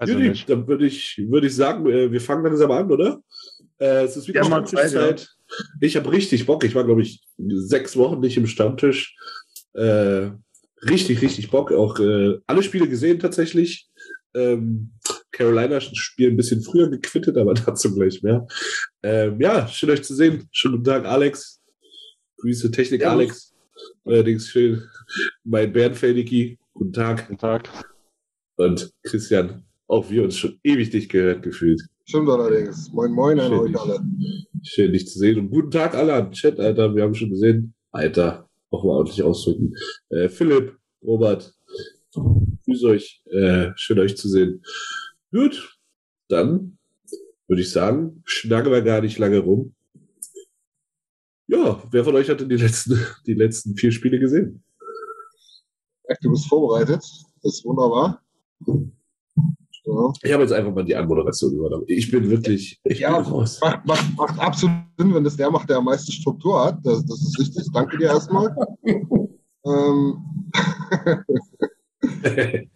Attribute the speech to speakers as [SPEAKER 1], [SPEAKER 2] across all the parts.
[SPEAKER 1] Also
[SPEAKER 2] Judy,
[SPEAKER 1] nicht.
[SPEAKER 2] dann würde ich, würde ich sagen, äh, wir fangen langsam an, oder? Äh, es ist wieder
[SPEAKER 1] Ja, mal
[SPEAKER 2] Stammtischzeit. Ich habe richtig Bock. Ich war, glaube ich, sechs Wochen nicht im Stammtisch. Äh, richtig, richtig Bock. Auch äh, alle Spiele gesehen tatsächlich. Ähm, Carolina Spiel ein bisschen früher gequittet, aber dazu gleich mehr. Ähm, ja, schön euch zu sehen. Schönen guten Tag, Alex. Grüße Technik,
[SPEAKER 1] Servus.
[SPEAKER 2] Alex. Allerdings schön. Mein Bernfeldiki. Guten Tag.
[SPEAKER 1] Guten Tag.
[SPEAKER 2] Und Christian, auch wir uns schon ewig nicht gehört gefühlt.
[SPEAKER 3] Stimmt allerdings. Moin Moin an euch
[SPEAKER 2] dich-
[SPEAKER 3] alle.
[SPEAKER 2] schön, dich zu sehen. Und guten Tag alle am Chat, Alter. Wir haben schon gesehen. Alter, auch mal ordentlich ausdrücken. Äh, Philipp, Robert, grüß euch. Äh, schön euch zu sehen. Gut, dann würde ich sagen, schnacken wir gar nicht lange rum. Ja, wer von euch hat denn die letzten, die letzten vier Spiele gesehen?
[SPEAKER 3] Du bist vorbereitet. Das ist wunderbar. Ja.
[SPEAKER 2] Ich habe jetzt einfach mal die Anmoderation übernommen. Ich bin wirklich, ich
[SPEAKER 3] Ja,
[SPEAKER 2] bin raus.
[SPEAKER 3] Macht, macht, macht absolut Sinn, wenn das der macht, der am meisten Struktur hat. Das, das ist richtig. Danke dir erstmal. ähm,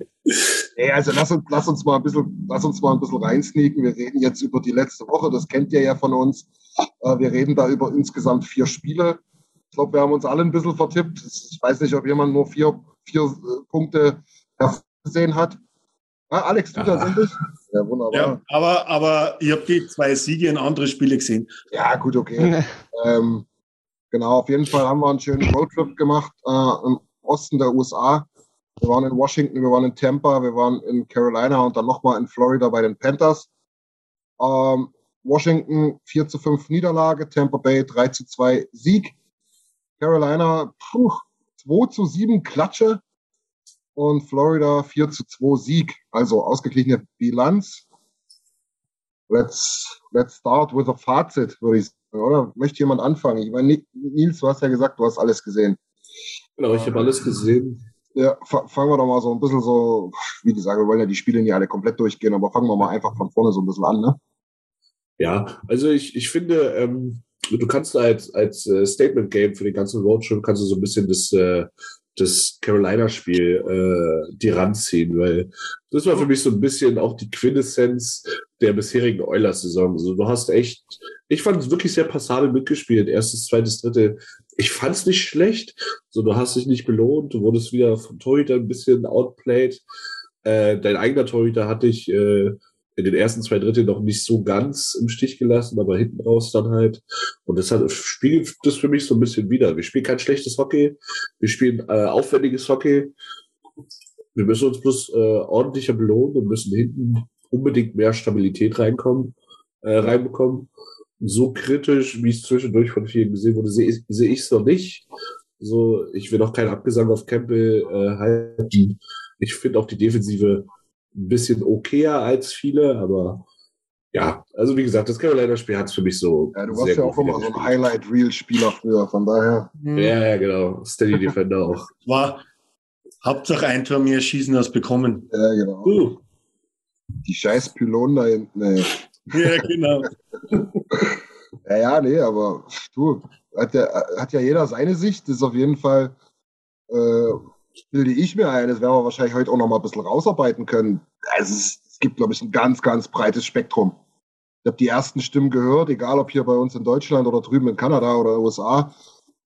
[SPEAKER 3] nee, also lass uns, lass uns mal ein bisschen, lass uns mal ein bisschen reinsneaken. Wir reden jetzt über die letzte Woche. Das kennt ihr ja von uns. Äh, wir reden da über insgesamt vier Spiele. Ich glaube, wir haben uns alle ein bisschen vertippt. Ich weiß nicht, ob jemand nur vier, vier äh, Punkte gesehen hat. Ah, Alex, du
[SPEAKER 2] Ja.
[SPEAKER 3] tatsächlich? Ja, wunderbar.
[SPEAKER 4] Ja, aber, aber ich habe die zwei Siege in andere Spiele gesehen.
[SPEAKER 3] Ja, gut, okay. ähm, genau, auf jeden Fall haben wir einen schönen Roadtrip gemacht äh, im Osten der USA. Wir waren in Washington, wir waren in Tampa, wir waren in Carolina und dann nochmal in Florida bei den Panthers. Ähm, Washington 4 zu 5 Niederlage, Tampa Bay 3 zu 2 Sieg. Carolina puh, 2 zu 7 Klatsche und Florida 4 zu 2 Sieg. Also ausgeglichene Bilanz. Let's, let's start with a Fazit, würde ich sagen, oder? Möchte jemand anfangen? Ich meine, Ni- Nils, du hast ja gesagt, du hast alles gesehen.
[SPEAKER 2] Genau, ich habe alles gesehen.
[SPEAKER 3] Ja, fa- fangen wir doch mal so ein bisschen so, wie gesagt, wir wollen ja die Spiele nicht alle komplett durchgehen, aber fangen wir mal einfach von vorne so ein bisschen an, ne?
[SPEAKER 2] Ja, also ich, ich finde, ähm, du kannst als, als äh, Statement-Game für den ganzen Roadtrip kannst du so ein bisschen das, äh, das Carolina-Spiel äh, die ranziehen, weil das war für mich so ein bisschen auch die Quintessenz der bisherigen Oilers-Saison. Also du hast echt, ich fand es wirklich sehr passabel mitgespielt. Erstes, zweites, dritte. Ich fand es nicht schlecht. So, du hast dich nicht belohnt. Du wurdest wieder vom Torhüter ein bisschen outplayed. Äh, dein eigener Torhüter hat dich äh, in den ersten zwei Drittel noch nicht so ganz im Stich gelassen, aber hinten raus dann halt. Und das hat, spiegelt das für mich so ein bisschen wieder. Wir spielen kein schlechtes Hockey, wir spielen äh, aufwendiges Hockey. Wir müssen uns bloß äh, ordentlicher belohnen und müssen hinten unbedingt mehr Stabilität reinkommen, äh, reinbekommen. So kritisch, wie es zwischendurch von vielen gesehen wurde, sehe ich sehe ich es noch nicht. So, ich will auch keinen Abgesang auf Campbell äh, halten. Ich finde auch die Defensive ein bisschen okayer als viele, aber ja, also wie gesagt, das Carolina-Spiel hat es für mich so.
[SPEAKER 3] Ja, du
[SPEAKER 2] sehr
[SPEAKER 3] warst ja auch immer so ein
[SPEAKER 2] wiedergespiegelt.
[SPEAKER 3] Highlight-Reel-Spieler früher, von daher.
[SPEAKER 2] Ja, ja, genau. Steady Defender auch.
[SPEAKER 4] War Hauptsache ein Tor mehr schießen als bekommen.
[SPEAKER 3] Ja, genau.
[SPEAKER 2] Uh,
[SPEAKER 3] Die scheiß Pylonen da hinten, ey.
[SPEAKER 4] Ja, genau.
[SPEAKER 3] ja, ja, nee, aber du, hat, der, hat ja jeder seine Sicht. Das ist auf jeden Fall, äh, bilde ich mir ein, das werden wir wahrscheinlich heute auch noch mal ein bisschen rausarbeiten können. Also es, gibt, glaube ich, ein ganz, ganz breites Spektrum. Ich habe die ersten Stimmen gehört, egal ob hier bei uns in Deutschland oder drüben in Kanada oder USA,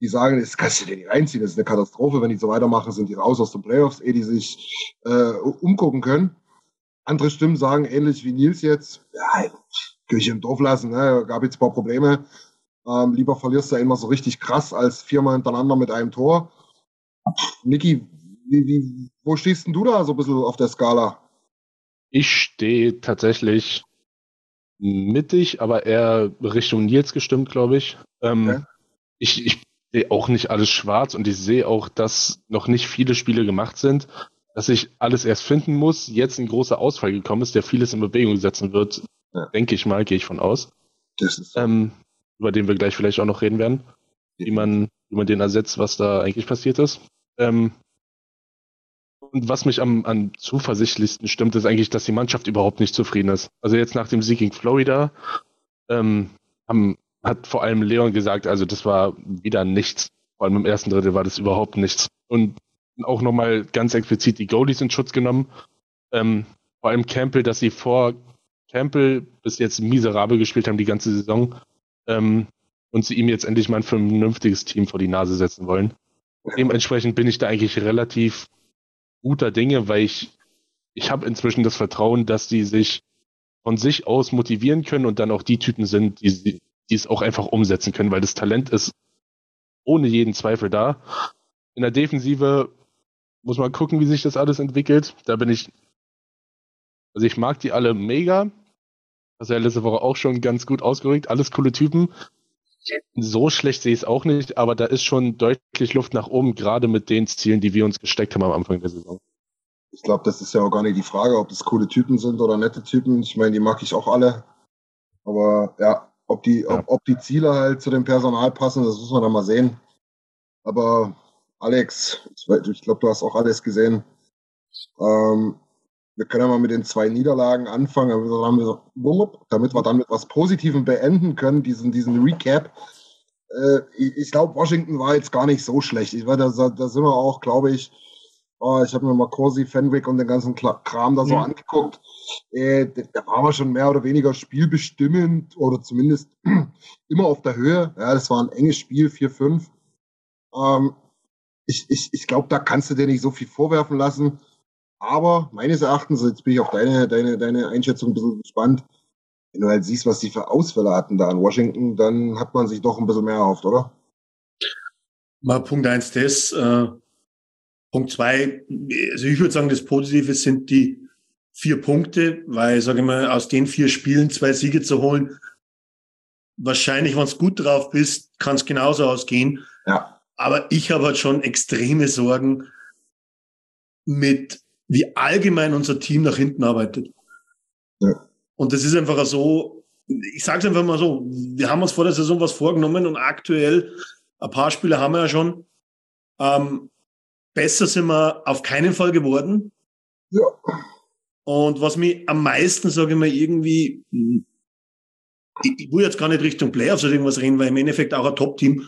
[SPEAKER 3] die sagen, das kannst du dir nicht reinziehen, das ist eine Katastrophe, wenn die so weitermachen, sind die raus aus den Playoffs, ehe die sich äh, umgucken können. Andere Stimmen sagen, ähnlich wie Nils jetzt, ja, Kirche im Dorf lassen, ne? gab jetzt ein paar Probleme. Ähm, lieber verlierst du immer so richtig krass als viermal hintereinander mit einem Tor. Niki, wie, wie, wo stehst denn du da so ein bisschen auf der Skala?
[SPEAKER 1] Ich stehe tatsächlich mittig, aber eher Richtung Nils gestimmt, glaube ich. Ähm, okay. Ich, ich sehe auch nicht alles schwarz und ich sehe auch, dass noch nicht viele Spiele gemacht sind, dass ich alles erst finden muss. Jetzt ein großer Ausfall gekommen ist, der vieles in Bewegung setzen wird, ja. denke ich mal, gehe ich von aus. Das ist ähm, über den wir gleich vielleicht auch noch reden werden, wie man, wie man den ersetzt, was da eigentlich passiert ist. Ähm, und was mich am, am zuversichtlichsten stimmt, ist eigentlich, dass die Mannschaft überhaupt nicht zufrieden ist. Also jetzt nach dem Sieg gegen Florida ähm, haben, hat vor allem Leon gesagt, also das war wieder nichts. Vor allem im ersten Drittel war das überhaupt nichts. Und auch nochmal ganz explizit die Goalies in Schutz genommen. Ähm, vor allem Campbell, dass sie vor Campbell bis jetzt miserabel gespielt haben die ganze Saison ähm, und sie ihm jetzt endlich mal ein vernünftiges Team vor die Nase setzen wollen. Dementsprechend bin ich da eigentlich relativ guter Dinge, weil ich, ich habe inzwischen das Vertrauen, dass die sich von sich aus motivieren können und dann auch die Typen sind, die, die es auch einfach umsetzen können, weil das Talent ist ohne jeden Zweifel da. In der Defensive muss man gucken, wie sich das alles entwickelt. Da bin ich, also ich mag die alle mega. Das ist ja letzte Woche auch schon ganz gut ausgerückt. Alles coole Typen. So schlecht sehe ich es auch nicht, aber da ist schon deutlich Luft nach oben, gerade mit den Zielen, die wir uns gesteckt haben am Anfang der Saison.
[SPEAKER 3] Ich glaube, das ist ja auch gar nicht die Frage, ob das coole Typen sind oder nette Typen. Ich meine, die mag ich auch alle. Aber ja, ob die, ja. Ob, ob die Ziele halt zu dem Personal passen, das muss man dann mal sehen. Aber Alex, ich, ich glaube, du hast auch alles gesehen. Ähm, wir können ja mal mit den zwei Niederlagen anfangen, damit wir dann mit was Positivem beenden können, diesen, diesen Recap. Äh, ich glaube, Washington war jetzt gar nicht so schlecht. Ich war, da, da sind wir auch, glaube ich, oh, ich habe mir mal Corsi, Fenwick und den ganzen Kram da so mhm. angeguckt. Äh, da waren wir schon mehr oder weniger spielbestimmend oder zumindest immer auf der Höhe. Ja, das war ein enges Spiel, 4-5. Ähm, ich ich, ich glaube, da kannst du dir nicht so viel vorwerfen lassen. Aber meines Erachtens, jetzt bin ich auf deine, deine, deine Einschätzung ein bisschen gespannt, wenn du halt siehst, was die für Ausfälle hatten da in Washington, dann hat man sich doch ein bisschen mehr erhofft, oder?
[SPEAKER 4] Mal Punkt eins das. Äh, Punkt zwei, also ich würde sagen, das Positive sind die vier Punkte, weil, sage ich mal, aus den vier Spielen zwei Siege zu holen, wahrscheinlich, wenn du gut drauf bist, kann es genauso ausgehen. Ja. Aber ich habe halt schon extreme Sorgen mit wie allgemein unser Team nach hinten arbeitet. Ja. Und das ist einfach so, ich sage es einfach mal so, wir haben uns vor der Saison was vorgenommen und aktuell, ein paar Spiele haben wir ja schon, ähm, besser sind wir auf keinen Fall geworden. Ja. Und was mich am meisten, sage ich mal, irgendwie, ich, ich will jetzt gar nicht Richtung Playoffs oder irgendwas reden, weil im Endeffekt auch ein Top-Team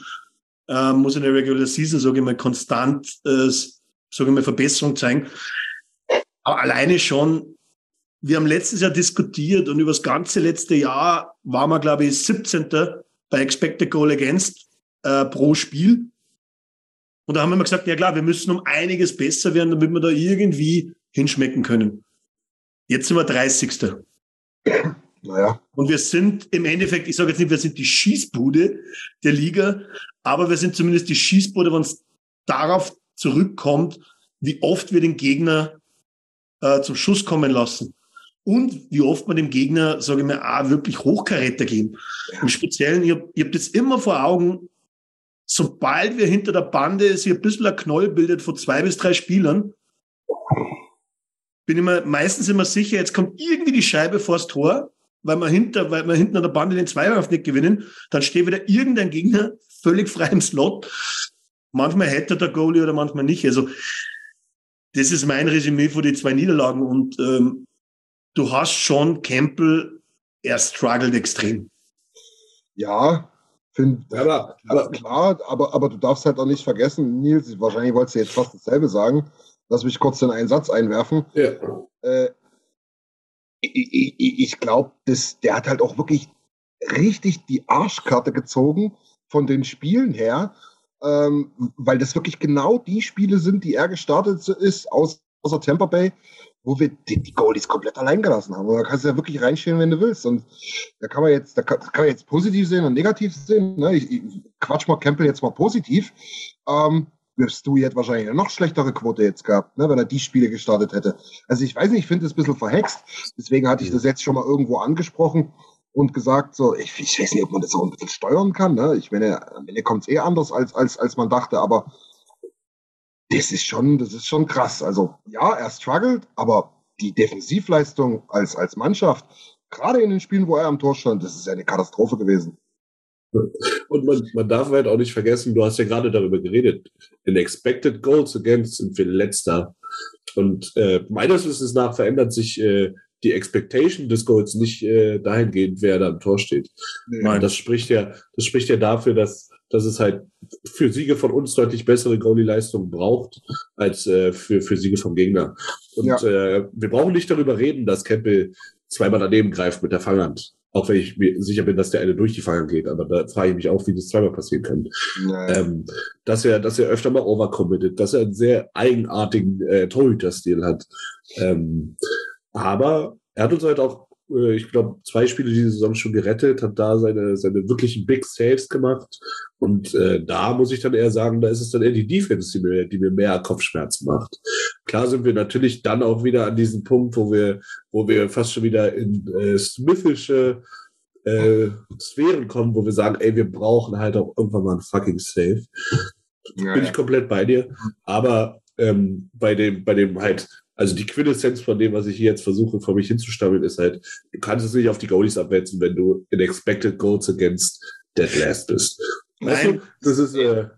[SPEAKER 4] äh, muss in der Regular Season, sage ich mal, konstant, äh, sage ich mal, Verbesserung zeigen. Aber alleine schon, wir haben letztes Jahr diskutiert und über das ganze letzte Jahr waren wir, glaube ich, 17. bei Expected Goal Against äh, pro Spiel. Und da haben wir immer gesagt, ja klar, wir müssen um einiges besser werden, damit wir da irgendwie hinschmecken können. Jetzt sind wir 30. Naja. Und wir sind im Endeffekt, ich sage jetzt nicht, wir sind die Schießbude der Liga, aber wir sind zumindest die Schießbude, wenn es darauf zurückkommt, wie oft wir den Gegner äh, zum Schuss kommen lassen. Und wie oft man dem Gegner, sage ich mal, auch wirklich Hochkaräter geben. Im Speziellen, ich habe hab das immer vor Augen, sobald wir hinter der Bande sich ein bisschen ein Knoll bildet von zwei bis drei Spielern, bin ich mir meistens immer sicher, jetzt kommt irgendwie die Scheibe vors Tor, weil wir hinter, weil wir hinten an der Bande den Zweikampf nicht gewinnen, dann steht wieder irgendein Gegner völlig frei im Slot. Manchmal hätte der Goalie oder manchmal nicht. Also das ist mein Resümee von den zwei Niederlagen. Und ähm, du hast schon Campbell er struggelt extrem.
[SPEAKER 3] Ja, finde aber, aber klar, aber, aber du darfst halt auch nicht vergessen, Nils, wahrscheinlich wolltest du jetzt fast dasselbe sagen. Lass mich kurz in einen Satz einwerfen. Ja. Äh, ich, ich, ich glaube, der hat halt auch wirklich richtig die Arschkarte gezogen von den Spielen her, ähm, weil das wirklich genau die Spiele sind, die er gestartet ist, aus, außer Tampa Bay, wo wir die, die Goalies komplett allein gelassen haben. Und da kannst du ja wirklich reinstehen, wenn du willst. Und da kann man jetzt, da kann, kann man jetzt positiv sehen und negativ sehen. Ne? Ich, ich quatsch mal Campbell jetzt mal positiv. Ähm, wirst du jetzt wahrscheinlich eine noch schlechtere Quote jetzt gehabt, ne, wenn er die Spiele gestartet hätte. Also ich weiß nicht, ich finde es ein bisschen verhext. Deswegen hatte ich das jetzt schon mal irgendwo angesprochen und gesagt, so, ich, ich weiß nicht, ob man das auch ein bisschen steuern kann. Ne? Ich meine, am Ende kommt es eh anders, als, als, als man dachte, aber das ist schon, das ist schon krass. Also ja, er struggelt, aber die Defensivleistung als, als Mannschaft, gerade in den Spielen, wo er am Tor stand, das ist ja eine Katastrophe gewesen.
[SPEAKER 2] Und man, man darf halt auch nicht vergessen, du hast ja gerade darüber geredet, in Expected Goals Against sind wir letzter. Und äh, meines Wissens nach verändert sich äh, die Expectation des Goals nicht äh, dahingehend, wer da am Tor steht. Nein. Das spricht ja, das spricht ja dafür, dass, dass es halt für Siege von uns deutlich bessere Goalie-Leistungen braucht, als äh, für, für Siege vom Gegner. Und ja. äh, wir brauchen nicht darüber reden, dass Campbell zweimal daneben greift mit der Fanghand. Auch wenn ich mir sicher bin, dass der eine durch die Fangern geht, aber da frage ich mich auch, wie das zweimal passieren kann. Ähm, dass er, dass er öfter mal overcommitted, dass er einen sehr eigenartigen äh, Torhüter-Stil hat. Ähm, aber er hat uns halt auch, äh, ich glaube, zwei Spiele diese Saison schon gerettet, hat da seine, seine wirklichen Big Saves gemacht. Und äh, da muss ich dann eher sagen, da ist es dann eher die Defense, die mir, die mir mehr Kopfschmerzen macht. Klar sind wir natürlich dann auch wieder an diesem Punkt, wo wir, wo wir fast schon wieder in äh, Smithische äh, Sphären kommen, wo wir sagen, ey, wir brauchen halt auch irgendwann mal ein fucking Save. Ja, Bin ich komplett bei dir. Aber ähm, bei dem, bei dem halt also die Quintessenz von dem, was ich hier jetzt versuche, vor mich hinzustammeln, ist halt, du kannst es nicht auf die Goalies abwälzen, wenn du in Expected Goals against Dead Last bist.
[SPEAKER 4] Nein, das ist, äh,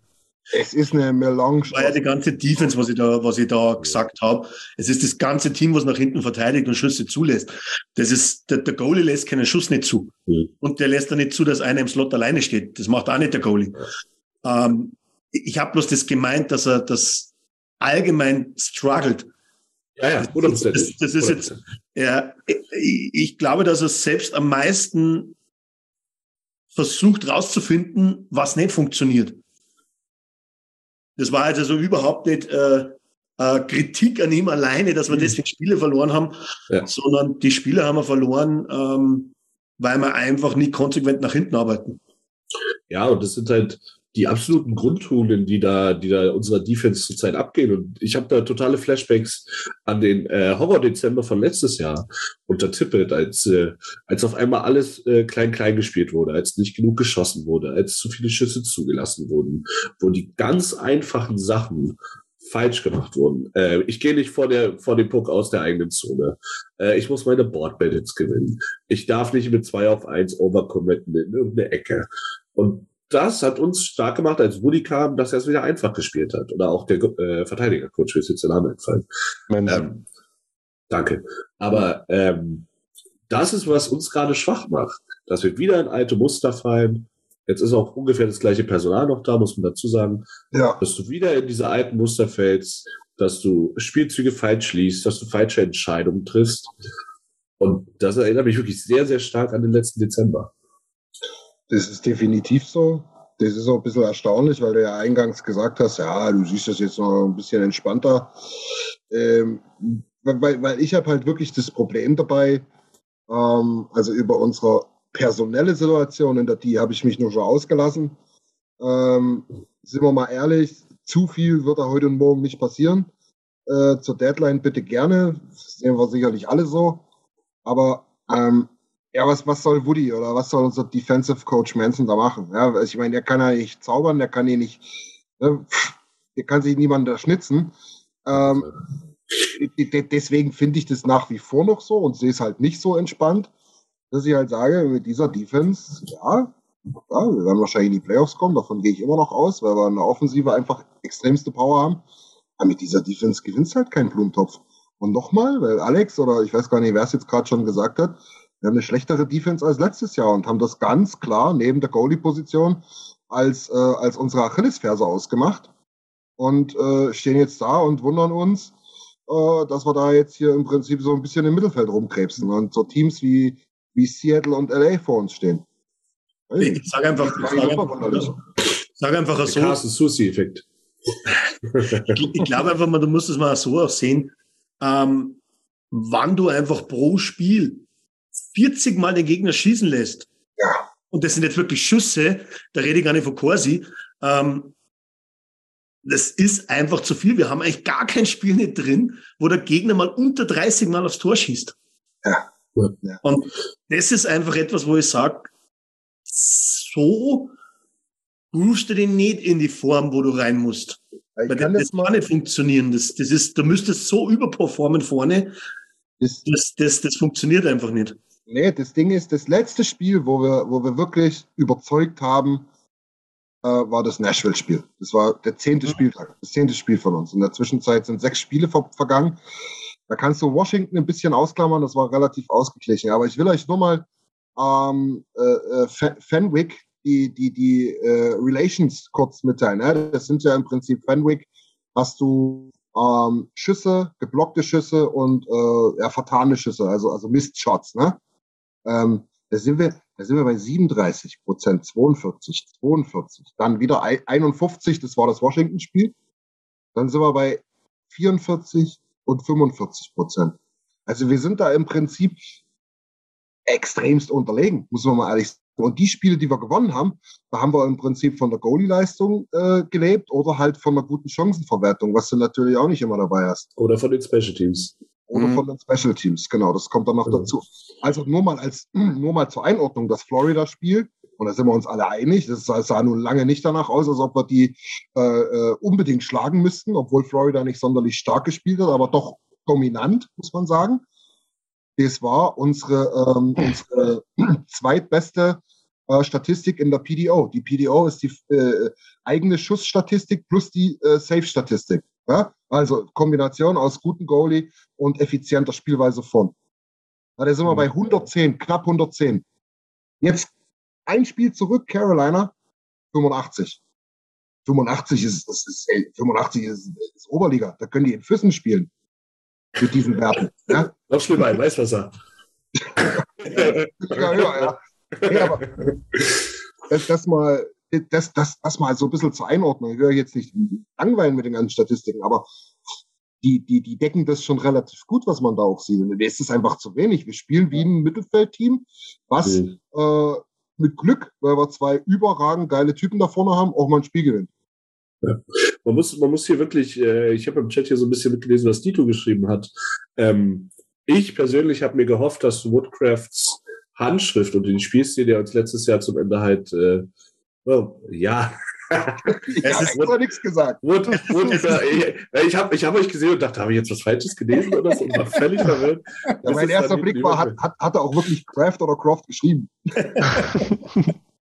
[SPEAKER 4] es ist eine Melange. War ja die ganze Defense, was ich da, was ich da gesagt habe. Es ist das ganze Team, was nach hinten verteidigt und Schüsse zulässt. Das ist, der, der Goalie lässt keinen Schuss nicht zu. Mhm. Und der lässt dann nicht zu, dass einer im Slot alleine steht. Das macht auch nicht der Goalie. Ähm, ich habe bloß das gemeint, dass er das allgemein struggelt. Ja, ja, 100%. Das, das, ist jetzt, ja, ich glaube, dass er selbst am meisten versucht rauszufinden, was nicht funktioniert. Das war also überhaupt nicht äh, äh, Kritik an ihm alleine, dass wir mhm. deswegen Spiele verloren haben, ja. sondern die Spiele haben wir verloren, ähm, weil wir einfach nicht konsequent nach hinten arbeiten.
[SPEAKER 2] Ja, und das sind halt die absoluten Grundtugenden, die da, die da unserer Defense zurzeit abgehen. Und ich habe da totale Flashbacks an den äh, Horror-Dezember von letztes Jahr unter Tippet, als, äh, als auf einmal alles äh, klein-klein gespielt wurde, als nicht genug geschossen wurde, als zu viele Schüsse zugelassen wurden, wo die ganz einfachen Sachen falsch gemacht wurden. Äh, ich gehe nicht vor, der, vor dem Puck aus der eigenen Zone. Äh, ich muss meine Board Balance gewinnen. Ich darf nicht mit zwei auf eins overcommitten in irgendeine Ecke. Und das hat uns stark gemacht, als Woody kam, dass er es wieder einfach gespielt hat. Oder auch der äh, Verteidigercoach, ist jetzt der Name entfallen. Ähm, danke. Aber ähm, das ist, was uns gerade schwach macht. Dass wir wieder in alte Muster fallen. Jetzt ist auch ungefähr das gleiche Personal noch da, muss man dazu sagen. Ja. Dass du wieder in diese alten Muster fällst, dass du Spielzüge falsch liest, dass du falsche Entscheidungen triffst. Und das erinnert mich wirklich sehr, sehr stark an den letzten Dezember.
[SPEAKER 3] Das ist definitiv so. Das ist auch ein bisschen erstaunlich, weil du ja eingangs gesagt hast, ja, du siehst das jetzt noch ein bisschen entspannter. Ähm, weil, weil ich habe halt wirklich das Problem dabei, ähm, also über unsere personelle Situation, in der die habe ich mich nur schon ausgelassen. Ähm, sind wir mal ehrlich, zu viel wird da heute und morgen nicht passieren. Äh, zur Deadline bitte gerne, das sehen wir sicherlich alle so. Aber ähm, ja, was, was soll Woody oder was soll unser Defensive Coach Manson da machen? Ja, also ich meine, der kann ja nicht zaubern, der kann hier nicht, ne, der kann sich niemand da schnitzen. Ähm, deswegen finde ich das nach wie vor noch so und sehe es halt nicht so entspannt, dass ich halt sage, mit dieser Defense, ja, ja, wir werden wahrscheinlich in die Playoffs kommen, davon gehe ich immer noch aus, weil wir in der Offensive einfach extremste Power haben. Aber mit dieser Defense gewinnst halt keinen Blumentopf. Und nochmal, weil Alex oder ich weiß gar nicht, wer es jetzt gerade schon gesagt hat, Wir haben eine schlechtere Defense als letztes Jahr und haben das ganz klar neben der Goalie-Position als, äh, als unsere Achillesferse ausgemacht und äh, stehen jetzt da und wundern uns, äh, dass wir da jetzt hier im Prinzip so ein bisschen im Mittelfeld rumkrebsen und so Teams wie, wie Seattle und LA vor uns stehen.
[SPEAKER 4] Ich, ich sage einfach, ich sag einfach, sag einfach so.
[SPEAKER 2] Carsten Susi-Effekt.
[SPEAKER 4] ich, ich glaube einfach mal, du musst es mal so auch sehen, ähm, wann du einfach pro Spiel 40 Mal den Gegner schießen lässt.
[SPEAKER 3] Ja.
[SPEAKER 4] Und das sind jetzt wirklich Schüsse, da rede ich gar nicht von Corsi. Ähm, das ist einfach zu viel. Wir haben eigentlich gar kein Spiel nicht drin, wo der Gegner mal unter 30 Mal aufs Tor schießt.
[SPEAKER 3] Ja.
[SPEAKER 4] ja. Und das ist einfach etwas, wo ich sage, so rufst du den nicht in die Form, wo du rein musst. Ich Weil kann das, das kann nicht funktionieren. Das, das ist, du müsstest so überperformen vorne. Das, das, das, das funktioniert einfach nicht.
[SPEAKER 3] Nee, das Ding ist, das letzte Spiel, wo wir, wo wir wirklich überzeugt haben, äh, war das Nashville-Spiel. Das war der zehnte mhm. Spieltag, das zehnte Spiel von uns. In der Zwischenzeit sind sechs Spiele ver vergangen. Da kannst du Washington ein bisschen ausklammern, das war relativ ausgeglichen. Aber ich will euch nur mal ähm, äh, äh Fenwick, die, die, die äh, Relations kurz mitteilen. Ne? Das sind ja im Prinzip Fenwick, hast du ähm, Schüsse, geblockte Schüsse und äh, ja, vertane Schüsse, also, also Mistshots. Ne? Ähm, da sind wir, da sind wir bei 37 Prozent, 42, 42, dann wieder 51, das war das Washington-Spiel. Dann sind wir bei 44 und 45 Prozent. Also wir sind da im Prinzip extremst unterlegen, muss man mal ehrlich. Und die Spiele, die wir gewonnen haben, da haben wir im Prinzip von der Goalie-Leistung äh, gelebt oder halt von einer guten Chancenverwertung, was du natürlich auch nicht immer dabei hast.
[SPEAKER 2] Oder von den Special Teams.
[SPEAKER 3] Oder mhm. von den Special Teams, genau, das kommt dann noch genau. dazu. Also nur mal als nur mal zur Einordnung, das Florida-Spiel, und da sind wir uns alle einig, das sah nun lange nicht danach aus, als ob wir die äh, äh, unbedingt schlagen müssten, obwohl Florida nicht sonderlich stark gespielt hat, aber doch dominant, muss man sagen. Das war unsere, ähm, unsere zweitbeste äh, Statistik in der PDO. Die PDO ist die äh, eigene Schussstatistik plus die äh, Safe-Statistik. Ja? Also Kombination aus guten Goalie und effizienter Spielweise von. Ja, da sind wir bei 110, knapp 110. Jetzt ein Spiel zurück, Carolina, 85. 85 ist, ist, ist, 85 ist, ist Oberliga. Da können die in Füssen spielen mit diesen Werten. Ja?
[SPEAKER 2] Noch schlimmer, ein Weißwasser.
[SPEAKER 3] ja, ja, ja. Nee, aber das, das, mal, das, das, das mal so ein bisschen zur Einordnung. Ich höre jetzt nicht langweilen mit den ganzen Statistiken, aber die, die, die decken das schon relativ gut, was man da auch sieht. Und es ist einfach zu wenig. Wir spielen wie ein Mittelfeldteam, was mhm. äh, mit Glück, weil wir zwei überragend geile Typen da vorne haben, auch mal ein Spiel gewinnt.
[SPEAKER 2] Ja. Man muss, man muss hier wirklich, äh, ich habe im Chat hier so ein bisschen mitgelesen, was Dito geschrieben hat. Ähm, ich persönlich habe mir gehofft, dass Woodcrafts Handschrift und den Spielstil, der uns letztes Jahr zum Ende halt, äh, oh, ja.
[SPEAKER 3] ich habe extra nichts gesagt.
[SPEAKER 2] Wood, Wood, äh, ich habe ich hab euch gesehen und dachte, habe ich jetzt was Falsches gelesen oder so? Und war völlig verwirrt.
[SPEAKER 3] Ja, mein erster Blick war, hat, hat, hat er auch wirklich Craft oder Croft geschrieben?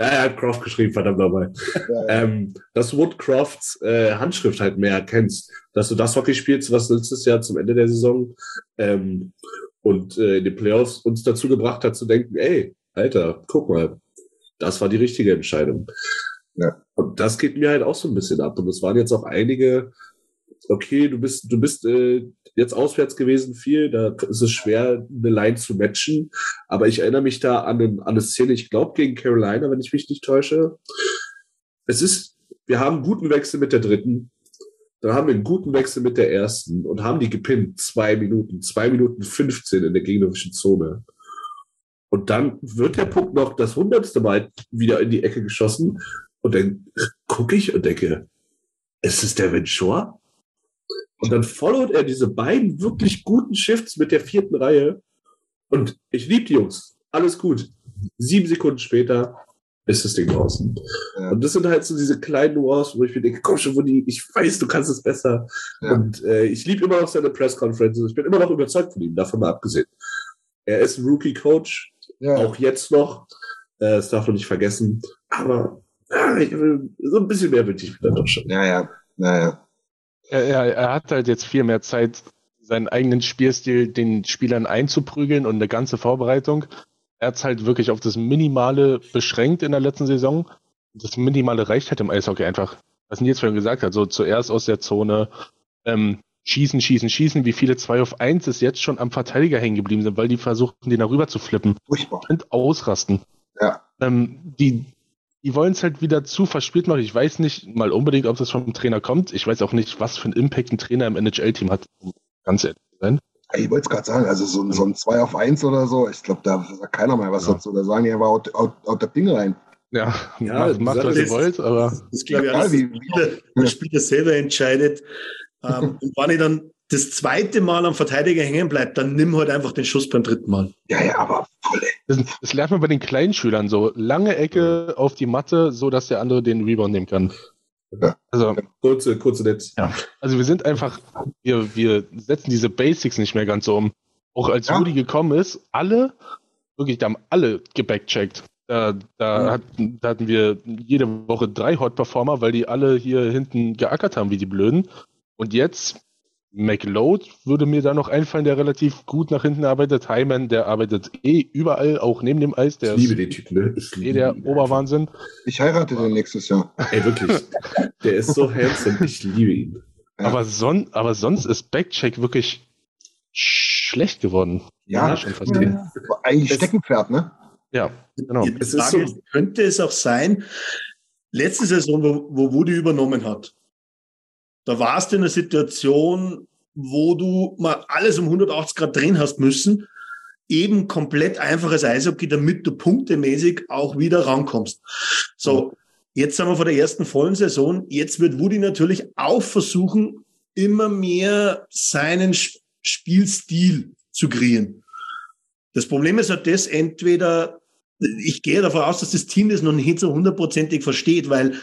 [SPEAKER 2] Ja, er hat Croft geschrieben, verdammt nochmal. Ja, ja. ähm, dass Woodcrofts äh, Handschrift halt mehr erkennst. Dass du das Hockey spielst, was letztes Jahr zum Ende der Saison ähm, und äh, in den Playoffs uns dazu gebracht hat zu denken, ey, Alter, guck mal, das war die richtige Entscheidung. Ja. Und das geht mir halt auch so ein bisschen ab. Und es waren jetzt auch einige, okay, du bist, du bist äh, jetzt auswärts gewesen viel, da ist es schwer, eine Line zu matchen. Aber ich erinnere mich da an, eine, an eine Szene, ich glaube, gegen Carolina, wenn ich mich nicht täusche. Es ist, wir haben einen guten Wechsel mit der dritten, dann haben wir einen guten Wechsel mit der ersten und haben die gepinnt. Zwei Minuten, zwei Minuten 15 in der gegnerischen Zone. Und dann wird der Punkt noch das hundertste Mal wieder in die Ecke geschossen. Und dann gucke ich und denke, ist es der Shore? Und dann followt er diese beiden wirklich guten Shifts mit der vierten Reihe. Und ich liebe die Jungs. Alles gut. Sieben Sekunden später ist das Ding draußen. Ja. Und das sind halt so diese kleinen Nuancen, wo ich mir denke, komm schon, Woody, ich weiß, du kannst es besser. Ja. Und äh, ich liebe immer noch seine Press-Conferences. Ich bin immer noch überzeugt von ihm, davon mal abgesehen. Er ist ein Rookie-Coach, ja. auch jetzt noch. Äh, das darf man nicht vergessen. Aber äh, so ein bisschen mehr wünsche ich mir dann doch schon.
[SPEAKER 3] Ja, ja.
[SPEAKER 1] Er, er, er hat halt jetzt viel mehr Zeit, seinen eigenen Spielstil den Spielern einzuprügeln und eine ganze Vorbereitung. Er hat es halt wirklich auf das Minimale beschränkt in der letzten Saison. Das Minimale reicht halt im Eishockey einfach. Was Nils vorhin gesagt hat, so zuerst aus der Zone ähm, schießen, schießen, schießen, wie viele 2 auf 1 ist jetzt schon am Verteidiger hängen geblieben sind, weil die versuchen, den darüber zu flippen.
[SPEAKER 3] Furchtbar.
[SPEAKER 1] Und ausrasten.
[SPEAKER 3] Ja.
[SPEAKER 1] Ähm, die die wollen es halt wieder zu verspielt machen. Ich weiß nicht mal unbedingt, ob das vom Trainer kommt. Ich weiß auch nicht, was für einen Impact ein Trainer im NHL-Team hat, um ganz ehrlich zu sein.
[SPEAKER 3] Ich wollte es gerade sagen, also so, so ein 2 auf 1 oder so, ich glaube, da sagt keiner mehr was ja. dazu. Da sagen die einfach out, out, out der Ding rein.
[SPEAKER 1] Ja, ja macht, macht was ihr wollt, aber.
[SPEAKER 4] Das, das glaube ich auch, dass der Spieler, der Spieler selber entscheidet. ähm, und wenn ich dann das zweite Mal am Verteidiger hängen bleibt, dann nimm halt einfach den Schuss beim dritten Mal.
[SPEAKER 3] Ja, ja, aber voll.
[SPEAKER 1] Das, das lernt man bei den kleinen Schülern so. Lange Ecke auf die Matte, so dass der andere den Rebound nehmen kann.
[SPEAKER 2] Ja. Also, kurze, kurze Netz.
[SPEAKER 1] Ja. Also wir sind einfach, wir, wir setzen diese Basics nicht mehr ganz so um. Auch als ja. Rudi gekommen ist, alle, wirklich, da haben alle gebackcheckt. Da, da, ja. hat, da hatten wir jede Woche drei Hot-Performer, weil die alle hier hinten geackert haben wie die Blöden. Und jetzt McLeod würde mir da noch einfallen, der relativ gut nach hinten arbeitet. Hyman, der arbeitet eh überall, auch neben dem Eis. Der
[SPEAKER 2] ich liebe den Typ, ne?
[SPEAKER 1] Ich eh der Oberwahnsinn.
[SPEAKER 3] Ich heirate den nächstes Jahr.
[SPEAKER 2] Ey, wirklich. der ist so handsome. Ich liebe ihn.
[SPEAKER 1] Ja. Aber, son aber sonst ist Backcheck wirklich schlecht geworden.
[SPEAKER 3] Ja, schon fast ja. eigentlich Steckenpferd, ne?
[SPEAKER 1] Ja, genau.
[SPEAKER 4] Es ist so, könnte es auch sein, letzte Saison, wo, wo Woody übernommen hat, da warst du in einer Situation, wo du mal alles um 180 Grad drehen hast müssen, eben komplett einfaches Eishockey, damit du punktemäßig auch wieder rankommst. So, jetzt sind wir vor der ersten vollen Saison. Jetzt wird Woody natürlich auch versuchen, immer mehr seinen Spielstil zu kreieren. Das Problem ist halt das, entweder, ich gehe davon aus, dass das Team das noch nicht so hundertprozentig versteht, weil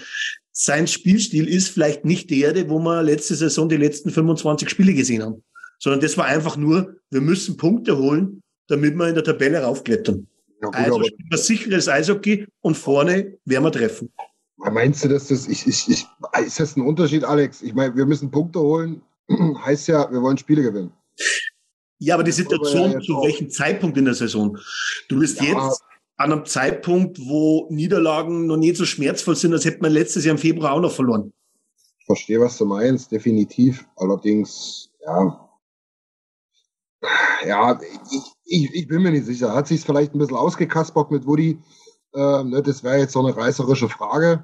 [SPEAKER 4] sein Spielstil ist vielleicht nicht der, wo wir letzte Saison die letzten 25 Spiele gesehen haben, sondern das war einfach nur, wir müssen Punkte holen, damit wir in der Tabelle raufklettern. Ja, gut, also spielen wir sicheres Eishockey und vorne werden wir treffen.
[SPEAKER 3] Meinst du, dass das, ich, ich, ich, ist das ein Unterschied, Alex? Ich meine, wir müssen Punkte holen, heißt ja, wir wollen Spiele gewinnen.
[SPEAKER 4] Ja, aber die Situation ja zu welchem Zeitpunkt in der Saison? Du bist ja, jetzt an einem Zeitpunkt, wo Niederlagen noch nie so schmerzvoll sind, als hätte man letztes Jahr im Februar auch noch verloren.
[SPEAKER 3] Ich verstehe, was du meinst, definitiv. Allerdings, ja. Ja, ich, ich, ich bin mir nicht sicher. Hat sich vielleicht ein bisschen ausgekaspert mit Woody? Äh, ne, das wäre jetzt so eine reißerische Frage.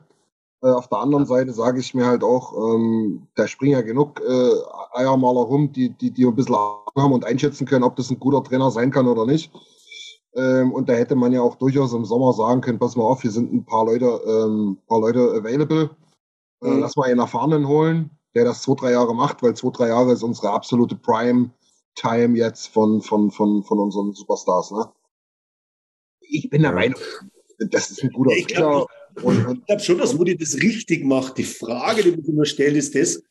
[SPEAKER 3] Äh, auf der anderen Seite sage ich mir halt auch, ähm, da springen ja genug äh, Eiermaler rum, die, die, die ein bisschen haben und einschätzen können, ob das ein guter Trainer sein kann oder nicht. Ähm, und da hätte man ja auch durchaus im Sommer sagen können, pass mal auf, hier sind ein paar Leute, ähm, paar Leute available. Äh, mhm. Lass mal einen Erfahrenen holen, der das zwei, drei Jahre macht, weil zwei, drei Jahre ist unsere absolute Prime-Time jetzt von, von, von, von unseren Superstars. Ne? Ich bin der Meinung, das ist ein guter
[SPEAKER 4] ich glaube glaub schon, dass Woody das richtig macht. Die Frage, die man immer stellt, ist das,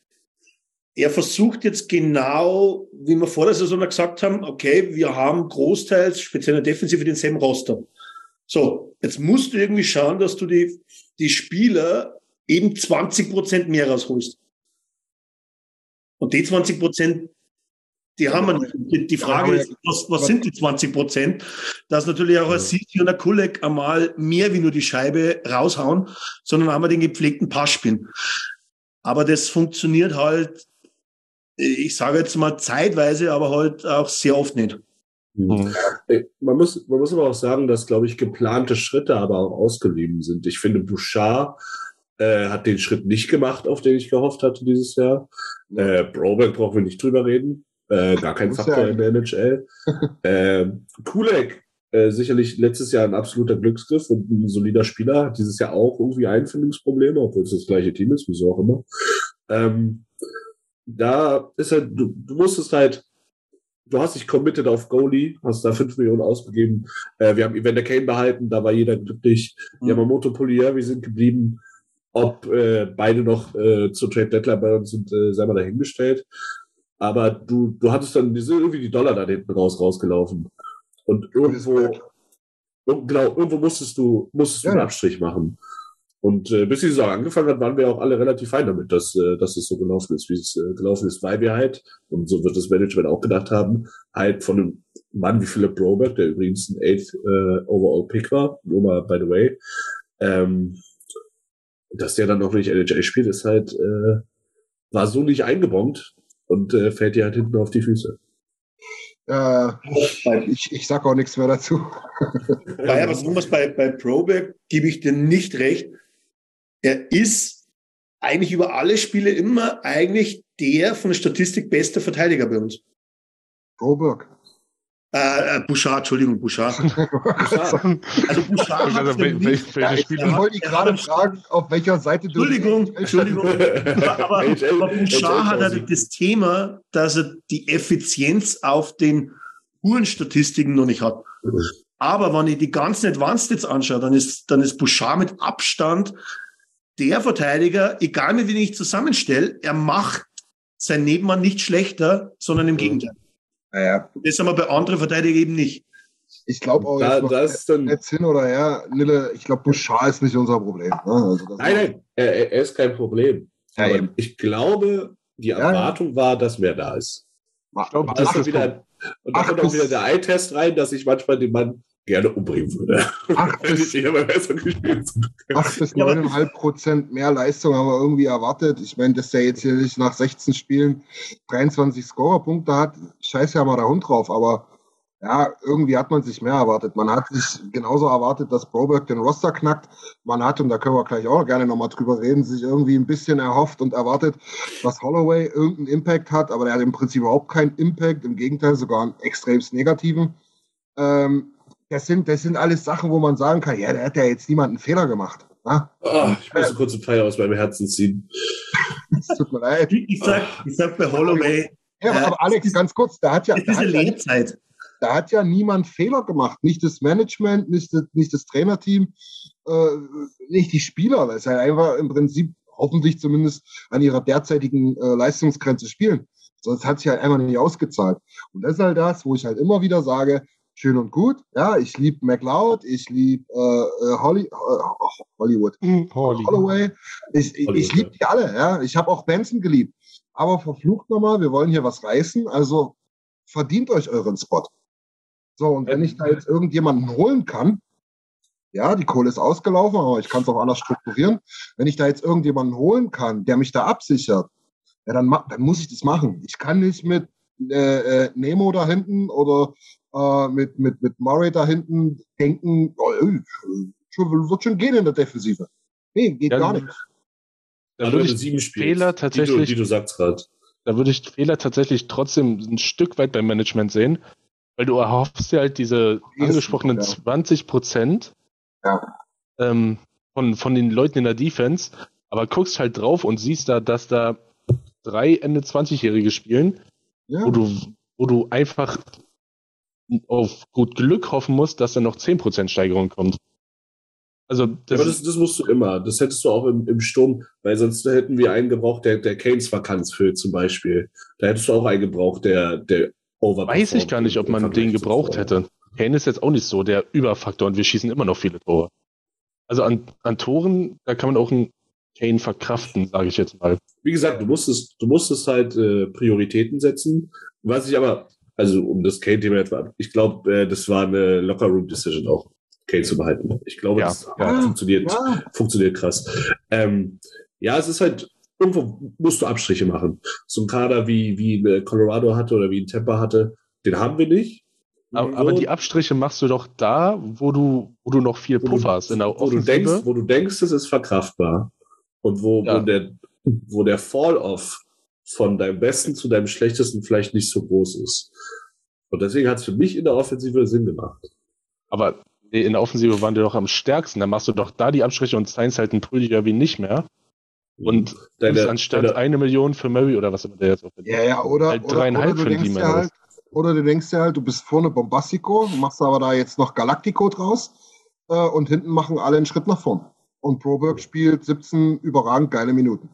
[SPEAKER 4] er versucht jetzt genau, wie wir vor der Saison gesagt haben, okay, wir haben großteils, speziell in der Defensive, denselben Roster. So, jetzt musst du irgendwie schauen, dass du die, die Spieler eben 20 Prozent mehr rausholst. Und die 20 Prozent, die haben wir nicht. Die Frage ist, was, was sind die 20 Prozent? Dass natürlich auch ein Sisi und ein Kulek einmal mehr wie nur die Scheibe raushauen, sondern haben wir den gepflegten Pass spielen. Aber das funktioniert halt ich sage jetzt mal zeitweise, aber halt auch sehr oft nicht.
[SPEAKER 2] Mhm. Man, muss, man muss aber auch sagen, dass, glaube ich, geplante Schritte aber auch ausgeblieben sind. Ich finde, Bouchard äh, hat den Schritt nicht gemacht, auf den ich gehofft hatte dieses Jahr. Äh, Broberg brauchen wir nicht drüber reden. Äh, gar kein Faktor in der NHL. äh, Kulek, äh, sicherlich letztes Jahr ein absoluter Glücksgriff und ein solider Spieler, hat dieses Jahr auch irgendwie Einfindungsprobleme, obwohl es das gleiche Team ist, wieso auch immer. Ähm, da ist halt, du, du musstest halt, du hast dich committed auf Goalie, hast da 5 Millionen ausgegeben. Äh, wir haben Evander Kane behalten, da war jeder glücklich. Mhm. Yamamoto Polier, wir sind geblieben. Ob äh, beide noch äh, zur Trade Deadline bei uns sind, äh, sei mal dahingestellt. Aber du, du hattest dann diese, irgendwie die Dollar da hinten raus rausgelaufen. Und irgendwo, genau, irgendwo musstest du, musstest du ja. einen Abstrich machen. Und äh, bis die Saison angefangen hat, waren wir auch alle relativ fein damit, dass, äh, dass es so gelaufen ist, wie es äh, gelaufen ist, weil wir halt, und so wird das Management auch gedacht haben, halt von einem Mann wie Philip Broberg, der übrigens ein Eighth äh, Overall Pick war, nur mal by the way, ähm, dass der dann noch nicht NHL spielt, ist halt, äh, war so nicht eingebombt und äh, fällt dir halt hinten auf die Füße.
[SPEAKER 3] Äh, ich, ich sag auch nichts mehr dazu.
[SPEAKER 4] Naja, was irgendwas bei, bei Proberg gebe ich dir nicht recht. Er ist eigentlich über alle Spiele immer eigentlich der von der Statistik beste Verteidiger bei uns.
[SPEAKER 3] Proberg.
[SPEAKER 4] Äh, äh, Bouchard, Entschuldigung, Bouchard. Bouchard. Also Bouchard
[SPEAKER 1] Also, wel- wel- welche
[SPEAKER 3] Ich wollte dich gerade fragen, auf welcher Seite du.
[SPEAKER 4] Entschuldigung, Entschuldigung. Aber, aber, Bouchard hat halt das Thema, dass er die Effizienz auf den Hurenstatistiken noch nicht hat. Aber wenn ich die ganzen Advanced jetzt anschaue, dann ist, dann ist Bouchard mit Abstand der Verteidiger, egal mit wem ich zusammenstelle, er macht sein Nebenmann nicht schlechter, sondern im Gegenteil.
[SPEAKER 3] Naja,
[SPEAKER 4] Das haben wir bei anderen Verteidigern eben nicht.
[SPEAKER 3] ich glaube auch
[SPEAKER 2] Da,
[SPEAKER 3] jetzt noch
[SPEAKER 2] das ist dann,
[SPEAKER 3] jetzt hin oder her, Nille, ich glaube, Bouchard ist nicht unser Problem. Ne? Also das
[SPEAKER 2] nein, nein, er, er ist kein Problem.
[SPEAKER 3] Ja,
[SPEAKER 2] Aber
[SPEAKER 3] eben.
[SPEAKER 2] ich glaube, die
[SPEAKER 3] ja.
[SPEAKER 2] Erwartung war, dass mehr da ist.
[SPEAKER 3] Ich
[SPEAKER 1] glaub,
[SPEAKER 2] Und, das ist wieder, und da kommt auch wieder der Eye-Test rein, dass ich manchmal den Mann gerne umbringen würde.
[SPEAKER 3] Ach,
[SPEAKER 2] Wenn
[SPEAKER 3] das-
[SPEAKER 2] ich immer besser gespielt hätte.
[SPEAKER 3] 8 bis
[SPEAKER 4] Ja, aber-
[SPEAKER 3] 9,5 Prozent mehr Leistung haben wir irgendwie erwartet. Ich meine, dass der jetzt hier nicht nach 16 Spielen 23 Scorerpunkte hat, scheiß ja mal der Hund drauf. Aber ja, irgendwie hat man sich mehr erwartet. Man hat sich genauso erwartet, dass Broberg den Roster knackt. Man hat, und da können wir gleich auch gerne nochmal drüber reden, sich irgendwie ein bisschen erhofft und erwartet, dass Holloway irgendeinen Impact hat. Aber der hat im Prinzip überhaupt keinen Impact. Im Gegenteil, sogar einen extremst negativen. Ähm, das sind, das sind alles Sachen, wo man sagen kann, ja, da hat ja jetzt niemand einen Fehler gemacht. Ja?
[SPEAKER 2] Ah, ich muss kurz einen Pfeil aus meinem Herzen ziehen.
[SPEAKER 3] Es tut mir leid.
[SPEAKER 4] Ich, sag, ich sag bei Holloway,
[SPEAKER 3] Ja, aber, aber Alex, ganz kurz, da hat ja, da hat ja, da hat ja niemand Fehler gemacht. Nicht das Management, nicht das, nicht das Trainerteam, äh, nicht die Spieler, weil es halt einfach im Prinzip hoffentlich zumindest an ihrer derzeitigen äh, Leistungsgrenze spielen. Sonst hat sich halt einfach nicht ausgezahlt. Und das ist halt das, wo ich halt immer wieder sage, schön und gut, ja, ich liebe McLeod, ich liebe äh, äh, Holly, äh, Hollywood,
[SPEAKER 1] Holly.
[SPEAKER 3] Holloway. Ich, ich, ich liebe die alle, ja. Ich habe auch Benson geliebt. Aber verflucht nochmal, wir wollen hier was reißen, also verdient euch euren Spot. So, und wenn ich da jetzt irgendjemanden holen kann, ja, die Kohle ist ausgelaufen, aber ich kann es auch anders strukturieren. Wenn ich da jetzt irgendjemanden holen kann, der mich da absichert, ja, dann, dann muss ich das machen. Ich kann nicht mit äh, äh, Nemo da hinten oder äh, mit, mit, mit Murray da hinten denken, oh, schon, wird schon gehen in der Defensive. Nee, geht
[SPEAKER 1] Ja,
[SPEAKER 3] gar nicht.
[SPEAKER 1] Da
[SPEAKER 2] Wenn
[SPEAKER 1] würde ich
[SPEAKER 2] sieben spielst,
[SPEAKER 1] Fehler
[SPEAKER 2] Die
[SPEAKER 1] tatsächlich-
[SPEAKER 2] du, die du sagst gerade.
[SPEAKER 1] da würde ich Fehler tatsächlich trotzdem ein Stück weit beim Management sehen, weil du erhoffst dir halt diese angesprochenen
[SPEAKER 3] ja.
[SPEAKER 1] 20 Prozent
[SPEAKER 3] Ja.
[SPEAKER 1] ähm, von, von den Leuten in der Defense, aber guckst halt drauf und siehst da, dass da drei Ende 20-Jährige spielen,
[SPEAKER 3] Ja.
[SPEAKER 1] wo du, wo du einfach auf gut Glück hoffen musst, dass da noch 10% Steigerung kommt. Also, das,
[SPEAKER 2] aber das, das musst du immer. Das hättest du auch im, im Sturm, weil sonst hätten wir einen gebraucht, der, der Keynes Vakanz füllt zum Beispiel. Da hättest du auch einen gebraucht, der, der over.
[SPEAKER 1] weiß ich gar nicht, ob man den gebraucht hätte. Kane ist jetzt auch nicht so der Überfaktor und wir schießen immer noch viele Tore. Also an, an Toren, da kann man auch einen Kane verkraften, sage ich jetzt mal.
[SPEAKER 2] Wie gesagt, du musstest, du musstest halt äh, Prioritäten setzen. Was ich aber, also um das Kane-Thema jetzt mal, ich glaube, äh, das war eine Locker-Room-Decision auch, Kane zu behalten. Ich glaube,
[SPEAKER 1] Ja,
[SPEAKER 2] das
[SPEAKER 3] ja.
[SPEAKER 2] funktioniert,
[SPEAKER 3] Ja.
[SPEAKER 2] funktioniert krass. Ähm, ja, es ist halt, irgendwo musst du Abstriche machen. So ein Kader wie, wie Colorado hatte oder wie ein Tampa hatte, den haben wir nicht.
[SPEAKER 1] Aber, aber die Abstriche machst du doch da, wo du, wo du noch viel Puffer hast in der
[SPEAKER 2] wo du denkst, wo du denkst, es ist verkraftbar. Und wo,
[SPEAKER 1] Ja.
[SPEAKER 2] wo der, wo der Fall-off von deinem Besten zu deinem Schlechtesten vielleicht nicht so groß ist. Und deswegen hat es für mich in der Offensive Sinn gemacht.
[SPEAKER 1] Aber in der Offensive waren die doch am stärksten. Dann machst du doch da die Abstriche und signst halt einen Prüdiger wie nicht mehr. Und
[SPEAKER 2] deine,
[SPEAKER 1] anstatt
[SPEAKER 2] deine,
[SPEAKER 1] eine Million für Murray oder was immer der jetzt auch.
[SPEAKER 3] Ja, ja, oder,
[SPEAKER 1] Halt
[SPEAKER 3] oder,
[SPEAKER 1] dreieinhalb
[SPEAKER 3] oder, du denkst dir halt, oder du denkst dir halt, du bist vorne Bombastico, machst aber da jetzt noch Galactico draus äh, und hinten machen alle einen Schritt nach vorn. Und Broberg spielt 17 überragend geile Minuten.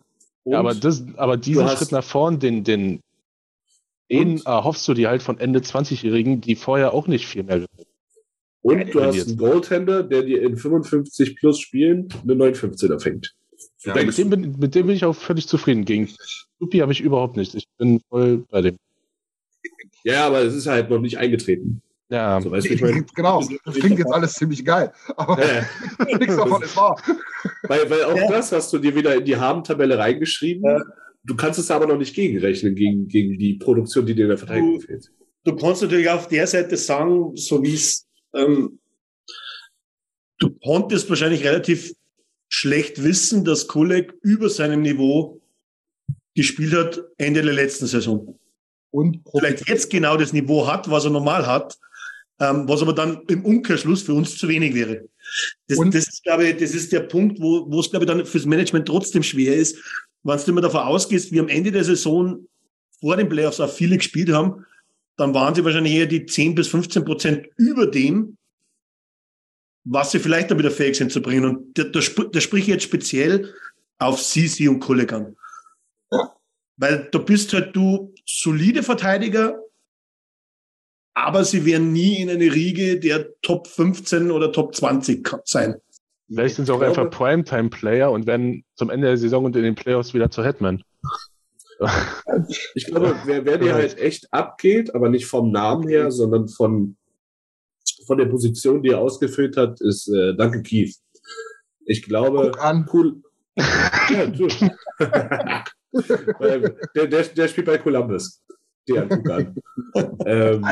[SPEAKER 1] Ja, aber, das, aber diesen Schritt nach vorn, den, den, den erhoffst du dir halt von Ende 20-Jährigen, die vorher auch nicht viel mehr.
[SPEAKER 2] Und du hast einen Goaltender, der dir in 55 plus Spielen eine 915er fängt.
[SPEAKER 1] Ja, mit, dem bin, mit dem bin ich auch völlig zufrieden. Gegen Supi habe ich überhaupt nichts. Ich bin voll bei dem.
[SPEAKER 2] Ja, aber es ist halt noch nicht eingetreten.
[SPEAKER 3] Ja, so, weißt du, ich mein, genau. Das klingt jetzt alles ziemlich geil. Aber ja. nichts davon ist wahr.
[SPEAKER 2] Weil, weil auch ja. das hast du dir wieder in die Haben-Tabelle reingeschrieben. Ja. Du kannst es aber noch nicht gegenrechnen gegen, gegen die Produktion, die dir in der Verteidigung fehlt.
[SPEAKER 4] Du kannst natürlich auf der Seite sagen, so wie es, ähm, du konntest wahrscheinlich relativ schlecht wissen, dass Kulek über seinem Niveau gespielt hat Ende der letzten Saison. Und vielleicht jetzt genau das Niveau hat, was er normal hat, ähm, was aber dann im Umkehrschluss für uns zu wenig wäre. Das, das ist, glaube ich, das ist der Punkt, wo, wo es, glaube ich, dann fürs Management trotzdem schwer ist, wenn du immer davon ausgehst, wie am Ende der Saison vor den Playoffs auch viele gespielt haben, dann waren sie wahrscheinlich eher die 10 bis 15 Prozent über dem, was sie vielleicht dann wieder fähig sind zu bringen. Und da, da, da sprich ich jetzt speziell auf Sisi und Kollegan. Weil du bist halt du solide Verteidiger, aber sie werden nie in eine Riege der Top 15 oder Top 20 sein.
[SPEAKER 1] Vielleicht sind sie auch einfach Primetime-Player und werden zum Ende der Saison und in den Playoffs wieder zu Headman.
[SPEAKER 2] Ich glaube, wer, wer dir halt echt abgeht, aber nicht vom Namen her, sondern von, von der Position, die er ausgefüllt hat, ist äh, Danke Keith. Ich glaube,
[SPEAKER 3] Guck an. cool. ja,
[SPEAKER 2] der, der, der spielt bei Columbus angucken kann. ähm,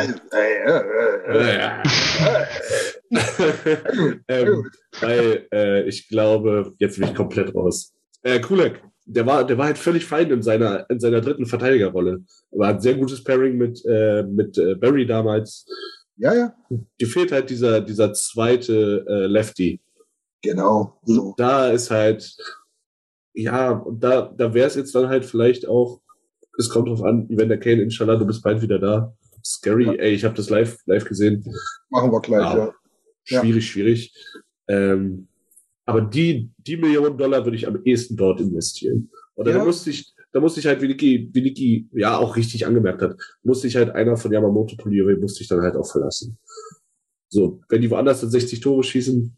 [SPEAKER 2] ähm, weil äh, ich glaube, jetzt bin ich komplett raus. Äh, Kulek, der war, der war halt völlig fein in seiner, in seiner dritten Verteidigerrolle. Aber hat ein sehr gutes Pairing mit, äh, mit äh, Barry damals.
[SPEAKER 3] Ja, ja.
[SPEAKER 2] Dir fehlt halt dieser, dieser zweite äh, Lefty.
[SPEAKER 3] Genau.
[SPEAKER 2] So. Da ist halt, ja, und da, da wäre es jetzt dann halt vielleicht auch es kommt drauf an, wenn der Kane, inshallah, du bist bald wieder da. Scary, ja. ey, ich habe das live, live gesehen.
[SPEAKER 3] Machen wir gleich, ja.
[SPEAKER 2] ja. Schwierig, schwierig. Ähm, aber die, die Millionen Dollar würde ich am ehesten dort investieren. Und dann ja. musste ich, da musste ich halt, wie Niki, wie Niki ja auch richtig angemerkt hat, musste ich halt einer von Yamamoto Poliere, musste ich dann halt auch verlassen. So, wenn die woanders dann 60 Tore schießen,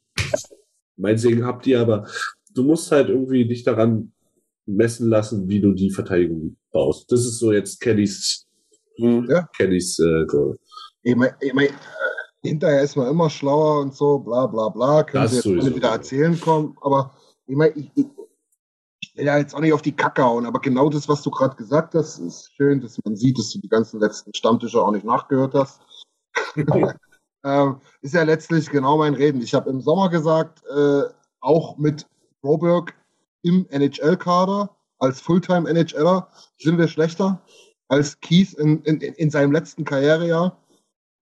[SPEAKER 2] mein Segen habt ihr, aber du musst halt irgendwie dich daran messen lassen, wie du die Verteidigung baust. Das ist so jetzt Kellys, hm. ja. Kellys äh, Goal.
[SPEAKER 3] Ich mein, ich mein, hinterher ist man immer schlauer und so, bla bla bla, können das sie jetzt wieder erzählen kommen, aber ich meine, ich, ich, ich will ja jetzt auch nicht auf die Kacke hauen, aber genau das, was du gerade gesagt hast, ist schön, dass man sieht, dass du die ganzen letzten Stammtische auch nicht nachgehört hast. ähm, ist ja letztlich genau mein Reden. Ich habe im Sommer gesagt, äh, auch mit Broberg im NHL-Kader als Fulltime-NHLer sind wir schlechter als Keith in, in, in seinem letzten Karrierejahr.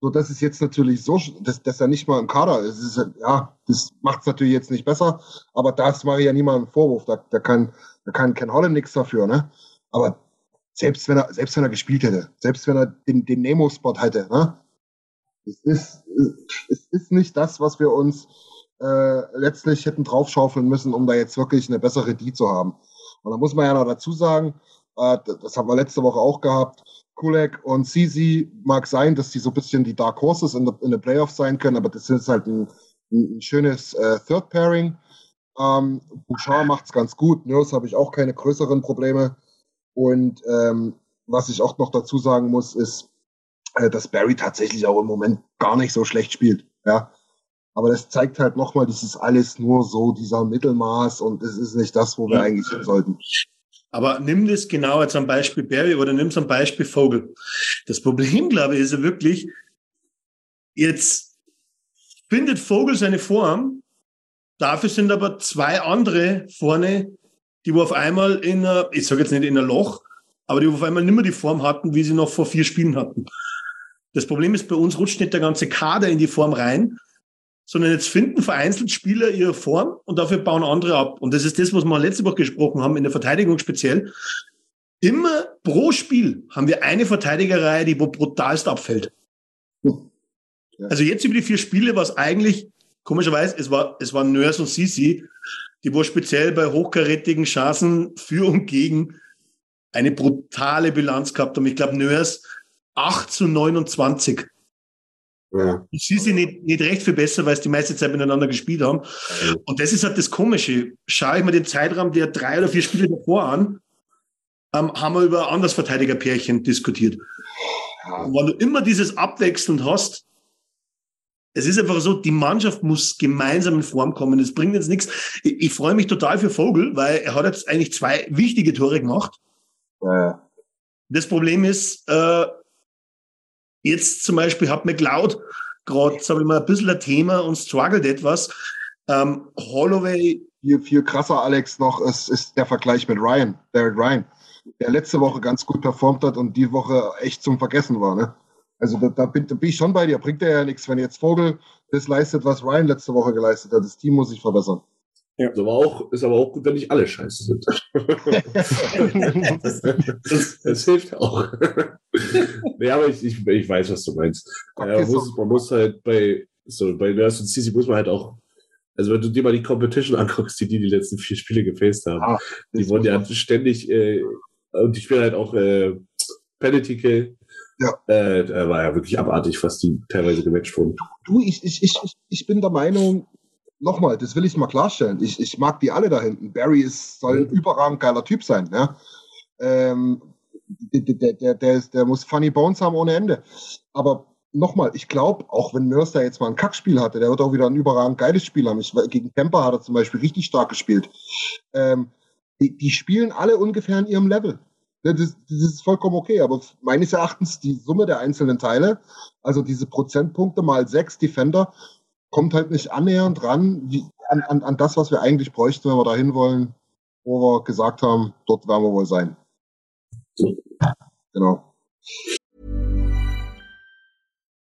[SPEAKER 3] So, das ist jetzt natürlich so, dass, dass er nicht mal im Kader ist. ist ja, das macht es natürlich jetzt nicht besser, aber das mache ich ja niemandem Vorwurf. Da, da, kann, da kann Ken Holland nichts dafür, ne? Aber selbst wenn er, selbst wenn er gespielt hätte, selbst wenn er den, den Nemo-Spot hätte, ne? Es ist, es ist nicht das, was wir uns äh, letztlich hätten draufschaufeln müssen, um da jetzt wirklich eine bessere Die zu haben. Und da muss man ja noch dazu sagen, äh, das haben wir letzte Woche auch gehabt, Kulek und Sisi mag sein, dass die so ein bisschen die Dark Horses in, in den Playoffs sein können, aber das ist halt ein, ein schönes äh, Third Pairing. Ähm, Bouchard macht's ganz gut, Nurse habe ich auch keine größeren Probleme. Und ähm, was ich auch noch dazu sagen muss, ist, äh, dass Barry tatsächlich auch im Moment gar nicht so schlecht spielt. Ja, aber das zeigt halt nochmal, das ist alles nur so dieser Mittelmaß und es ist nicht das, wo wir eigentlich hin sollten.
[SPEAKER 4] Aber nimm das genau als am Beispiel Barry oder nimm es am Beispiel Vogel. Das Problem, glaube ich, ist ja wirklich, jetzt findet Vogel seine Form, dafür sind aber zwei andere vorne, die wo auf einmal in einer, ich sage jetzt nicht in ein Loch, aber die auf einmal nicht mehr die Form hatten, wie sie noch vor vier Spielen hatten. Das Problem ist, bei uns rutscht nicht der ganze Kader in die Form rein, sondern jetzt finden vereinzelt Spieler ihre Form und dafür bauen andere ab. Und das ist das, was wir letzte Woche gesprochen haben, in der Verteidigung speziell. Immer pro Spiel haben wir eine Verteidigerreihe, die wo brutalst abfällt. Also jetzt über die vier Spiele war es eigentlich, komischerweise, es war, es waren Nurse und Sisi, die wo speziell bei hochkarätigen Chancen für und gegen eine brutale Bilanz gehabt haben. Ich glaube, Nurse 8 zu 29 Ja. Ich sehe sie nicht, nicht recht viel besser, weil sie die meiste Zeit miteinander gespielt haben. Und das ist halt das Komische. Schaue ich mir den Zeitraum der drei oder vier Spiele davor an, ähm, haben wir über Andersverteidigerpärchen diskutiert. Ja. Und wenn du immer dieses abwechselnd hast, es ist einfach so, die Mannschaft muss gemeinsam in Form kommen. Es bringt jetzt nichts. Ich, ich freue mich total für Vogel, weil er hat jetzt eigentlich zwei wichtige Tore gemacht. Ja. Das Problem ist, äh, jetzt zum Beispiel hat McLeod gerade, sage ich mal, ein bisschen ein Thema und struggelt etwas. Ähm, Holloway.
[SPEAKER 3] Viel, viel krasser, Alex, noch ist, ist der Vergleich mit Ryan, Derek Ryan, der letzte Woche ganz gut performt hat und die Woche echt zum Vergessen war. Ne? Also da, da, bin, da bin ich schon bei dir. Bringt er ja nichts, wenn jetzt Vogel das leistet, was Ryan letzte Woche geleistet hat. Das Team muss sich verbessern.
[SPEAKER 2] Ja. Ist, aber auch, ist aber auch gut, wenn nicht alle scheiße sind. das, das, das, hilft auch. nee, aber ich, ich, ich weiß, was du meinst. Okay, man, muss, man muss halt bei, so, bei Nurse und CC muss man halt auch, also wenn du dir mal die Competition anguckst, die die die letzten vier Spiele gefaced haben, ah, die wurden ja ständig, äh, und die spielen halt auch äh, Penalty Kill. Ja. Äh, war ja wirklich abartig, was die teilweise gematcht wurden.
[SPEAKER 3] Du, ich, ich, ich, ich bin der Meinung, nochmal, das will ich mal klarstellen. Ich, ich mag die alle da hinten. Barry ist, soll ein überragend geiler Typ sein. Ja? Ähm, der, der, der, ist, der muss Funny Bones haben ohne Ende. Aber nochmal, ich glaube, auch wenn Nurse da jetzt mal ein Kackspiel hatte, der wird auch wieder ein überragend geiles Spiel haben. Ich, gegen Temper hat er zum Beispiel richtig stark gespielt. Ähm, die, die spielen alle ungefähr in ihrem Level. Das, das, ist vollkommen okay, aber meines Erachtens die Summe der einzelnen Teile, also diese Prozentpunkte mal sechs Defender, kommt halt nicht annähernd ran wie, an, an, an das, was wir eigentlich bräuchten, wenn wir dahin wollen, wo wir gesagt haben, dort werden wir wohl sein. Genau.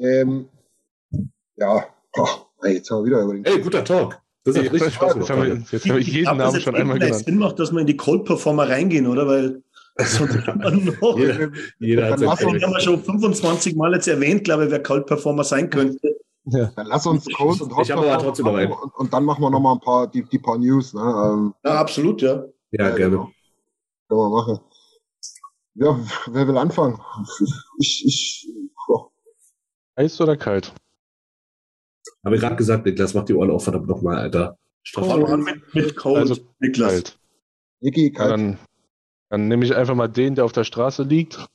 [SPEAKER 3] Ähm, ja, oh, jetzt haben wir wieder über den.
[SPEAKER 2] Ey, guter Talk. Das ist richtig Spaß
[SPEAKER 1] Jetzt haben wir, jetzt wir jeden Namen schon einmal genannt.
[SPEAKER 4] Sinn macht, dass wir in die Cold Performer reingehen, oder? Weil sonst noch. jeder, jeder hat sein haben wir schon 25 Mal jetzt erwähnt, glaube ich, wer Cold Performer sein könnte.
[SPEAKER 3] Ja. Dann lass uns Cold und
[SPEAKER 2] Hot ich aber trotzdem
[SPEAKER 3] und, und, dann machen wir noch mal ein paar, die, die paar News. Ne? Ähm,
[SPEAKER 4] ja, absolut, ja.
[SPEAKER 2] Ja, gerne. Genau.
[SPEAKER 3] Können wir machen. Ja, wer will anfangen? Ich, ich.
[SPEAKER 1] Heiß oder kalt?
[SPEAKER 2] Habe ich gerade gesagt, Niklas, mach die Ohren auf, verdammt nochmal, Alter.
[SPEAKER 4] Strafe an mit, mit Cold, also, Niklas. Kalt.
[SPEAKER 3] Niki, kalt.
[SPEAKER 1] Dann, dann nehme ich einfach mal den, der auf der Straße liegt.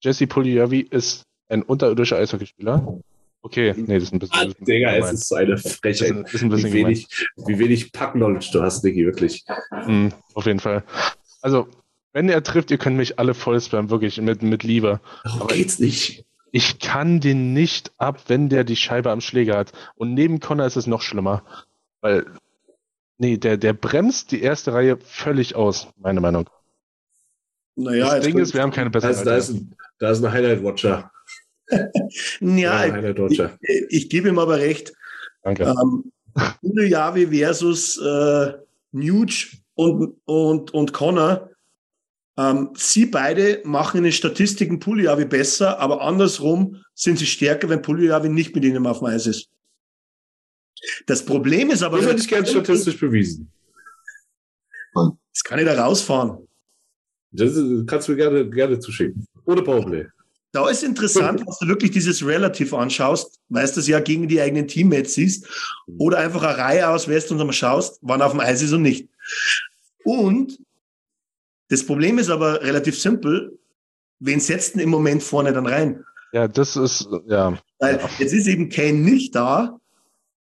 [SPEAKER 1] Jesse Pugliavi ist ein unterirdischer Eishockeyspieler. Okay, nee, das ist ein bisschen. Ah,
[SPEAKER 2] bisschen Digga, es ist so eine Frechheit. Das ist ein bisschen wie, wenig, wie wenig Pack-Knowledge du hast, Niki, wirklich.
[SPEAKER 1] Mhm, auf jeden Fall. Also, wenn er trifft, ihr könnt mich alle voll spammen, wirklich, mit, mit Liebe.
[SPEAKER 2] Darum geht's nicht.
[SPEAKER 1] Ich kann den nicht ab, wenn der die Scheibe am Schläger hat. Und neben Connor ist es noch schlimmer. Weil, nee, der, der bremst die erste Reihe völlig aus, meine Meinung.
[SPEAKER 4] Naja,
[SPEAKER 1] das Ding ist, wir haben keine
[SPEAKER 2] Da
[SPEAKER 1] bessere
[SPEAKER 2] ist, da ist ein, da ist ein Highlight-Watcher.
[SPEAKER 4] ja,
[SPEAKER 2] ein Highlight-Watcher.
[SPEAKER 4] ich, ich gebe ihm aber recht.
[SPEAKER 1] Danke.
[SPEAKER 4] Ähm, Yavi versus äh, Nuge und, und, und Connor. Ähm, sie beide machen in den Statistiken Puliavi besser, aber andersrum sind sie stärker, wenn Puliavi nicht mit ihnen auf dem Eis ist. Das Problem ist aber,
[SPEAKER 2] Das hätte ich gerne statistisch bewiesen.
[SPEAKER 4] das kann ich da rausfahren.
[SPEAKER 2] Das kannst du mir gerne, gerne zuschicken. Ohne Powerplay.
[SPEAKER 4] Da ist interessant, dass du wirklich dieses Relativ anschaust, weißt du es ja gegen die eigenen Teammates siehst, oder einfach eine Reihe auswählst und dann schaust, wann auf dem Eis ist und nicht. Und das Problem ist aber relativ simpel, wen setzt denn im Moment vorne dann rein?
[SPEAKER 1] Ja, das ist, ja.
[SPEAKER 4] Weil jetzt ist eben Kane nicht da.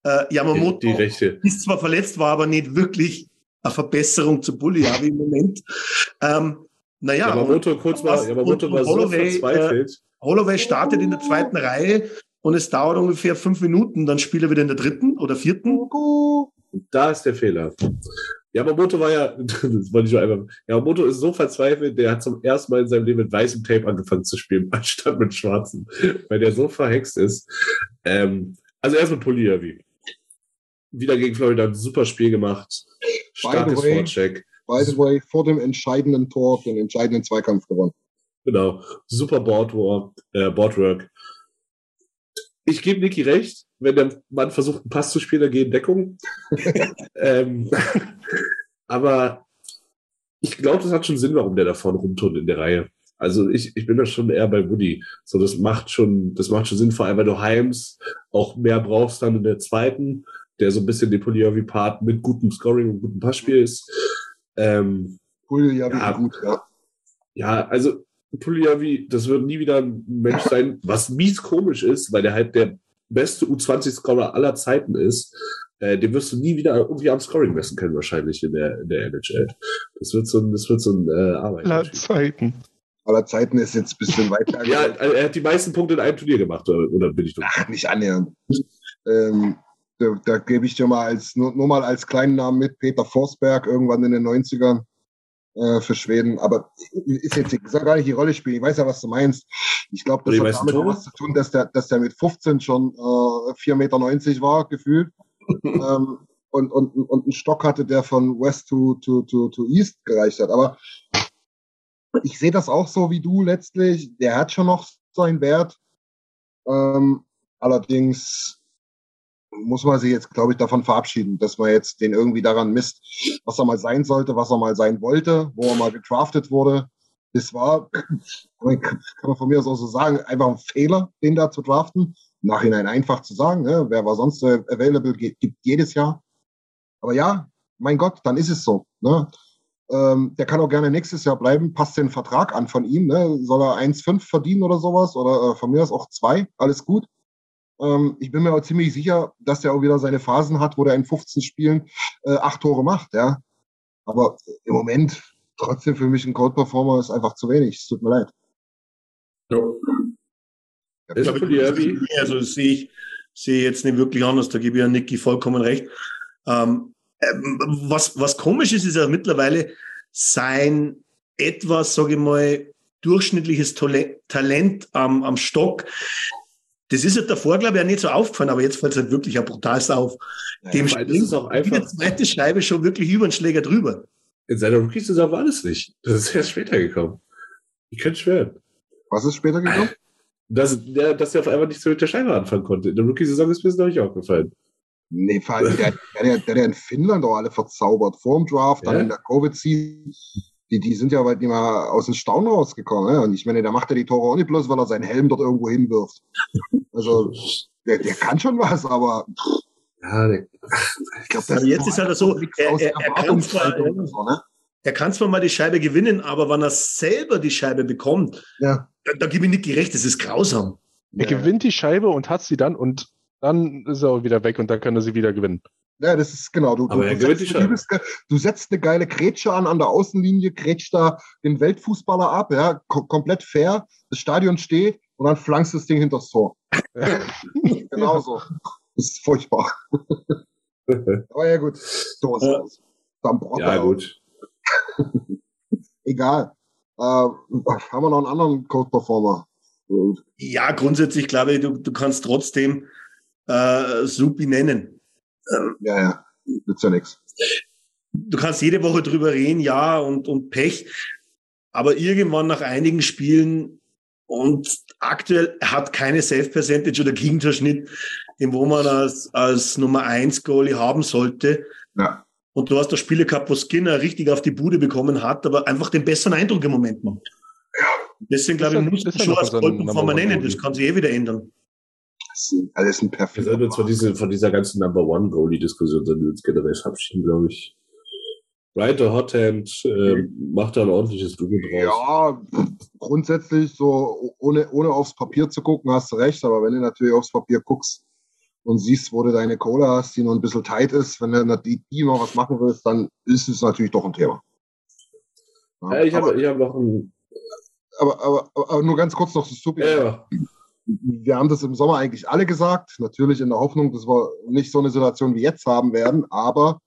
[SPEAKER 4] Äh,
[SPEAKER 2] Die,
[SPEAKER 4] Yamamoto
[SPEAKER 2] die rechte.
[SPEAKER 4] ist zwar verletzt, war aber nicht wirklich eine Verbesserung zu Bulliavi im Moment. Ähm, naja,
[SPEAKER 2] Yamamoto,
[SPEAKER 4] und-
[SPEAKER 2] kurz mal,
[SPEAKER 4] und-
[SPEAKER 2] Yamamoto
[SPEAKER 4] und
[SPEAKER 2] war so
[SPEAKER 4] Holloway,
[SPEAKER 2] verzweifelt.
[SPEAKER 4] Holloway startet in der zweiten Reihe und es dauert ungefähr fünf Minuten, dann spielt er wieder in der dritten oder vierten.
[SPEAKER 2] Da ist der Fehler. Yamamoto war ja, das wollte ich nur einmal, Yamamoto ist so verzweifelt, der hat zum ersten Mal in seinem Leben mit weißem Tape angefangen zu spielen, anstatt mit schwarzem, weil der so verhext ist. Ähm, also erst mit Poliavi. Wieder gegen Florida ein super Spiel gemacht. Starkes
[SPEAKER 3] way-
[SPEAKER 2] Vorcheck.
[SPEAKER 3] By the way, vor dem entscheidenden Tor den entscheidenden Zweikampf gewonnen.
[SPEAKER 2] Genau. Super Boardwork, äh, Boardwork. Ich gebe Niki recht, wenn der Mann versucht, einen Pass zu spielen, dann geht Deckung. ähm, aber ich glaube, das hat schon Sinn, warum der da vorne rumturnt in der Reihe. Also ich, ich bin da schon eher bei Woody. So, das macht schon, das macht schon Sinn, vor allem, weil du Heims auch mehr brauchst dann in der zweiten, der so ein bisschen den Poliavi-Part mit gutem Scoring und gutem Passspiel ist. Ähm,
[SPEAKER 3] Cool, ja, gut, ja.
[SPEAKER 2] ja, also Puliavi, das wird nie wieder ein Mensch sein, was mies komisch ist, weil der halt der beste U20-Scorer aller Zeiten ist. Äh, den wirst du nie wieder irgendwie am Scoring messen können, wahrscheinlich in der, in der NHL. Das wird so ein, das wird so ein äh, Arbeit.
[SPEAKER 1] Aller Zeiten.
[SPEAKER 3] Aller Zeiten ist jetzt ein bisschen weiter.
[SPEAKER 2] Ja, er hat die meisten Punkte in einem Turnier gemacht, oder, oder bin ich dumm?
[SPEAKER 3] Ach, nicht annähernd. Ähm, da, da gebe ich dir mal als, nur, nur mal als kleinen Namen mit, Peter Forsberg, irgendwann in den 90ern äh, für Schweden. Aber ist jetzt soll gar nicht die Rolle spielen. Ich weiß ja, was du meinst. Ich glaube, das hat damit was zu tun, dass der, dass der mit 15 schon äh, 4,90 Meter war, gefühlt. ähm, und, und, und einen Stock hatte, der von West to, to, to, to East gereicht hat. Aber ich sehe das auch so wie du letztlich. Der hat schon noch seinen Wert. Ähm, allerdings muss man sich jetzt, glaube ich, davon verabschieden, dass man jetzt den irgendwie daran misst, was er mal sein sollte, was er mal sein wollte, wo er mal gedraftet wurde. Das war, kann man von mir aus auch so sagen, einfach ein Fehler, den da zu draften. Im Nachhinein einfach zu sagen, ne? wer war sonst available, gibt jedes Jahr. Aber ja, mein Gott, dann ist es so. Ne? Ähm, der kann auch gerne nächstes Jahr bleiben, passt den Vertrag an von ihm. Ne? Soll er 1,5 verdienen oder sowas? Oder äh, von mir aus auch zwei, alles gut. Ähm, ich bin mir auch ziemlich sicher, dass der auch wieder seine Phasen hat, wo der in 15 Spielen äh, acht Tore macht. Ja? Aber im Moment trotzdem für mich ein Cold Performer ist einfach zu wenig. Es tut mir leid.
[SPEAKER 2] Ist
[SPEAKER 4] Ja, aber
[SPEAKER 2] Puliavi,
[SPEAKER 4] Also das sehe ich, sehe ich jetzt nicht wirklich anders. Da gebe ich ja Niki vollkommen recht. Ähm, ähm, was, was komisch ist, ist ja mittlerweile sein etwas, sage ich mal, durchschnittliches Talent am, am Stock. Das ist ja davor, glaube ich, auch nicht so aufgefallen, aber jetzt fällt es halt wirklich ja brutal auf. Dem
[SPEAKER 2] weil das ist auch
[SPEAKER 4] springt die
[SPEAKER 2] einfach-
[SPEAKER 4] zweite Scheibe schon wirklich über den Schläger drüber.
[SPEAKER 2] in seiner Rookie-Saison war das nicht. Das ist erst später gekommen. Ich könnte schwören.
[SPEAKER 3] Was ist später gekommen?
[SPEAKER 2] Dass der, dass der auf einmal nicht so mit der Scheibe anfangen konnte. In der Rookie-Saison ist mir das noch nicht aufgefallen.
[SPEAKER 3] Nee, vor allem, der, der, der, der in Finnland auch alle verzaubert. Vor dem Draft, dann
[SPEAKER 2] Ja.
[SPEAKER 3] in der Covid-Season. Die, die sind ja weit nicht mal aus dem Staunen rausgekommen. Ne? Und ich meine, der macht ja die Tore auch nicht bloß, weil er seinen Helm dort irgendwo hinwirft. Also, der, der kann schon was, aber pff,
[SPEAKER 2] Ja, der,
[SPEAKER 3] ich glaube,
[SPEAKER 4] Aber jetzt ist halt so, er- er- er kann zwar-.
[SPEAKER 3] So, ne?
[SPEAKER 4] Er kann zwar mal die Scheibe gewinnen, aber wenn er selber die Scheibe bekommt,
[SPEAKER 3] Ja.
[SPEAKER 4] da, da gebe ich Niki recht, das ist grausam.
[SPEAKER 1] Er
[SPEAKER 3] Ja.
[SPEAKER 1] gewinnt die Scheibe und hat sie dann und dann ist er auch wieder weg und dann kann er sie wieder gewinnen.
[SPEAKER 3] Ja, das ist genau. Du,
[SPEAKER 2] Aber
[SPEAKER 3] du, du, setzt, du, bist- du setzt eine geile Grätsche an an der Außenlinie, grätscht da den Weltfußballer ab, ja, ko komplett fair. Das Stadion steht und dann flankst du das Ding hinter das Tor. Genau so. Das ist furchtbar. Aber ja, gut. So ist
[SPEAKER 4] Ja.
[SPEAKER 3] es. Dann braucht
[SPEAKER 2] Ja,
[SPEAKER 3] er-
[SPEAKER 2] gut.
[SPEAKER 3] Egal. Äh, haben wir noch einen anderen Code-Performer?
[SPEAKER 4] Ja, grundsätzlich glaube ich, du, du kannst trotzdem äh, Supi nennen.
[SPEAKER 3] Ja, ja. Nützt ja nichts.
[SPEAKER 4] Du kannst jede Woche drüber reden, ja, und, und Pech. Aber irgendwann nach einigen Spielen und aktuell hat keine Safe-Percentage oder Gegentorschnitt, den wo man als, als Nummer 1 Goalie haben sollte.
[SPEAKER 3] Ja.
[SPEAKER 4] Und du hast da Spiele gehabt, wo Skinner richtig auf die Bude bekommen hat, aber einfach den besseren Eindruck im Moment macht. Deswegen glaube ich,
[SPEAKER 1] ist er
[SPEAKER 4] schon als
[SPEAKER 1] Number One
[SPEAKER 4] nennen. Das kann sich eh wieder ändern.
[SPEAKER 3] Das ist alles ein
[SPEAKER 2] Wir
[SPEAKER 3] perfider
[SPEAKER 2] sollten uns von, diese, von dieser ganzen Number One Goalie-Diskussion sollten wir uns generell verabschieden, glaube ich. Right, the Hot Hand äh, macht da ein ordentliches Double draus.
[SPEAKER 3] Ja, grundsätzlich so, ohne, ohne aufs Papier zu gucken, hast du recht, aber wenn du natürlich aufs Papier guckst und siehst, wo du deine Cola hast, die noch ein bisschen tight ist, wenn du die, die mal was machen willst, dann ist es natürlich doch ein Thema. Ja,
[SPEAKER 2] Äh, ich habe hab noch ein.
[SPEAKER 3] aber, aber, aber, aber nur ganz kurz noch das Supi.
[SPEAKER 2] Ja, ja.
[SPEAKER 3] Wir haben das im Sommer eigentlich alle gesagt, natürlich in der Hoffnung, dass wir nicht so eine Situation wie jetzt haben werden, aber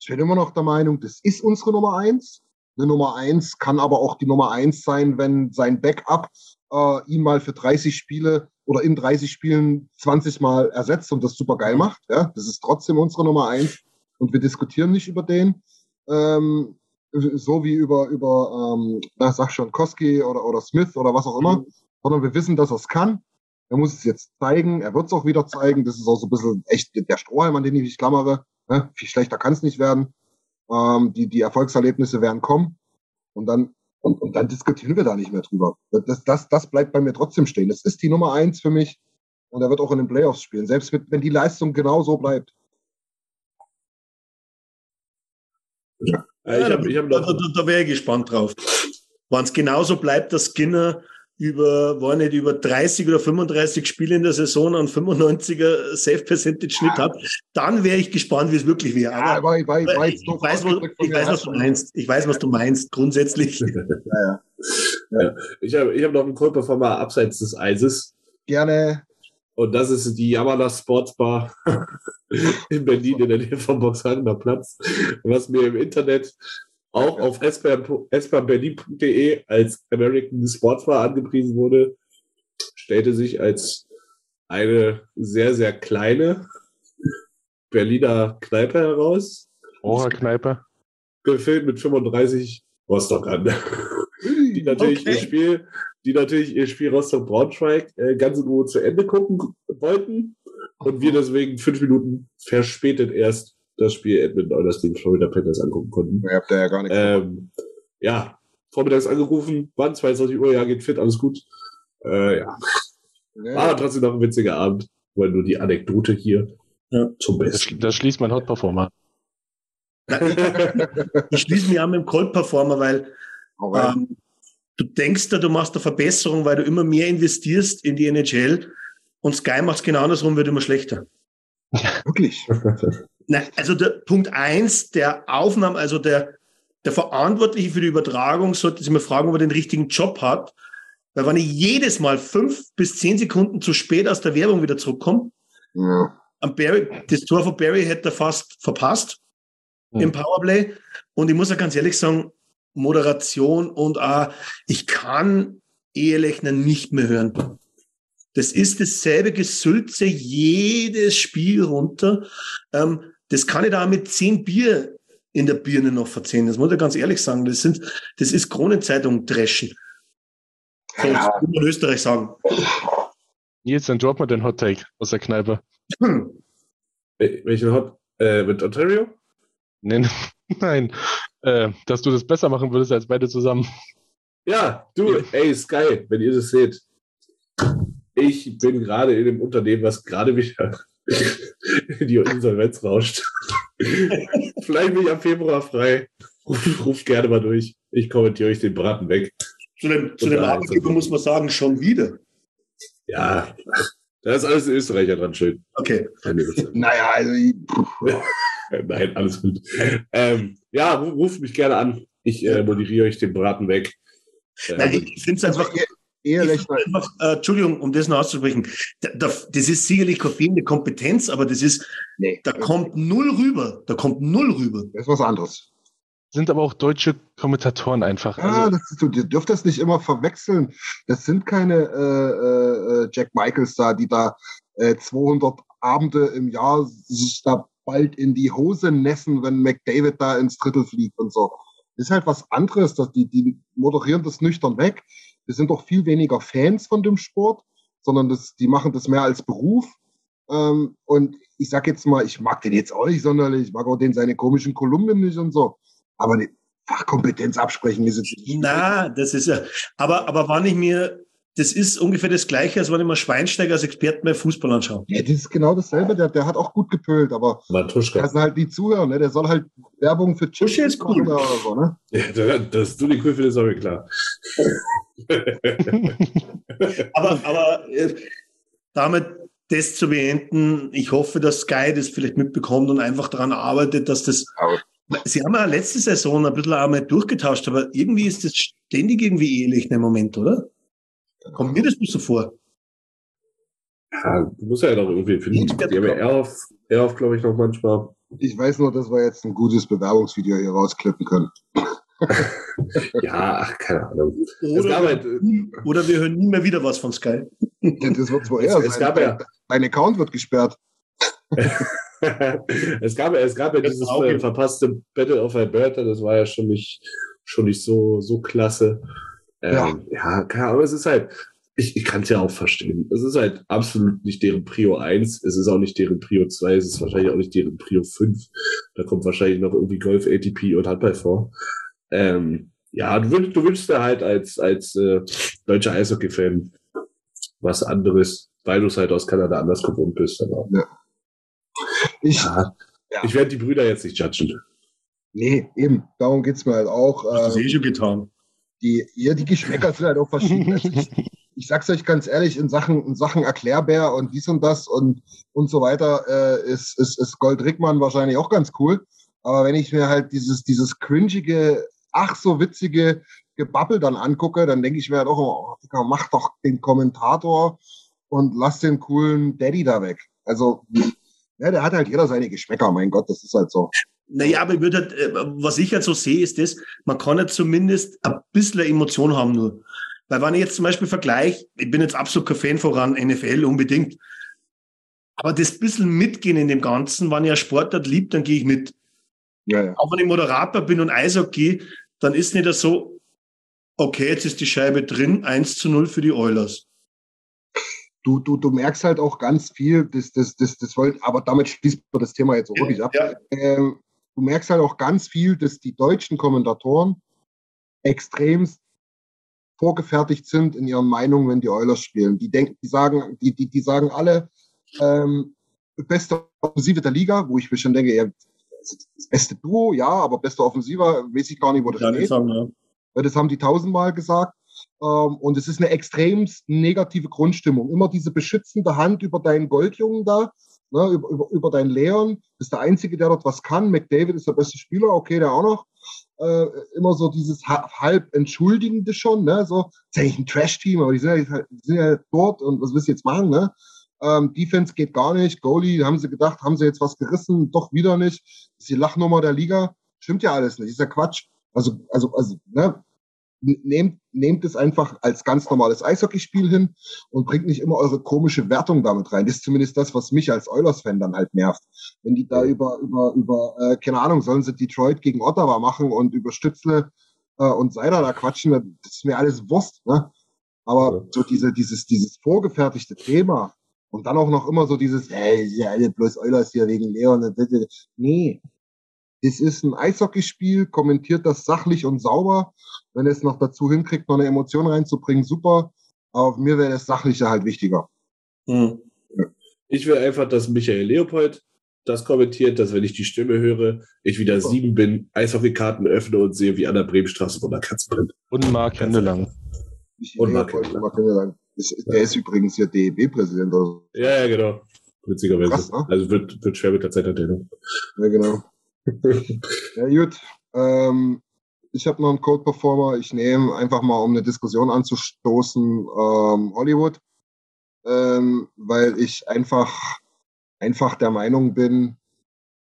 [SPEAKER 3] ich bin immer noch der Meinung, das ist unsere Nummer eins. Eine Nummer eins kann aber auch die Nummer eins sein, wenn sein Backup äh, ihn mal für 30 Spiele oder in 30 Spielen 20 Mal ersetzt und das super geil macht. Ja? Das ist trotzdem unsere Nummer eins und wir diskutieren nicht über den. Ähm, so wie über, über ähm, na, sag schon, Koski oder, oder Smith oder was auch immer, sondern wir wissen, dass er es kann. Er muss es jetzt zeigen, er wird es auch wieder zeigen. Das ist auch so ein bisschen echt der Strohhalm, an den ich mich klammere. Ne? Viel schlechter kann es nicht werden. Ähm, die, die Erfolgserlebnisse werden kommen. Und dann, und, und dann diskutieren wir da nicht mehr drüber. Das, das, das bleibt bei mir trotzdem stehen. Das ist die Nummer eins für mich. Und er wird auch in den Playoffs spielen, selbst mit, wenn die Leistung genau so bleibt.
[SPEAKER 2] Äh, ich habe ich hab
[SPEAKER 4] da, da, da wäre ich gespannt drauf. Wenn es genauso bleibt, dass Skinner über, war nicht, über 30 oder 35 Spiele in der Saison einen 95er Safe-Percentage-Schnitt hat, dann wäre ich gespannt, wie es wirklich wäre.
[SPEAKER 3] Ja,
[SPEAKER 4] Aber
[SPEAKER 3] ich, war, ich, war
[SPEAKER 4] ich, weiß, was, ich weiß, was du meinst. Ich weiß, was du meinst. Grundsätzlich.
[SPEAKER 2] Ich habe ich hab noch einen Core-Performer abseits des Eises.
[SPEAKER 3] Gerne.
[SPEAKER 2] Und das ist die Yamala Sports Bar in Berlin in der Nähe vom Boxhagener Platz, was mir im Internet auch auf espanberlin.de als American Sports Bar angepriesen wurde, stellte sich als eine sehr, sehr kleine Berliner Kneipe heraus,
[SPEAKER 1] Horrorkneipe.
[SPEAKER 2] gefüllt mit 35 Rostockern, die natürlich
[SPEAKER 4] Okay.
[SPEAKER 2] ihr Spiel, die natürlich ihr Spiel Rostock Braunschweig äh, ganz in Ruhe zu Ende gucken wollten und wir deswegen fünf Minuten verspätet erst das Spiel Edmonton Oilers gegen Florida Panthers angucken konnten.
[SPEAKER 3] Ihr habt da ja gar nichts.
[SPEAKER 2] Ähm, ja, vormittags angerufen, wann 22 Uhr, ja, geht fit, alles gut. Äh, ja,
[SPEAKER 3] Nee.
[SPEAKER 2] war aber trotzdem noch ein witziger Abend, weil nur die Anekdote hier
[SPEAKER 4] Ja.
[SPEAKER 2] zum Besten.
[SPEAKER 1] das schließt mein Hot Performer.
[SPEAKER 4] Ich schließe mich an mit dem Cold-Performer, weil
[SPEAKER 3] Hau rein.
[SPEAKER 4] ähm, du denkst da, du machst eine Verbesserung, weil du immer mehr investierst in die NHL und Sky macht es genau andersrum, wird immer schlechter.
[SPEAKER 3] Wirklich.
[SPEAKER 4] Nein, also der Punkt eins der Aufnahme, also der, der Verantwortliche für die Übertragung sollte sich mal fragen, ob er den richtigen Job hat. Weil wenn ich jedes Mal fünf bis zehn Sekunden zu spät aus der Werbung wieder zurückkomme,
[SPEAKER 3] Ja.
[SPEAKER 4] am Barry, das Tor von Barry hätte er fast verpasst
[SPEAKER 1] Hm.
[SPEAKER 4] im Powerplay. Und ich muss ja ganz ehrlich sagen, Moderation und auch, ich kann Ehelechner nicht mehr hören. Das ist dasselbe Gesülze jedes Spiel runter. Ähm, das kann ich da mit zehn Bier in der Birne noch verzehren. Das muss ich ganz ehrlich sagen. Das sind, das ist Kronenzeitung dreschen. So,
[SPEAKER 3] Ja.
[SPEAKER 4] das muss man in Österreich sagen.
[SPEAKER 1] Nils, dann drop mal den Hot Take aus der Kneipe.
[SPEAKER 4] Hm.
[SPEAKER 2] Wel- Welchen Hot? Äh, mit Ontario?
[SPEAKER 1] Nein, nein. Äh, dass du das besser machen würdest als beide zusammen.
[SPEAKER 2] Ja, du, ey, Sky, wenn ihr das seht. Ich bin gerade in dem Unternehmen, was gerade wieder in die Insolvenz rauscht. Vielleicht bin ich am Februar frei. Ruft ruf gerne mal durch. Ich kommentiere euch den Braten weg.
[SPEAKER 4] Zu dem, zu dem Arbeitgeber muss man sagen, schon wieder.
[SPEAKER 2] Ja, Da ist alles Österreicher dran schön.
[SPEAKER 4] Okay.
[SPEAKER 3] naja, also.
[SPEAKER 2] Nein, alles gut. Ähm, ja, ruft mich gerne an. Ich äh, moderiere euch den Braten weg.
[SPEAKER 4] Äh, Nein, ich finde es einfach. Ehrlich. Einfach, äh, Entschuldigung, um das noch auszusprechen. Da, da, das ist sicherlich keine fehlende Kompetenz, aber das ist, nee, da kommt null rüber. Da kommt null rüber.
[SPEAKER 3] Das ist was anderes.
[SPEAKER 1] Sind aber auch deutsche Kommentatoren einfach.
[SPEAKER 3] Ja, also, das ist, du dürft das nicht immer verwechseln. Das sind keine äh, äh, Jack Michaels da, die da äh, 200 Abende im Jahr sich da bald in die Hose nässen, wenn McDavid da ins Drittel fliegt und so. Das ist halt was anderes, dass die, die moderieren das nüchtern weg wir sind doch viel weniger Fans von dem Sport, sondern das, die machen das mehr als Beruf. Ähm, und ich sag jetzt mal, ich mag den jetzt auch nicht sonderlich, ich mag auch den seine komischen Kolumnen nicht und so. Aber eine Fachkompetenz absprechen ist jetzt
[SPEAKER 4] nicht. Na, das ist ja, aber, aber wann ich mir das ist ungefähr das Gleiche, als wenn ich mir Schweinsteiger als Experten bei Fußball anschaue.
[SPEAKER 3] Ja, das ist genau dasselbe. Der, der hat auch gut gepölt, aber
[SPEAKER 2] Matuschka.
[SPEAKER 3] das sind halt die Zuhörer, ne? Der soll halt Werbung für
[SPEAKER 4] Chips ist cool. oder
[SPEAKER 2] so, ne? Ja, dass du die cool findest, ist auch klar.
[SPEAKER 4] aber aber äh, damit das zu beenden, ich hoffe, dass Sky das vielleicht mitbekommt und einfach daran arbeitet, dass das. Sie haben ja letzte Saison ein bisschen einmal durchgetauscht, aber irgendwie ist das ständig irgendwie ähnlich im Moment, oder? Kommt mir das nicht so vor?
[SPEAKER 2] Ja, du musst ja doch irgendwie finden. Die haben ja eher auf, glaube ich, noch manchmal.
[SPEAKER 3] Ich weiß nur, dass wir jetzt ein gutes Bewerbungsvideo hier rausklippen können.
[SPEAKER 2] ja, ach, keine Ahnung.
[SPEAKER 4] Oder, halt, oder, wir hören nie mehr wieder was von Sky.
[SPEAKER 3] Ja, das wird wohl eher es, sein. Gab ja, Dein Account wird gesperrt.
[SPEAKER 2] es, gab, es gab ja dieses äh, verpasste Battle of Alberta, das war ja schon nicht, schon nicht so, so klasse. Ähm, ja. ja, keine Ahnung, aber es ist halt, ich, ich kann es ja auch verstehen. Es ist halt absolut nicht deren Prio 1, es ist auch nicht deren Prio 2, es ist wahrscheinlich auch nicht deren Prio 5. Da kommt wahrscheinlich noch irgendwie Golf, ATP und Handball vor. Ähm, ja, du, wünschst, du wünschst dir halt als, als äh, deutscher Eishockey-Fan was anderes, weil du es halt aus Kanada anders gewohnt bist. Aber, ja. Ich, ja, ja. ich werde die Brüder jetzt nicht judgen.
[SPEAKER 3] Nee, eben, darum geht's mir halt auch.
[SPEAKER 4] Hast du ähm, eh schon getan
[SPEAKER 3] die, ja, die Geschmäcker sind halt auch verschieden. Also ich, ich sag's euch ganz ehrlich, in Sachen, in Sachen Erklärbär und dies und das und, und so weiter, äh, ist, ist, ist Gold Rickmann wahrscheinlich auch ganz cool. Aber wenn ich mir halt dieses, dieses cringige, ach so witzige Gebabbel dann angucke, dann denke ich mir halt auch immer, oh, mach doch den Kommentator und lass den coolen Daddy da weg. Also, ja, der hat halt jeder seine Geschmäcker, mein Gott, das ist halt so.
[SPEAKER 4] Naja, aber ich würde halt, äh, was ich halt so sehe, ist das, man kann ja zumindest ein bisschen Emotion haben nur. Weil wenn ich jetzt zum Beispiel vergleiche, ich bin jetzt absolut kein Fan voran, NFL unbedingt. Aber das bisschen mitgehen in dem Ganzen, wenn ich einen Sportart liebt, dann gehe ich mit. Ja, ja. Auch wenn ich Moderator bin und Eishockey, dann ist nicht so, okay, jetzt ist die Scheibe drin, 1 zu 0 für die Oilers.
[SPEAKER 3] Du, du, du merkst halt auch ganz viel, das, das, das, das wollt, aber damit schließt man das Thema jetzt auch wirklich ab. Ja. Ähm, du merkst halt auch ganz viel, dass die deutschen Kommentatoren extrem vorgefertigt sind in ihren Meinungen, wenn die Oilers spielen. Die denken, die sagen, die, die, die sagen alle, ähm, beste Offensive der Liga, wo ich mir schon denke, ja, das beste Duo, ja, aber beste Offensive, weiß ich gar nicht, wo das ja, steht. Haben, ja. Das haben die tausendmal gesagt. Ähm, und es ist eine extrem negative Grundstimmung. Immer diese beschützende Hand über deinen Goldjungen da, ne, über, über, über deinen Leon, ist der Einzige, der dort was kann. McDavid ist der beste Spieler, okay, der auch noch. Äh, immer so dieses halb Entschuldigende schon, ne? So, ist nicht ein Trash-Team, aber die sind ja, die sind ja dort und was willst du jetzt machen, ne? Ähm, Defense geht gar nicht. Goalie, haben sie gedacht, haben sie jetzt was gerissen, doch wieder nicht. Ist die Lachnummer der Liga. Stimmt ja alles nicht, ist ja Quatsch. Also, also, also, ne? Nehmt, nehmt es einfach als ganz normales Eishockeyspiel hin und bringt nicht immer eure komische Wertung damit rein. Das ist zumindest das, was mich als Oilers-Fan dann halt nervt. Wenn die da über, über, über, äh, keine Ahnung, sollen sie Detroit gegen Ottawa machen und über Stützle äh, und Seider da quatschen, das ist mir alles Wurst, ne? Aber so diese, dieses, dieses vorgefertigte Thema und dann auch noch immer so dieses, ey, ja, bloß Oilers hier wegen Leon. Nee, das ist ein Eishockeyspiel, kommentiert das sachlich und sauber. Wenn es noch dazu hinkriegt, noch eine Emotion reinzubringen, super. Aber mir wäre das Sachliche halt wichtiger.
[SPEAKER 2] Hm. Ich will einfach, dass Michael Leopold das kommentiert, dass wenn ich die Stimme höre, ich wieder super. sieben bin, Eishockeykarten öffne und sehe, wie an der Bremenstraße von der Katze brennt.
[SPEAKER 1] Und Mark Händelang.
[SPEAKER 2] Und Mark Händelang.
[SPEAKER 3] der ist übrigens hier DEB-Präsident. Also.
[SPEAKER 2] Ja, ja, genau. Witzigerweise. Krass, ne? Also wird, wird schwer mit der Zeiterteilung.
[SPEAKER 3] Ja, genau. Ja, gut. Ähm, ich habe noch einen Code Performer. Ich nehme einfach mal, um eine Diskussion anzustoßen, ähm, Hollywood. Ähm, weil ich einfach, einfach der Meinung bin,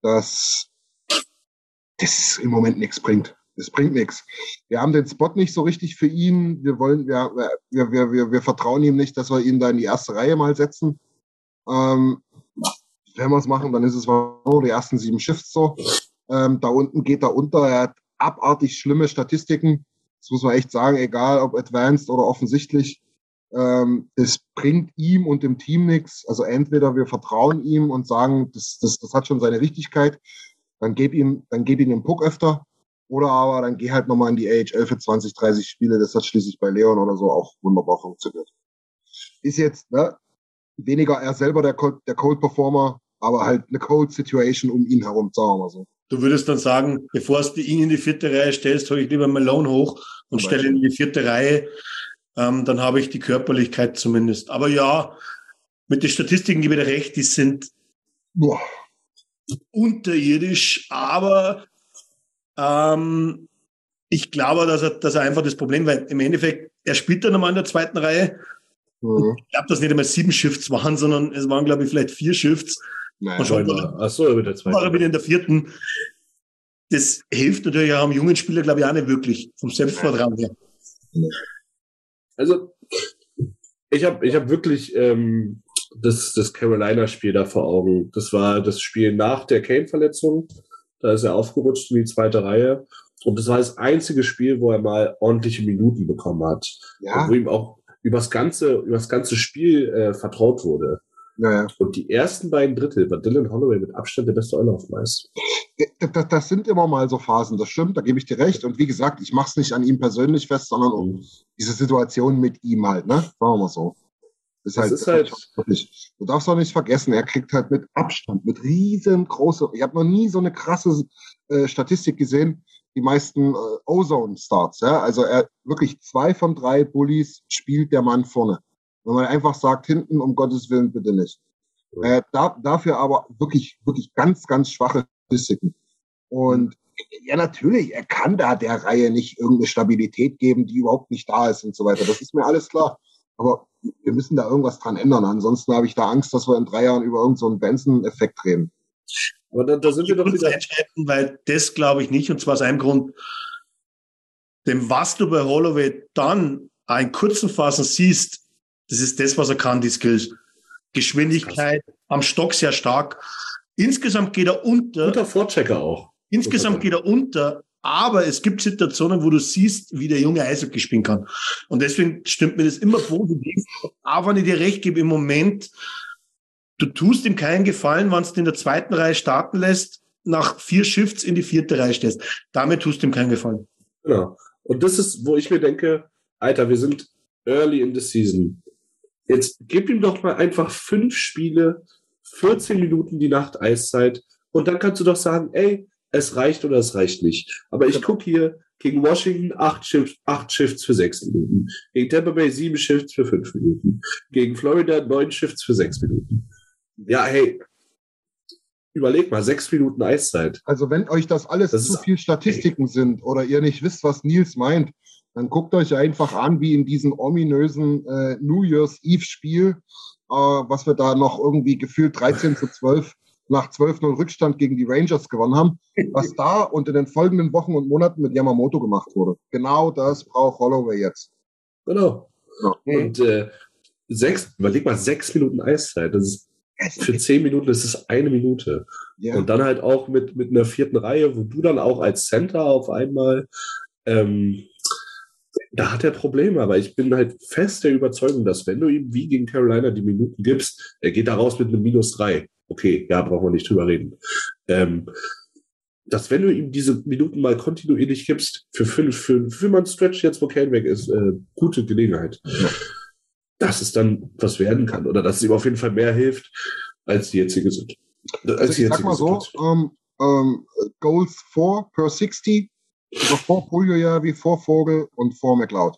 [SPEAKER 3] dass das im Moment nichts bringt. Es bringt nichts. Wir haben den Spot nicht so richtig für ihn. Wir wollen, wir, wir, wir, wir, wir vertrauen ihm nicht, dass wir ihn da in die erste Reihe mal setzen. Ähm, wenn wir es machen, dann ist es nur die ersten sieben Shifts so. Ähm, da unten geht er unter. Er hat abartig schlimme Statistiken. Das muss man echt sagen, egal ob advanced oder offensichtlich. Ähm, das bringt ihm und dem Team nichts. Also entweder wir vertrauen ihm und sagen, das, das, das hat schon seine Richtigkeit, dann gib ihm, dann gib ihm den Puck öfter. Oder aber dann geh halt nochmal in die AHL für 20, 30 Spiele. Das hat schließlich bei Leon oder so auch wunderbar funktioniert. Ist jetzt ne, weniger er selber der Cold, der Cold Performer, aber halt eine Cold Situation um ihn herum, sagen wir mal so.
[SPEAKER 4] Du würdest dann sagen, bevor du ihn in die vierte Reihe stellst, hole ich lieber Malone hoch und stelle ihn in die vierte Reihe. Ähm, dann habe ich die Körperlichkeit zumindest. Aber ja, mit den Statistiken gebe ich dir recht, die sind Boah. unterirdisch, aber ähm, ich glaube, dass er, dass er einfach das Problem, weil im Endeffekt, er spielt dann nochmal in der zweiten Reihe. Mhm. Ich glaube, dass nicht einmal sieben Shifts waren, sondern es waren, glaube ich, vielleicht vier Shifts.
[SPEAKER 2] Nein, und schon war, ach so, mit der zweiten.
[SPEAKER 4] war er wieder in der vierten. Das hilft natürlich auch einem jungen Spieler, glaube ich, auch nicht wirklich, vom Selbstvertrauen her.
[SPEAKER 2] Also, ich habe ich hab wirklich ähm, das, das Carolina-Spiel da vor Augen. Das war das Spiel nach der Kane-Verletzung. Da ist er aufgerutscht in die zweite Reihe. Und das war das einzige Spiel, wo er mal ordentliche Minuten bekommen hat. Ja. wo ihm auch übers ganze, übers ganze Spiel äh, vertraut wurde. Naja. Und die ersten beiden Drittel war Dylan Holloway mit Abstand der beste Euler auf Mais.
[SPEAKER 3] Das, das, sind immer mal so Phasen, das stimmt, da gebe ich dir recht. Und wie gesagt, ich mache es nicht an ihm persönlich fest, sondern um mhm. diese Situation mit ihm halt, ne? Sagen wir mal so. Das, das halt, ist halt, wirklich, du darfst auch nicht vergessen, er kriegt halt mit Abstand, mit riesengroße, ich habe noch nie so eine krasse äh, Statistik gesehen, die meisten äh, Ozone-Starts, ja, also er wirklich zwei von drei Bullies spielt der Mann vorne. Wenn man einfach sagt, hinten, um Gottes Willen, bitte nicht. Äh, da, dafür aber wirklich, wirklich ganz, ganz schwache Statistiken. Und ja, natürlich, er kann da der Reihe nicht irgendeine Stabilität geben, die überhaupt nicht da ist und so weiter. Das ist mir alles klar. Aber wir müssen da irgendwas dran ändern. Ansonsten habe ich da Angst, dass wir in drei Jahren über irgendeinen so Benson-Effekt reden.
[SPEAKER 4] Aber da, da sind wir doch wieder. Entscheiden, weil das glaube ich nicht, und zwar aus einem Grund. Denn was du bei Holloway dann in kurzen Phasen siehst, das ist das, was er kann, die Skills. Geschwindigkeit, am Stock sehr stark. Insgesamt geht er unter.
[SPEAKER 2] Guter Vorchecker auch.
[SPEAKER 4] Insgesamt geht er unter, aber es gibt Situationen, wo du siehst, wie der Junge Eishockey spielen kann. Und deswegen stimmt mir das immer positiv. Aber wenn ich dir recht gebe, im Moment, du tust ihm keinen Gefallen, wenn du in der zweiten Reihe starten lässt, nach vier Shifts in die vierte Reihe stellst. Damit tust du ihm keinen Gefallen.
[SPEAKER 2] Genau. Und das ist, wo ich mir denke, Alter, wir sind early in the season. Jetzt gib ihm doch mal einfach fünf Spiele, 14 Minuten die Nacht Eiszeit und dann kannst du doch sagen, ey, es reicht oder es reicht nicht. Aber ich gucke hier gegen Washington acht, Shifts, acht Shifts für sechs Minuten. Gegen Tampa Bay sieben Shifts für fünf Minuten. Gegen Florida neun Shifts für sechs Minuten. Ja, hey, überleg mal, sechs Minuten Eiszeit.
[SPEAKER 3] Also wenn euch das alles das zu viel Statistiken ey. sind oder ihr nicht wisst, was Nils meint, dann guckt euch einfach an, wie in diesem ominösen äh, New Year's Eve Spiel, äh, was wir da noch irgendwie gefühlt 13 zu 12 nach 12-0 Rückstand gegen die Rangers gewonnen haben, was da und in den folgenden Wochen und Monaten mit Yamamoto gemacht wurde. Genau das braucht Holloway jetzt.
[SPEAKER 2] Genau. Ja. Und äh, sechs, überleg mal, sechs Minuten Eiszeit. Das ist für zehn Minuten ist es eine Minute. Ja. Und dann halt auch mit, mit einer vierten Reihe, wo du dann auch als Center auf einmal ähm, da hat er Probleme, aber ich bin halt fest der Überzeugung, dass wenn du ihm wie gegen Carolina die Minuten gibst, er geht da raus mit einem Minus drei. Okay, ja, brauchen wir nicht drüber reden. Ähm, dass wenn du ihm diese Minuten mal kontinuierlich gibst, für fünf, für, für man Stretch jetzt, wo Kane weg ist, äh, gute Gelegenheit, ja. dass es dann was werden kann oder dass es ihm auf jeden Fall mehr hilft, als die jetzige sind.
[SPEAKER 3] Als also ich sag mal so, um, um, Goals 4 per 60 also vor Julio ja wie vor Vogel und vor McLeod.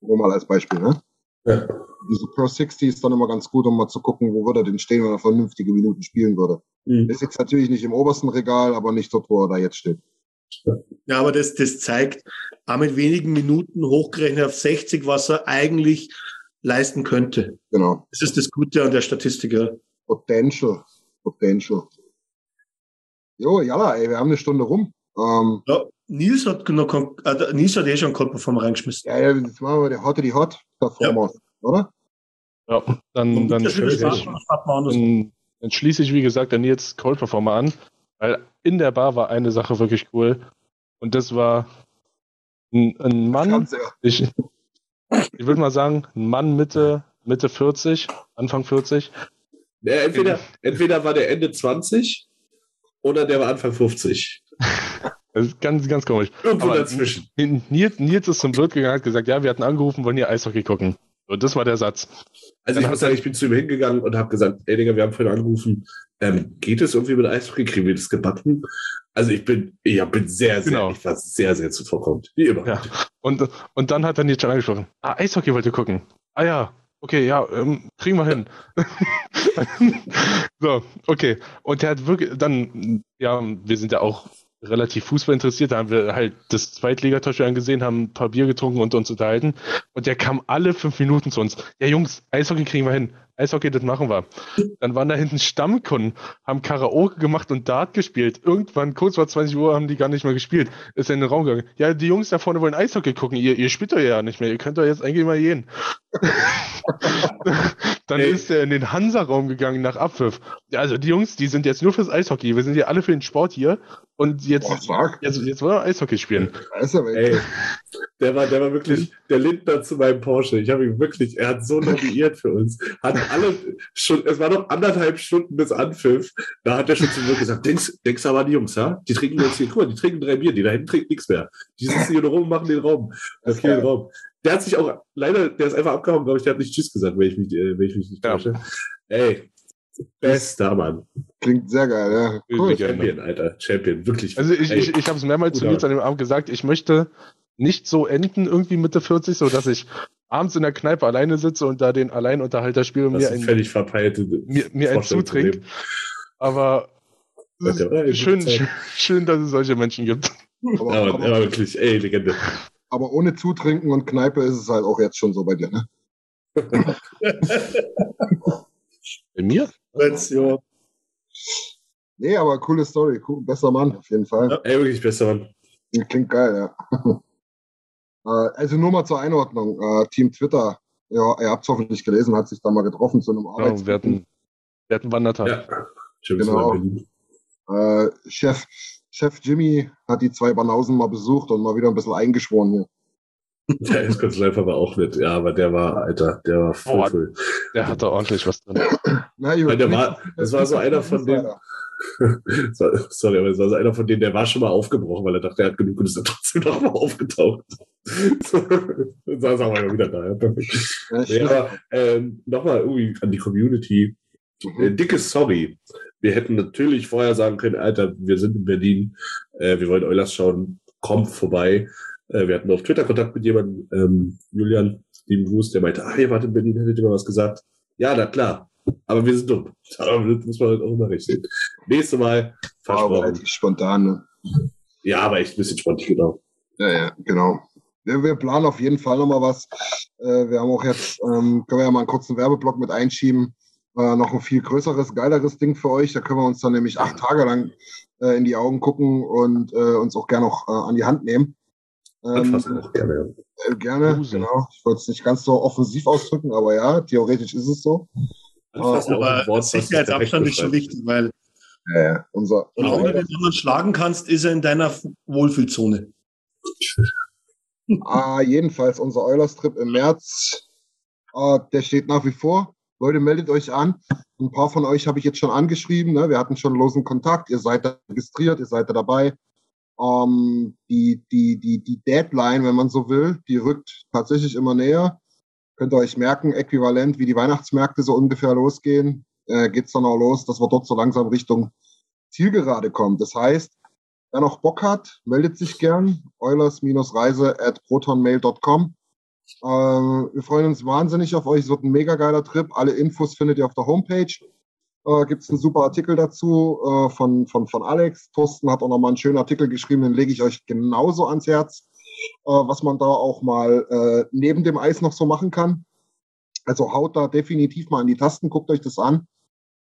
[SPEAKER 3] Nur mal als Beispiel, ne? Ja. Diese Pro 60 ist dann immer ganz gut, um mal zu gucken, wo würde er denn stehen, wenn er vernünftige Minuten spielen würde. Mhm. Ist jetzt natürlich nicht im obersten Regal, aber nicht dort, wo er da jetzt steht.
[SPEAKER 4] Ja, aber das, das zeigt, auch mit wenigen Minuten hochgerechnet auf 60, was er eigentlich leisten könnte.
[SPEAKER 3] Genau.
[SPEAKER 4] Das ist das Gute an der Statistik. Ja.
[SPEAKER 3] Potential. Potential. Jo, ja, ey, wir haben eine Stunde rum.
[SPEAKER 4] Ähm, ja, Nils hat noch, äh, Nils hat eh schon Cold Performer reingeschmissen.
[SPEAKER 3] Ja, ja, jetzt machen wir die Hot, die Hot Performer, ja. oder?
[SPEAKER 1] Ja, dann, dann, schließe ich, dann, dann schließe ich, wie gesagt, dann jetzt Cold Performer an, weil in der Bar war eine Sache wirklich cool und das war ein, ein Mann, ich, ich würde mal sagen, ein Mann Mitte, Mitte 40, Anfang 40.
[SPEAKER 2] Ja, entweder, entweder war der Ende 20 oder der war Anfang 50.
[SPEAKER 1] Das ist ganz, ganz komisch.
[SPEAKER 2] Irgendwo Aber dazwischen.
[SPEAKER 1] Nils, Nils ist zum Wirt gegangen und hat gesagt, ja, wir hatten angerufen, wollen hier Eishockey gucken. Und das war der Satz.
[SPEAKER 2] Also ich muss sagen, ich bin zu ihm hingegangen und habe gesagt, ey Digga, wir haben vorhin angerufen, ähm, geht es irgendwie mit Eishockey? Kriegen wir das gebacken? Also ich bin, ich bin sehr, sehr, genau. ich war sehr, sehr zuvorkommend. Wie immer.
[SPEAKER 1] Ja. Und, und dann hat er Nils schon angesprochen. Ah, Eishockey wollte gucken. Ah ja, okay, ja, ähm, kriegen wir hin. so, okay. Und der hat wirklich dann, ja, wir sind ja auch relativ Fußball interessiert. Da haben wir halt das Zweitligatorspiel angesehen, haben ein paar Bier getrunken und uns unterhalten. Und der kam alle fünf Minuten zu uns. Ja, Jungs, Eishockey kriegen wir hin. Eishockey, das machen wir. Dann waren da hinten Stammkunden, haben Karaoke gemacht und Dart gespielt. Irgendwann, kurz vor 20 Uhr, haben die gar nicht mehr gespielt. Ist in den Raum gegangen. Ja, die Jungs da vorne wollen Eishockey gucken. Ihr, ihr spielt doch ja nicht mehr. Ihr könnt doch jetzt eigentlich mal gehen. Dann Ey. ist er in den Hansa-Raum gegangen nach Abpfiff. Also die Jungs, die sind jetzt nur fürs Eishockey. Wir sind ja alle für den Sport hier. Und jetzt, Boah, jetzt, jetzt wollen wir Eishockey spielen.
[SPEAKER 2] Ey, der war, der war wirklich der Lindner zu meinem Porsche. Ich habe ihn wirklich, er hat so lobbyiert für uns. Hat alle schon, es war noch anderthalb Stunden bis Anpfiff. Da hat er schon zu mir gesagt, denkst, denkst aber an die Jungs, ja? Die trinken jetzt hier, guck mal, die trinken drei Bier, die da hinten trinken nichts mehr. Die sitzen hier nur rum, machen den Raum. Okay, den Raum. Der hat sich auch, leider, der ist einfach abgehauen, glaube ich, der hat nicht Tschüss gesagt, wenn ich mich, äh, wenn ich mich nicht täusche. Ja. Ey, Bester Mann.
[SPEAKER 3] Klingt sehr geil, ja.
[SPEAKER 2] Cool. Champion, Alter. Champion, wirklich.
[SPEAKER 1] Also ich, ich, ich habe es mehrmals zu Nils an dem Abend gesagt, ich möchte nicht so enden, irgendwie Mitte 40, so dass ich abends in der Kneipe alleine sitze und da den Alleinunterhalter spiele und mir ein,
[SPEAKER 2] völlig verpeilte
[SPEAKER 1] mir, mir ein zutrink. Aber schön, schön, schön, dass es solche Menschen gibt.
[SPEAKER 2] Aber, aber, aber wirklich, ey, Legende.
[SPEAKER 3] Aber ohne Zutrinken und Kneipe ist es halt auch jetzt schon so bei dir, ne?
[SPEAKER 1] bei mir?
[SPEAKER 4] Jetzt, ja.
[SPEAKER 3] Nee, aber coole Story. Cool, besser Mann, auf jeden Fall. Ja,
[SPEAKER 2] ey, wirklich besser Mann.
[SPEAKER 3] Klingt geil, ja. Äh, also nur mal zur Einordnung. Äh, Team Twitter, ja, ihr habt es hoffentlich gelesen, hat sich da mal getroffen zu einem
[SPEAKER 1] Arbeits. Ja, wir hatten, wir hatten Wandertag. Ja,
[SPEAKER 3] genau. Äh, Chef, Chef Jimmy hat die zwei Banausen mal besucht und mal wieder ein bisschen eingeschworen hier.
[SPEAKER 2] Der Escort-Läufer war auch nett, ja, aber der war, Alter, der war voll, oh,
[SPEAKER 1] voll. Der hatte ordentlich was drin.
[SPEAKER 2] Na, gut, der war, das war so einer von denen, sorry, aber es war so einer von denen, der war schon mal aufgebrochen, weil er dachte, er hat genug und ist dann trotzdem noch mal aufgetaucht. dann saß er mal wieder da. Ja. Ja, aber ähm, nochmal irgendwie an die Community. Mhm. Äh, dickes Sorry. Wir hätten natürlich vorher sagen können, Alter, wir sind in Berlin, äh, wir wollen Eulers schauen, kommt vorbei. Äh, wir hatten auf Twitter Kontakt mit jemandem, ähm, Julian, Steven Bruce, der meinte, ah, ihr wart in Berlin, hättet ihr mal was gesagt. Ja, na klar. Aber wir sind dumm. Aber das muss man halt auch immer recht sehen. Nächstes Mal
[SPEAKER 3] versprochen. Aber relativ spontan, ne?
[SPEAKER 2] Ja, aber echt ein bisschen spontan, genau.
[SPEAKER 3] Ja, ja, genau. Wir, wir planen auf jeden Fall nochmal was. Äh, wir haben auch jetzt, ähm, können wir ja mal einen kurzen Werbeblock mit einschieben. Äh, noch ein viel größeres, geileres Ding für euch. Da können wir uns dann nämlich acht Tage lang äh, in die Augen gucken und äh, uns auch gerne noch äh, an die Hand nehmen.
[SPEAKER 2] Ähm, auch gerne.
[SPEAKER 3] Äh, gerne, genau. Ich wollte es nicht ganz so offensiv ausdrücken, aber ja, theoretisch ist es so.
[SPEAKER 4] Anfassen aber Wort, Sicherheitsabstand ist schon wichtig, weil
[SPEAKER 3] ja, ja, unser,
[SPEAKER 4] solange du den anderen schlagen kannst, ist er in deiner Wohlfühlzone.
[SPEAKER 3] ah, jedenfalls unser Eulers-Trip im März, ah, der steht nach wie vor. Leute, meldet euch an. Ein paar von euch habe ich jetzt schon angeschrieben. Ne? Wir hatten schon losen Kontakt. Ihr seid da registriert, ihr seid da dabei. Ähm, die, die, die, die Deadline, wenn man so will, die rückt tatsächlich immer näher. Könnt ihr euch merken, äquivalent wie die Weihnachtsmärkte so ungefähr losgehen, äh, geht's dann auch los, dass wir dort so langsam Richtung Zielgerade kommen. Das heißt, wer noch Bock hat, meldet sich gern. Eulers-reise at protonmail.com. Ähm, wir freuen uns wahnsinnig auf euch. Es wird ein mega geiler Trip. Alle Infos findet ihr auf der Homepage. Äh, Gibt es einen super Artikel dazu äh, von, von, von Alex. Thorsten hat auch nochmal einen schönen Artikel geschrieben, den lege ich euch genauso ans Herz, äh, was man da auch mal äh, neben dem Eis noch so machen kann. Also haut da definitiv mal an die Tasten, guckt euch das an.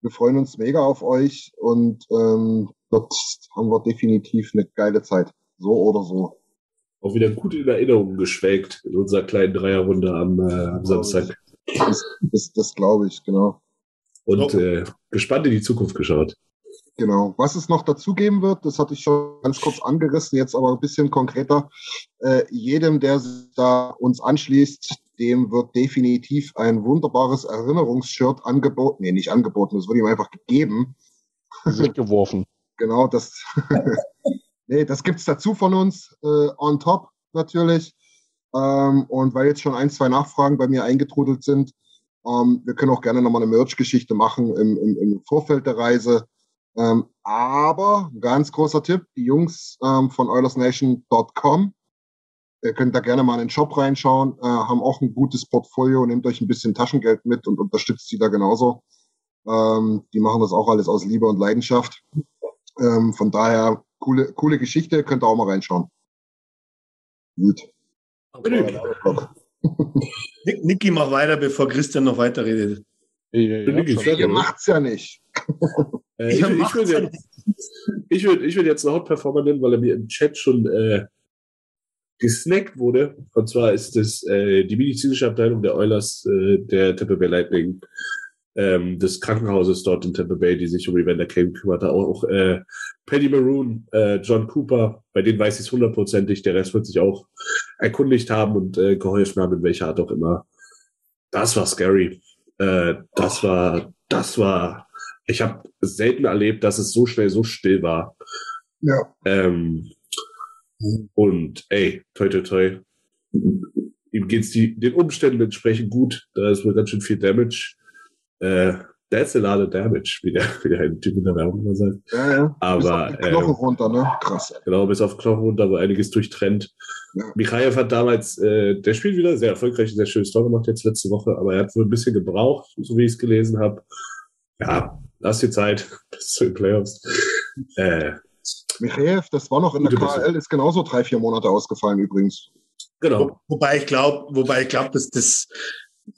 [SPEAKER 3] Wir freuen uns mega auf euch und ähm, dort haben wir definitiv eine geile Zeit. So oder so.
[SPEAKER 2] Auch wieder gut in Erinnerung geschwelgt in unserer kleinen Dreierrunde am, äh, am Samstag.
[SPEAKER 3] Das, das, das glaube ich, genau.
[SPEAKER 2] Und äh, gespannt in die Zukunft geschaut.
[SPEAKER 3] Genau. Was es noch dazu geben wird, das hatte ich schon ganz kurz angerissen, jetzt aber ein bisschen konkreter. Äh, jedem, der sich da uns anschließt, dem wird definitiv ein wunderbares Erinnerungsshirt angeboten. Nee, nicht angeboten, es wird ihm einfach gegeben.
[SPEAKER 1] Weggeworfen.
[SPEAKER 3] genau, das. nee, das gibt's dazu von uns, äh, on top natürlich. Ähm, und weil jetzt schon ein, zwei Nachfragen bei mir eingetrudelt sind, ähm, wir können auch gerne nochmal eine Merch-Geschichte machen im, im, im Vorfeld der Reise. Ähm, aber ganz großer Tipp, die Jungs ähm, von OilersNation.com, ihr könnt da gerne mal in den Shop reinschauen, äh, haben auch ein gutes Portfolio, nehmt euch ein bisschen Taschengeld mit und unterstützt sie da genauso. Ähm, die machen das auch alles aus Liebe und Leidenschaft. Ähm, von daher, coole, coole Geschichte, könnt ihr auch mal reinschauen. Gut.
[SPEAKER 4] Nick, Niki, mach weiter, bevor Christian noch weiter redet.
[SPEAKER 1] Ja, ja,
[SPEAKER 2] fertig.
[SPEAKER 3] Ihr macht's ja nicht.
[SPEAKER 2] Äh, ich würde ich
[SPEAKER 4] macht's
[SPEAKER 2] würd
[SPEAKER 4] ja
[SPEAKER 2] jetzt, ich würd, ich würd jetzt einen Hot-Performer nennen, weil er mir im Chat schon äh, gesnackt wurde. Und zwar ist es äh, die medizinische Abteilung der Oilers, äh, der Tampa Bay Lightning, ähm, des Krankenhauses dort in Tampa Bay, die sich um Evander Kane kümmert. Auch äh, Paddy Maroon, äh, John Cooper, bei denen weiß ich es hundertprozentig. Der Rest wird sich auch erkundigt haben und äh, geholfen haben, in welcher Art auch immer. Das war scary. Äh, das war, das war, ich habe selten erlebt, dass es so schnell so still war.
[SPEAKER 3] Ja.
[SPEAKER 2] Ähm, und ey, toi toi toi. Ihm geht's die, den Umständen entsprechend gut. Da ist wohl ganz schön viel Damage. Äh, that's a lot of damage, wie der, wie der Typ in der Werbung immer sagt.
[SPEAKER 3] Ja, ja. Bis
[SPEAKER 2] Aber
[SPEAKER 3] auf die Knochen
[SPEAKER 2] ähm,
[SPEAKER 3] runter, ne? Krass. ey.
[SPEAKER 2] Genau, bis auf Knochen runter, wo einiges durchtrennt.
[SPEAKER 3] Ja.
[SPEAKER 2] Michaev hat damals, äh, der spielt wieder sehr erfolgreich, ein sehr schönes Tor gemacht jetzt letzte Woche, aber er hat wohl ein bisschen gebraucht, so wie ich es gelesen habe. Ja, lass die Zeit bis zu den Playoffs. Äh,
[SPEAKER 3] Michaev, das war noch in der. KL, ist genauso drei, vier Monate ausgefallen übrigens.
[SPEAKER 2] genau.
[SPEAKER 4] Wo, wobei ich glaube, wobei ich glaube, dass das,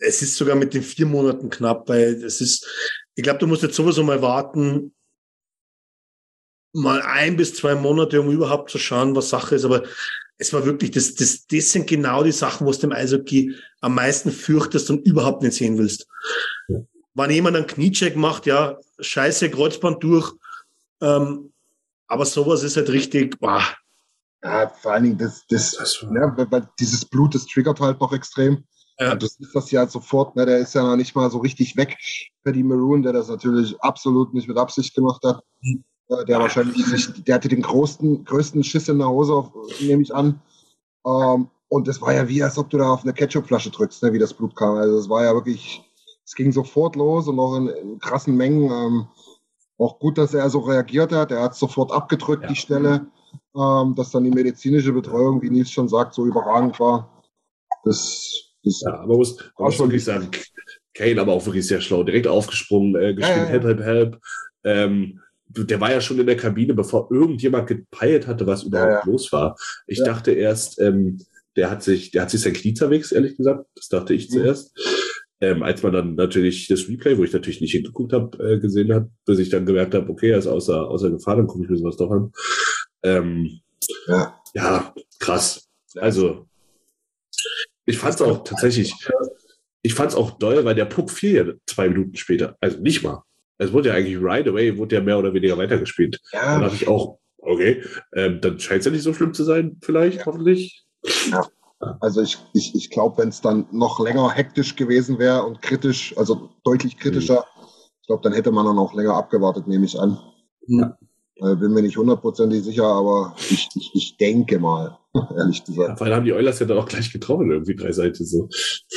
[SPEAKER 4] es ist sogar mit den vier Monaten knapp, weil es ist, ich glaube, du musst jetzt sowieso mal warten, mal ein bis zwei Monate, um überhaupt zu schauen, was Sache ist. Aber es war wirklich, das, das, das sind genau die Sachen, wo du im Eishockey am meisten fürchtest und überhaupt nicht sehen willst. Wenn jemand einen Kniecheck macht, ja, scheiße, Kreuzband durch, ähm, aber sowas ist halt richtig, boah,
[SPEAKER 3] Ja, vor allen Dingen, das, das,
[SPEAKER 2] Das war-
[SPEAKER 3] ne, weil- dieses Blut, das triggert halt noch extrem.
[SPEAKER 4] Ja.
[SPEAKER 3] Und du siehst das ja sofort, ne, der ist ja noch nicht mal so richtig weg. Paddy Maroon, der das natürlich absolut nicht mit Absicht gemacht hat. Äh, Der wahrscheinlich sich, der hatte den größten, größten Schiss in der Hose, nehme ich an. Ähm, und das war ja wie, als ob du da auf eine Ketchupflasche drückst, ne, wie das Blut kam. Also es war ja wirklich, es ging sofort los und auch in, in krassen Mengen. Ähm, auch gut, dass er so reagiert hat. Er hat sofort abgedrückt,
[SPEAKER 2] Ja.
[SPEAKER 3] die Stelle. Ähm, dass dann die medizinische Betreuung, wie Nils schon sagt, so überragend war. Das, das
[SPEAKER 2] Ja, man muss, man muss wirklich sagen, Kane aber auch wirklich sehr schlau, direkt aufgesprungen, äh, geschrien,
[SPEAKER 3] Ja,
[SPEAKER 2] help, help, help. Ähm, der war ja schon in der Kabine, bevor irgendjemand gepeilt hatte, was überhaupt los war. Ich dachte erst, ähm, der hat sich, der hat sich sein Knie zerwichst, ehrlich gesagt. Das dachte ich
[SPEAKER 3] Mhm.
[SPEAKER 2] Ähm, als man dann natürlich das Replay, wo ich natürlich nicht hingeguckt habe, äh, gesehen hat, bis ich dann gemerkt habe, okay, er ist außer, außer Gefahr, dann gucke ich mir sowas doch an. Ähm,
[SPEAKER 3] Ja.
[SPEAKER 2] ja, krass. Also, ich fand's auch tatsächlich, ich fand's auch doll, weil der Puck fiel ja zwei Minuten später. Also nicht mal. Es wurde ja eigentlich right away, wurde ja mehr oder weniger weitergespielt. Dann
[SPEAKER 3] Ja,
[SPEAKER 2] dachte ich auch, okay, ähm, dann scheint's ja nicht so schlimm zu sein, vielleicht, hoffentlich.
[SPEAKER 3] Also ich, ich, ich glaube, wenn es dann noch länger hektisch gewesen wäre und kritisch, also deutlich kritischer, ich glaube, dann hätte man dann auch länger abgewartet, nehme ich an.
[SPEAKER 4] Ja.
[SPEAKER 3] Äh, bin mir nicht hundertprozentig sicher, aber ich, ich, ich denke mal, ehrlich
[SPEAKER 2] Ja,
[SPEAKER 3] gesagt.
[SPEAKER 2] vor allem haben die Oilers ja dann auch gleich getroffen, irgendwie drei Seiten so.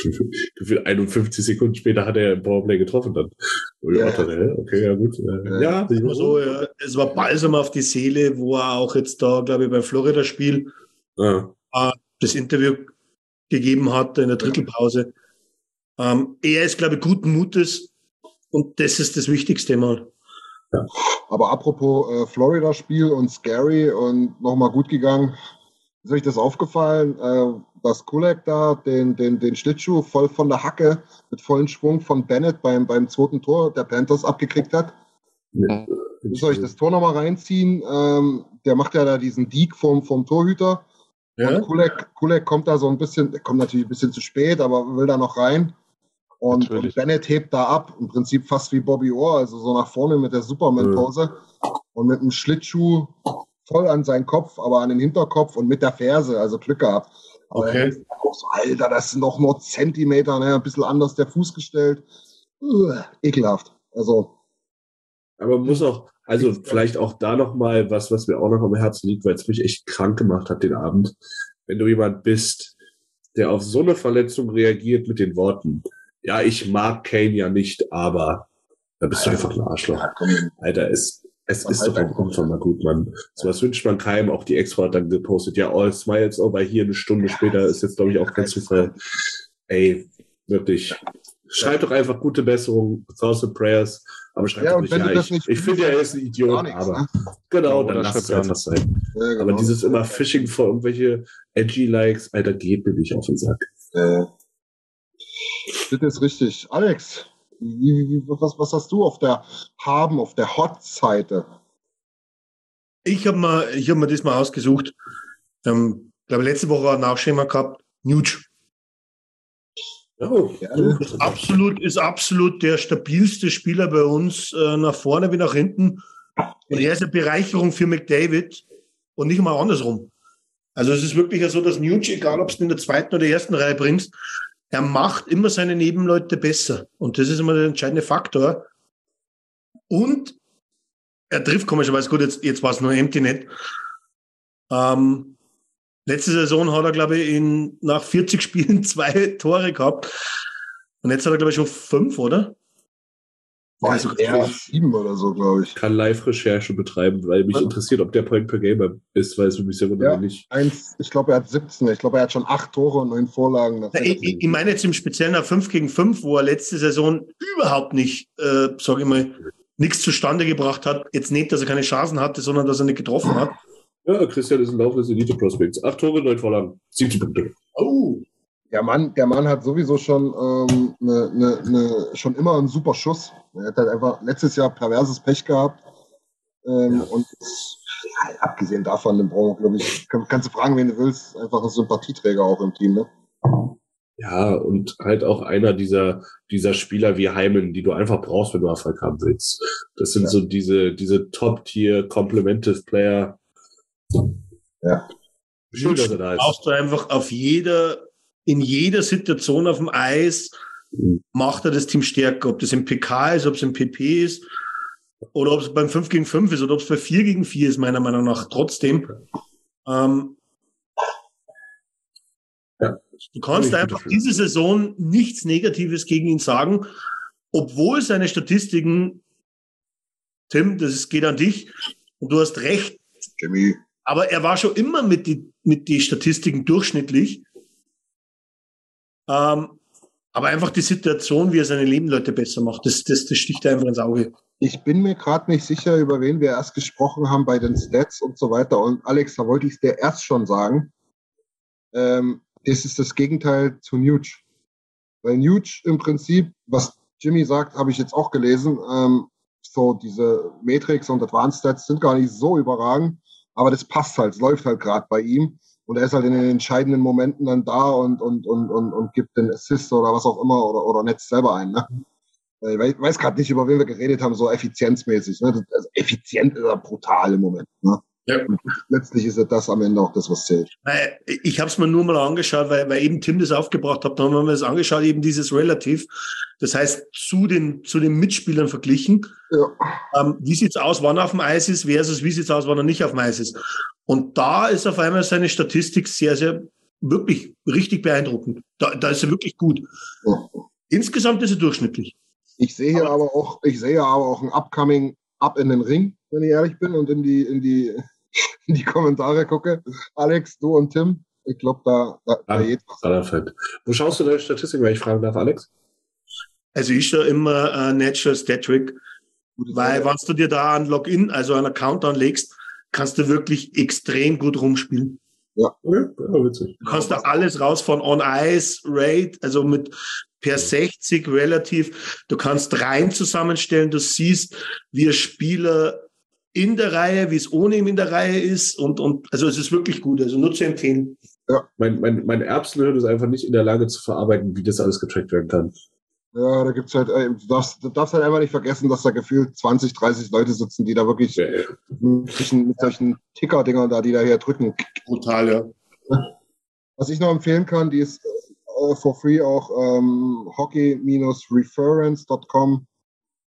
[SPEAKER 2] Gefühlt 51 Sekunden später hat er im Powerplay getroffen dann.
[SPEAKER 3] Ja,
[SPEAKER 2] dachte, hä, okay, ja gut. Äh,
[SPEAKER 3] Ja.
[SPEAKER 2] ja,
[SPEAKER 4] Immer so, ja, es war balsam auf die Seele, wo er auch jetzt da, glaube ich, beim Florida-Spiel
[SPEAKER 2] ja.
[SPEAKER 4] Das Interview gegeben hat in der Drittelpause. Ähm, er ist, glaube ich, guten Mutes und das ist das Wichtigste mal.
[SPEAKER 3] Ja. Aber apropos äh, Florida-Spiel und Scary und nochmal gut gegangen, ist euch das aufgefallen, äh, dass Kulek da den, den, den Schlittschuh voll von der Hacke mit vollem Schwung von Bennett beim, beim zweiten Tor der Panthers abgekriegt hat? Ja. Soll ich das Tor nochmal reinziehen? Ähm, der macht ja da diesen Deek vom, vom Torhüter. Ja. Und Kulek, Kulek kommt da so ein bisschen, kommt natürlich ein bisschen zu spät, aber will da noch rein. Und, und, Bennett hebt da ab, im Prinzip fast wie Bobby Orr, also so nach vorne mit der Superman-Pose ja. und mit einem Schlittschuh voll an seinen Kopf, aber an den Hinterkopf und mit der Ferse, also Glück gehabt. Aber okay. auch so, Alter, das sind doch nur Zentimeter, ne? ein bisschen anders der Fuß gestellt. Uh, ekelhaft. Also.
[SPEAKER 2] Aber man muss auch, also vielleicht auch da nochmal was, was mir auch noch am Herzen liegt, weil es mich echt krank gemacht hat den Abend. Wenn du jemand bist, der auf so eine Verletzung reagiert mit den Worten, ja, ich mag Kane ja nicht, aber da bist du einfach ein Arschloch. Alter, es, es ist doch einfach mal gut, man. So was wünscht man keinem. Auch die Ex-Frau hat dann gepostet, ja, all smiles, aber hier eine Stunde später ist jetzt, glaube ich, auch kein Zufall. Ey, wirklich. Schreibt doch einfach gute Besserung, Thousand Prayers, aber schreibt ja, doch nicht, ja, ich, ich finde ja, er ist ein Idiot, nichts, aber ne? genau, dann lass es einfach sein. Ja, genau. Aber dieses immer Phishing vor irgendwelche edgy Likes, Alter, geht mir nicht auf den Sack. Äh.
[SPEAKER 3] Das ist richtig. Alex, wie, wie, was, was hast du auf der Haben, auf der Hot-Seite?
[SPEAKER 4] Ich habe mir, ich hab mir das mal ausgesucht. Ähm, glaube letzte Woche ein Nachschema gehabt. Nuge. Oh, ist absolut, ist absolut der stabilste Spieler bei uns, äh, nach vorne wie nach hinten. Und er ist eine Bereicherung für McDavid und nicht mal andersrum. Also es ist wirklich so, dass Nuge, egal ob du in der zweiten oder ersten Reihe bringst, er macht immer seine Nebenleute besser. Und das ist immer der entscheidende Faktor. Und er trifft komischerweise gut, jetzt, jetzt war es nur Empty Net. Ähm, letzte Saison hat er, glaube ich, in, nach 40 Spielen zwei Tore gehabt. Und jetzt hat er, glaube ich, schon fünf, oder?
[SPEAKER 3] War also eher sieben oder so, glaube ich.
[SPEAKER 2] Kann Live-Recherche betreiben, weil mich Was? interessiert, ob der Point per Gamer ist, weil es für mich sehr wundert
[SPEAKER 3] ja, nicht. Eins, ich glaube, er hat 17. Ich glaube, er hat schon acht Tore und neun Vorlagen.
[SPEAKER 4] Ja, ich, ich, meine jetzt im Speziellen nach 5 gegen 5, wo er letzte Saison überhaupt nicht, äh, sage ich mal, nichts zustande gebracht hat. Jetzt nicht, dass er keine Chancen hatte, sondern dass er nicht getroffen hat.
[SPEAKER 2] Ja, Christian ist ein Lauf des Elite Prospects. Acht Tore, neun Vorlagen, 17 Punkte. Oh,
[SPEAKER 3] der Mann, der Mann hat sowieso schon, ähm, ne, ne, ne, schon immer einen super Schuss. Er hat halt einfach letztes Jahr perverses Pech gehabt. Ähm, ja. Und ja, abgesehen davon, den brauchen glaube ich, kann, kannst du fragen, wen du willst, einfach ein Sympathieträger auch im Team, ne?
[SPEAKER 2] Ja, und halt auch einer dieser, dieser Spieler wie Heimen, die du einfach brauchst, wenn du Erfolg haben willst. Das sind ja. so diese, diese Top-Tier Complementive Player.
[SPEAKER 4] Ja. Schön, dass er da ist. Brauchst du einfach auf jeder in jeder Situation auf dem Eis macht er das Team stärker. Ob das im PK ist, ob es im PP ist oder ob es beim 5 gegen 5 ist oder ob es bei 4 gegen 4 ist, meiner Meinung nach. Trotzdem, ähm, ja, du kannst einfach diese Saison nichts Negatives gegen ihn sagen, obwohl seine Statistiken, Tim, das geht an dich und du hast recht. Jimmy. Aber er war schon immer mit die, mit die Statistiken durchschnittlich. Ähm, aber einfach die Situation, wie er seine Nebenleute besser macht, das, das, das sticht einfach ins Auge.
[SPEAKER 3] Ich bin mir gerade nicht sicher, über wen wir erst gesprochen haben bei den Stats und so weiter. Und Alex, da wollte ich es dir erst schon sagen. Ähm, das ist das Gegenteil zu Nuge. Weil Nuge im Prinzip, was Jimmy sagt, habe ich jetzt auch gelesen, ähm, so diese Matrix und Advanced Stats sind gar nicht so überragend, aber das passt halt, es läuft halt gerade bei ihm. Und er ist halt in den entscheidenden Momenten dann da und, und, und, und, und gibt den Assist oder was auch immer oder, oder netzt selber ein. Ne? Ich weiß gerade nicht, über wen wir geredet haben, so effizienzmäßig. Ne? Also effizient ist er brutal im Moment. Ne? Ja. letztlich ist ja das am Ende auch das, was zählt.
[SPEAKER 4] Ich habe es mir nur mal angeschaut, weil, weil eben Tim das aufgebracht hat. Dann haben wir das angeschaut, eben dieses Relativ. Das heißt, zu den, zu den Mitspielern verglichen. Ja. Ähm, wie sieht's aus, wann er auf dem Eis ist, versus wie sieht's aus, wann er nicht auf dem Eis ist. Und da ist auf einmal seine Statistik sehr, sehr, wirklich richtig beeindruckend. Da, da ist er wirklich gut. Ja. Insgesamt ist er durchschnittlich.
[SPEAKER 3] Ich sehe aber, aber auch, ich sehe aber auch ein Upcoming ab in den Ring, wenn ich ehrlich bin, und in die, in die, in die Kommentare gucke. Alex, du und Tim. Ich glaube, da, da, da
[SPEAKER 2] geht was. Wo schaust du deine Statistik, wenn ich fragen darf, Alex?
[SPEAKER 4] Also ich schaue immer äh, Natural Stat Trick, weil wenn du dir da ein Login, also einen Account anlegst, kannst du wirklich extrem gut rumspielen.
[SPEAKER 3] Ja, ja
[SPEAKER 4] witzig. Du kannst da alles raus von On-Ice, Rate, also mit per 60 relativ. Du kannst Reihen zusammenstellen, du siehst, wie ein Spieler in der Reihe, wie es ohne ihm in der Reihe ist und, und also es ist wirklich gut, also nur zu empfehlen.
[SPEAKER 2] Ja. Mein, mein, mein Erbsenhirn ist einfach nicht in der Lage zu verarbeiten, wie das alles getrackt werden kann.
[SPEAKER 3] Ja, da gibt's halt, äh, du darfst, du darfst halt einfach nicht vergessen, dass da gefühlt 20, 30 Leute sitzen, die da wirklich ja, ja. Mit, solchen, mit solchen Ticker-Dingern da, die da hier drücken.
[SPEAKER 4] Brutal, ja.
[SPEAKER 3] Was ich noch empfehlen kann, die ist uh, for free auch ähm, hockey-reference.com.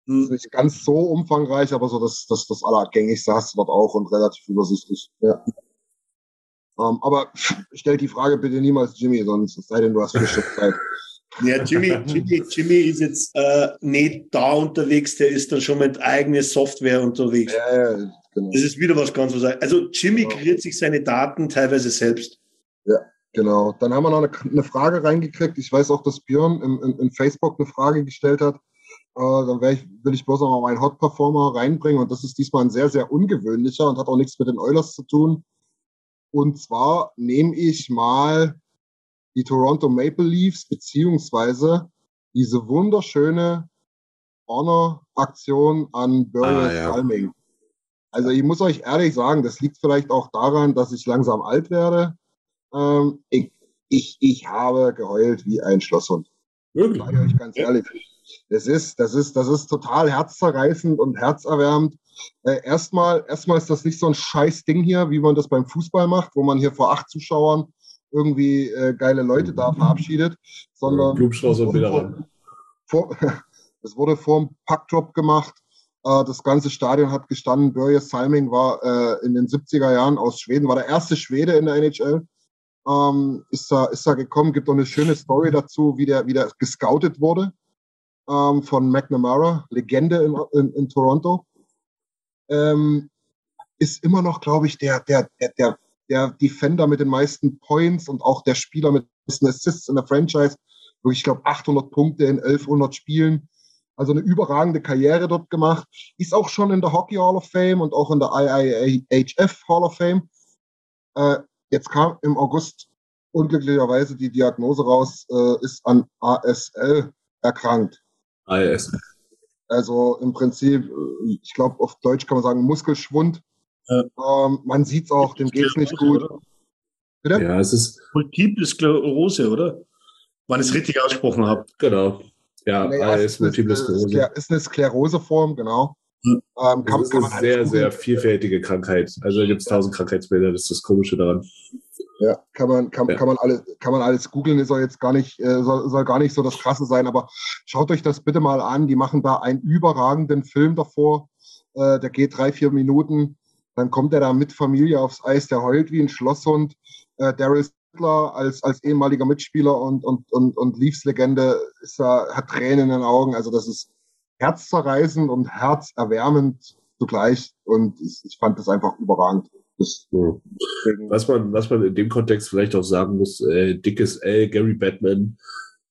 [SPEAKER 3] Hm. Ist nicht ganz so umfangreich, aber so das, das, das Allergängigste hast du dort auch und relativ übersichtlich. Ja. Ähm, aber stell die Frage bitte niemals Jimmy, sonst sei denn du hast Stück Zeit.
[SPEAKER 4] Ja, Jimmy, Jimmy, Jimmy ist jetzt äh, nicht da unterwegs, der ist dann schon mit eigener Software unterwegs. Ja, ja, genau. Das ist wieder was ganz was. Also Jimmy genau. kreiert sich seine Daten teilweise selbst.
[SPEAKER 3] Ja, genau. Dann haben wir noch eine, eine Frage reingekriegt. Ich weiß auch, dass Björn in, in, in Facebook eine Frage gestellt hat. Äh, dann ich, will ich bloß noch mal meinen Hot Performer reinbringen und das ist diesmal ein sehr, sehr ungewöhnlicher und hat auch nichts mit den Oilers zu tun. Und zwar nehme ich mal die Toronto Maple Leafs beziehungsweise diese wunderschöne Honor-Aktion an Burial ah, ja. Also ich muss euch ehrlich sagen, das liegt vielleicht auch daran, dass ich langsam alt werde. Ähm, ich, ich, ich habe geheult wie ein Schlosshund. Wirklich? Sag ich euch ganz ehrlich. Das ist, das ist, das ist total herzzerreißend und herzerwärmend. Äh, erstmal, erstmal ist das nicht so ein scheiß Ding hier, wie man das beim Fußball macht, wo man hier vor acht Zuschauern irgendwie äh, geile Leute da verabschiedet, sondern
[SPEAKER 2] Blumstrauß und wieder
[SPEAKER 3] es wurde vor dem Packdrop gemacht. Äh, das ganze Stadion hat gestanden. Börje Salming war äh, in den 70er Jahren aus Schweden, war der erste Schwede in der NHL. Ähm, ist, da, ist da gekommen, gibt auch eine schöne Story dazu, wie der, wie der gescoutet wurde ähm, von McNamara, Legende in, in, in Toronto. Ähm, ist immer noch, glaube ich, der, der, der, der der Defender mit den meisten Points und auch der Spieler mit den Assists in der Franchise. Ich glaube 800 Punkte in 1100 Spielen. Also eine überragende Karriere dort gemacht. Ist auch schon in der Hockey Hall of Fame und auch in der IIHF Hall of Fame. Äh, jetzt kam im August unglücklicherweise die Diagnose raus, äh, ist an ASL erkrankt.
[SPEAKER 2] ASL.
[SPEAKER 3] Also im Prinzip, äh, ich glaube auf Deutsch kann man sagen Muskelschwund. Ähm, man sieht es auch, dem geht es nicht gut.
[SPEAKER 2] Bitte? Ja, es ist.
[SPEAKER 4] Multiple Sklerose, oder? Wann ich es richtig ausgesprochen habe.
[SPEAKER 2] Genau. Ja, nee,
[SPEAKER 3] ist, ist, Multiple Sklerose. Ist eine Skleroseform, genau.
[SPEAKER 2] Hm. Ähm, kann, das ist eine sehr, sehr vielfältige Krankheit. Also gibt es tausend Krankheitsbilder, das ist das Komische daran.
[SPEAKER 3] Ja, kann man, kann, ja. kann man alles, kann man alles googeln, soll jetzt gar nicht, äh, soll, soll gar nicht so das Krasse sein, aber schaut euch das bitte mal an. Die machen da einen überragenden Film davor. Äh, der geht drei, vier Minuten. Dann kommt er da mit Familie aufs Eis, der heult wie ein Schlosshund. Äh, Daryl Sittler als, als ehemaliger Mitspieler und, und, und, und Leafs-Legende da, hat Tränen in den Augen. Also das ist herzzerreißend und herzerwärmend zugleich. Und ich, ich fand das einfach überragend. Das,
[SPEAKER 2] was man, was man in dem Kontext vielleicht auch sagen muss, äh, dickes L, Gary Batman,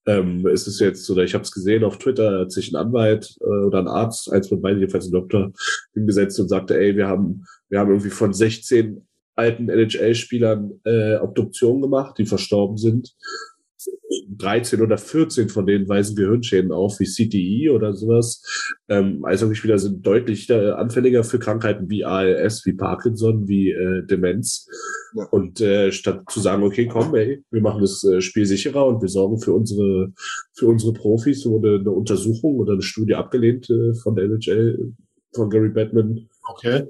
[SPEAKER 2] ähm, ist es jetzt, oder ich habe es gesehen auf Twitter, hat sich ein Anwalt äh, oder ein Arzt, eins von beiden, jedenfalls ein Doktor, hingesetzt und sagte, ey, wir haben, wir haben irgendwie von 16 alten NHL-Spielern äh, Obduktion gemacht, die verstorben sind. 13 oder 14 von denen weisen Gehirnschäden auf, wie CTI oder sowas. Ähm, also wirklich wieder sind deutlich äh, anfälliger für Krankheiten wie ALS, wie Parkinson, wie äh, Demenz. Ja. Und äh, statt zu sagen, okay, komm, ey, wir machen das äh, Spiel sicherer und wir sorgen für unsere für unsere Profis, wurde eine Untersuchung oder eine Studie abgelehnt äh, von der NHL, von Gary Batman.
[SPEAKER 4] Okay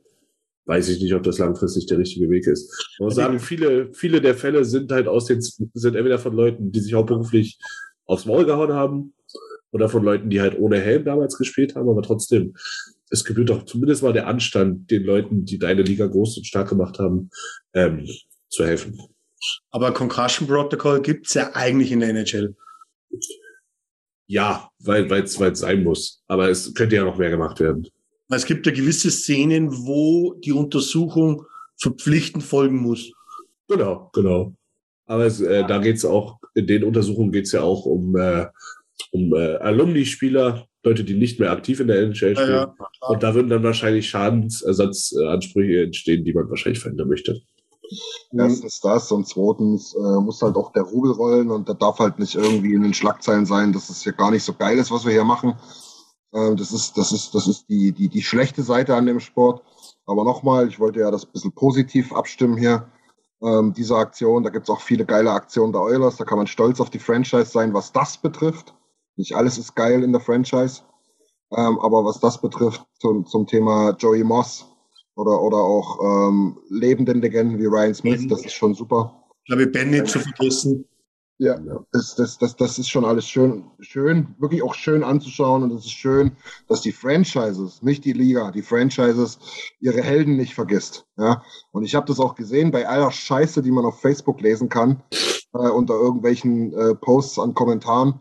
[SPEAKER 2] weiß ich nicht, ob das langfristig der richtige Weg ist. Man muss sagen, viele, viele der Fälle sind halt aus den, sind entweder von Leuten, die sich hauptberuflich aufs Maul gehauen haben, oder von Leuten, die halt ohne Helm damals gespielt haben, aber trotzdem, es gebührt doch zumindest mal der Anstand, den Leuten, die deine Liga groß und stark gemacht haben, ähm, zu helfen.
[SPEAKER 4] Aber Concussion Protocol gibt's ja eigentlich in der NHL.
[SPEAKER 2] Ja, weil es sein muss. Aber es könnte ja noch mehr gemacht werden.
[SPEAKER 4] Es gibt ja gewisse Szenen, wo die Untersuchung verpflichtend folgen muss.
[SPEAKER 2] Genau, genau. Aber es, äh, da geht es auch, in den Untersuchungen geht es ja auch um, äh, um äh, Alumni-Spieler, Leute, die nicht mehr aktiv in der NHL spielen. Ja, ja, und da würden dann wahrscheinlich Schadensersatzansprüche entstehen, die man wahrscheinlich verhindern möchte.
[SPEAKER 3] Erstens das und zweitens äh, muss halt auch der Rubel rollen und da darf halt nicht irgendwie in den Schlagzeilen sein, dass es ja gar nicht so geil ist, was wir hier machen. Ähm, das ist, das ist, das ist die, die, die schlechte Seite an dem Sport. Aber nochmal, ich wollte ja das ein bisschen positiv abstimmen hier. Ähm, diese Aktion, da gibt's auch viele geile Aktionen der Oilers, da kann man stolz auf die Franchise sein, was das betrifft. Nicht alles ist geil in der Franchise. Ähm, aber was das betrifft, zum, zum Thema Joey Moss oder, oder auch ähm, lebenden Legenden wie Ryan Smith, das ist schon super.
[SPEAKER 4] Ich glaube, Ben nicht zu vergessen.
[SPEAKER 3] Ja, das, das, das, das ist schon alles schön, schön, wirklich auch schön anzuschauen und es ist schön, dass die Franchises, nicht die Liga, die Franchises ihre Helden nicht vergisst. Ja, und ich habe das auch gesehen bei aller Scheiße, die man auf Facebook lesen kann, äh, unter irgendwelchen äh, Posts an Kommentaren.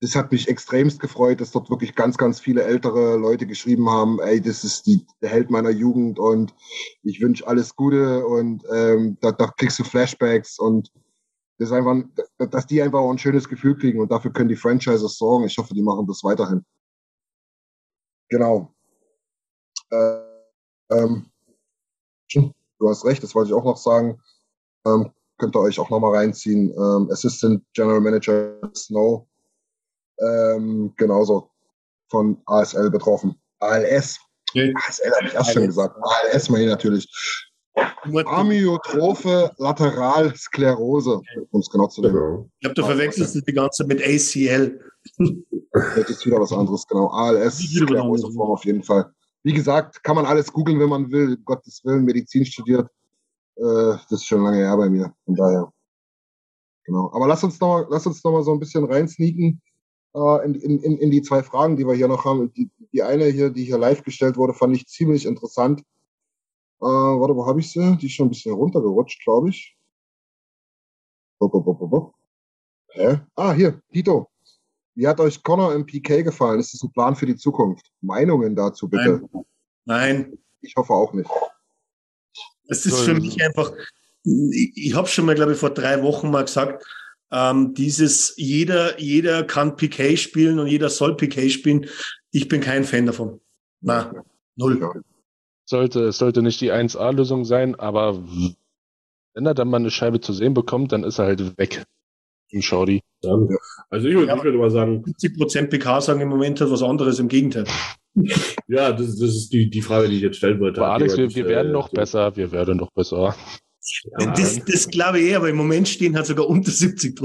[SPEAKER 3] Das hat mich extremst gefreut, dass dort wirklich ganz, ganz viele ältere Leute geschrieben haben, ey, das ist die, der Held meiner Jugend und ich wünsche alles Gute und ähm, da, da kriegst du Flashbacks und das einfach, dass die einfach auch ein schönes Gefühl kriegen und dafür können die Franchises sorgen. Ich hoffe, die machen das weiterhin. Genau. Äh, ähm, du hast recht, das wollte ich auch noch sagen. Ähm, könnt ihr euch auch nochmal reinziehen. Ähm, Assistant General Manager Snow, ähm, genauso von ASL betroffen. ALS. ASL habe ich erst schon gesagt. ALS meine ich natürlich. Amyotrophe Lateralsklerose, um es genau zu nennen. Genau.
[SPEAKER 4] Ich glaube, du verwechselst die ganze mit ACL.
[SPEAKER 3] Das ist wieder was anderes, genau. ALS, Skleroseform auf jeden Fall. Wie gesagt, kann man alles googeln, wenn man will. Gottes Willen, Medizin studiert. Äh, das ist schon lange her bei mir. Von daher. Genau. Aber lass uns noch mal, lass uns noch mal so ein bisschen reinsneaken äh, in, in, in die zwei Fragen, die wir hier noch haben. Die, die eine hier, die hier live gestellt wurde, fand ich ziemlich interessant. Äh, warte, wo habe ich sie? Die ist schon ein bisschen runtergerutscht, glaube ich. Bo, bo, bo, bo, Hä? Ah, hier, Tito. Wie hat euch Connor im PK gefallen? Ist das ein Plan für die Zukunft? Meinungen dazu bitte.
[SPEAKER 4] Nein. Nein.
[SPEAKER 3] Ich hoffe auch nicht.
[SPEAKER 4] Es ist für mich einfach, ich, ich habe schon mal, glaube ich, vor drei Wochen mal gesagt, ähm, dieses jeder, jeder kann PK spielen und jeder soll PK spielen. Ich bin kein Fan davon. Na, null.
[SPEAKER 1] Sollte, es sollte nicht die 1A-Lösung sein, aber wenn er dann mal eine Scheibe zu sehen bekommt, dann ist er halt weg. Im Schaudi.
[SPEAKER 2] Ja. Also ich würde ja, würd mal sagen.
[SPEAKER 4] 70% PK sagen im Moment was anderes, im Gegenteil.
[SPEAKER 2] ja, das, das ist die, die Frage, die ich jetzt stellen wollte.
[SPEAKER 1] Aber Alex, wir, wir werden äh, noch so. besser, wir werden noch besser.
[SPEAKER 4] Ja. Das, das glaube ich eh, aber im Moment stehen halt sogar unter 70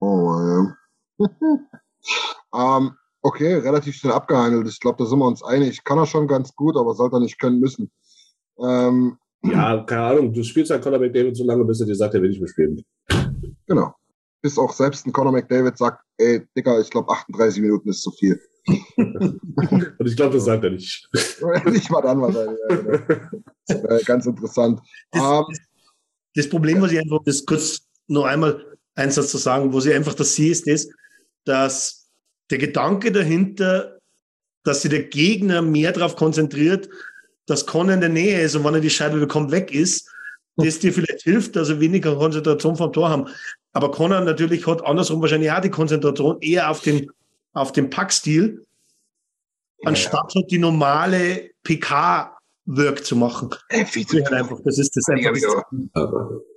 [SPEAKER 3] Oh, ja. ähm, Okay, relativ schnell abgehandelt. Ich glaube, da sind wir uns einig. Kann er schon ganz gut, aber sollte er nicht können müssen.
[SPEAKER 2] Ähm, ja, keine Ahnung. Du spielst halt Conor McDavid so lange, bis er dir sagt, er will nicht mehr spielen.
[SPEAKER 3] Genau. Bis auch selbst ein Conor McDavid sagt, ey, Digga, ich glaube 38 Minuten ist zu viel.
[SPEAKER 2] Und ich glaube, das sagt er nicht.
[SPEAKER 3] nicht mal dann wahrscheinlich. Ja, genau. ganz interessant.
[SPEAKER 4] Das, um, ähm, das, Problem, was ich einfach, das kurz noch einmal eins zu sagen, wo sie einfach das sehe, ist das, dass der Gedanke dahinter, dass sich der Gegner mehr darauf konzentriert, dass Connor in der Nähe ist und wenn er die Scheibe bekommt, weg ist, das dir vielleicht hilft, dass er weniger Konzentration vom Tor haben. Aber Connor natürlich hat andersrum wahrscheinlich auch die Konzentration eher auf den, auf den Packstil, anstatt ja. die normale PK Work zu machen.
[SPEAKER 3] Ey, viel zu viel. Einfach, das ist das einfach. Das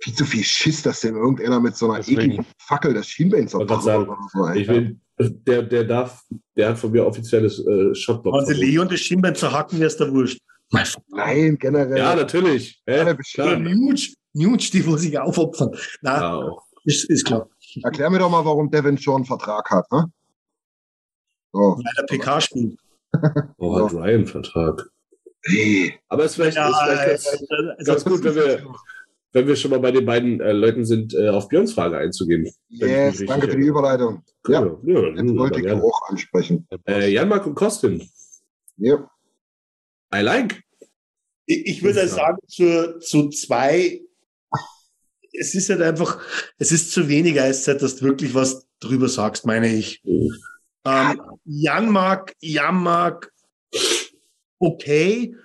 [SPEAKER 3] viel zu viel Schiss, dass denn irgendeiner mit so einer ekligen Fackel das Schienbein
[SPEAKER 2] zerpackt. So, ich will, der, der darf, der hat von mir offizielles äh, Shotblock.
[SPEAKER 4] Also Leon das Schienbein zerhacken, wäre es da wurscht.
[SPEAKER 3] Nein, generell.
[SPEAKER 2] Ja, natürlich.
[SPEAKER 4] Ja. Nuge, Nuge, die muss sich aufopfern. Na, ja, ist, ist klar.
[SPEAKER 3] Erklär mir doch mal, warum Devin schon einen Vertrag hat. Ne?
[SPEAKER 4] So. Weil der PK spielt.
[SPEAKER 2] Oh, hat Ryan einen Vertrag? Aber es ist vielleicht, ja, ist vielleicht ganz, ganz gut, wenn wir, wenn wir schon mal bei den beiden äh, Leuten sind, äh, auf Björns Frage einzugehen.
[SPEAKER 3] Yes, danke für die Überleitung. Cool. Ja, ja, jetzt wollte ich auch ansprechen.
[SPEAKER 2] Äh, Jan-Mark und Kostin.
[SPEAKER 3] Ja.
[SPEAKER 2] I like.
[SPEAKER 4] Ich, ich würde sagen, zu, zu zwei, es ist halt einfach, es ist zu wenig Eiszeit, dass du wirklich was drüber sagst, meine ich. Mhm. Ähm, Jan-Mark, Jan-Mark, okay.